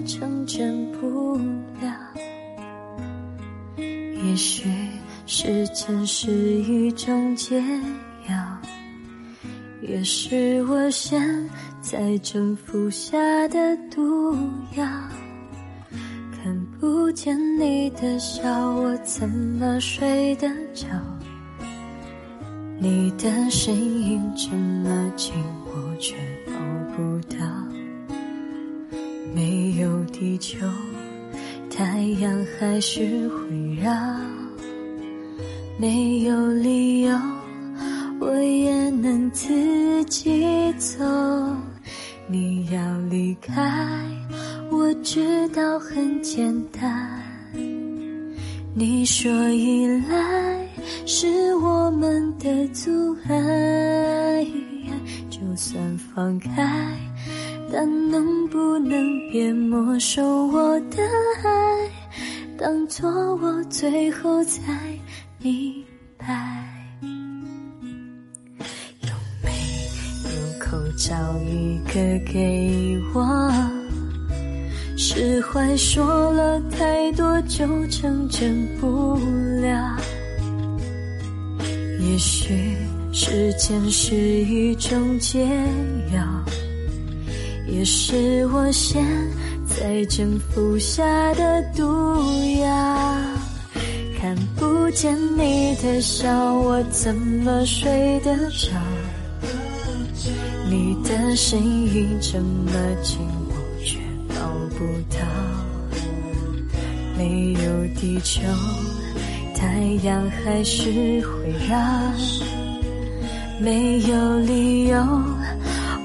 成真不了。也许时间是一种解药，也是我现在正服下的毒药。看不见你的笑，我怎么睡得着？你的身影这么近，我却抱不到。没有地球，太阳还是会绕。没有理由，我也能自己走。你要离开，我知道很简单。你说依赖是我们的阻碍，就算放开，但能不能别没收我的爱？当作我最后才明白。有没有口罩一个给我？释怀说了太多就成真不了。也许时间是一种解药，也是我现在正服下的毒药。看不见你的笑，我怎么睡得着？你的身影这么近，我却抱不到。没有地球，太阳还是会绕。没有理由，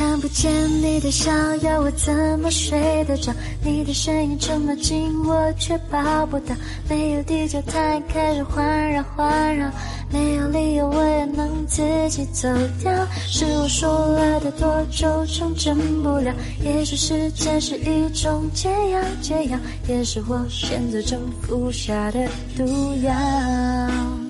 看不见你的笑，要我怎么睡得着？你的身影这么近，我却抱不到。没有地球，太阳开始环绕环绕。没有理由，我也能自己走掉。是我说了太多，就成真不了。也许时间是一种解药，解药也是我现在正服下的毒药。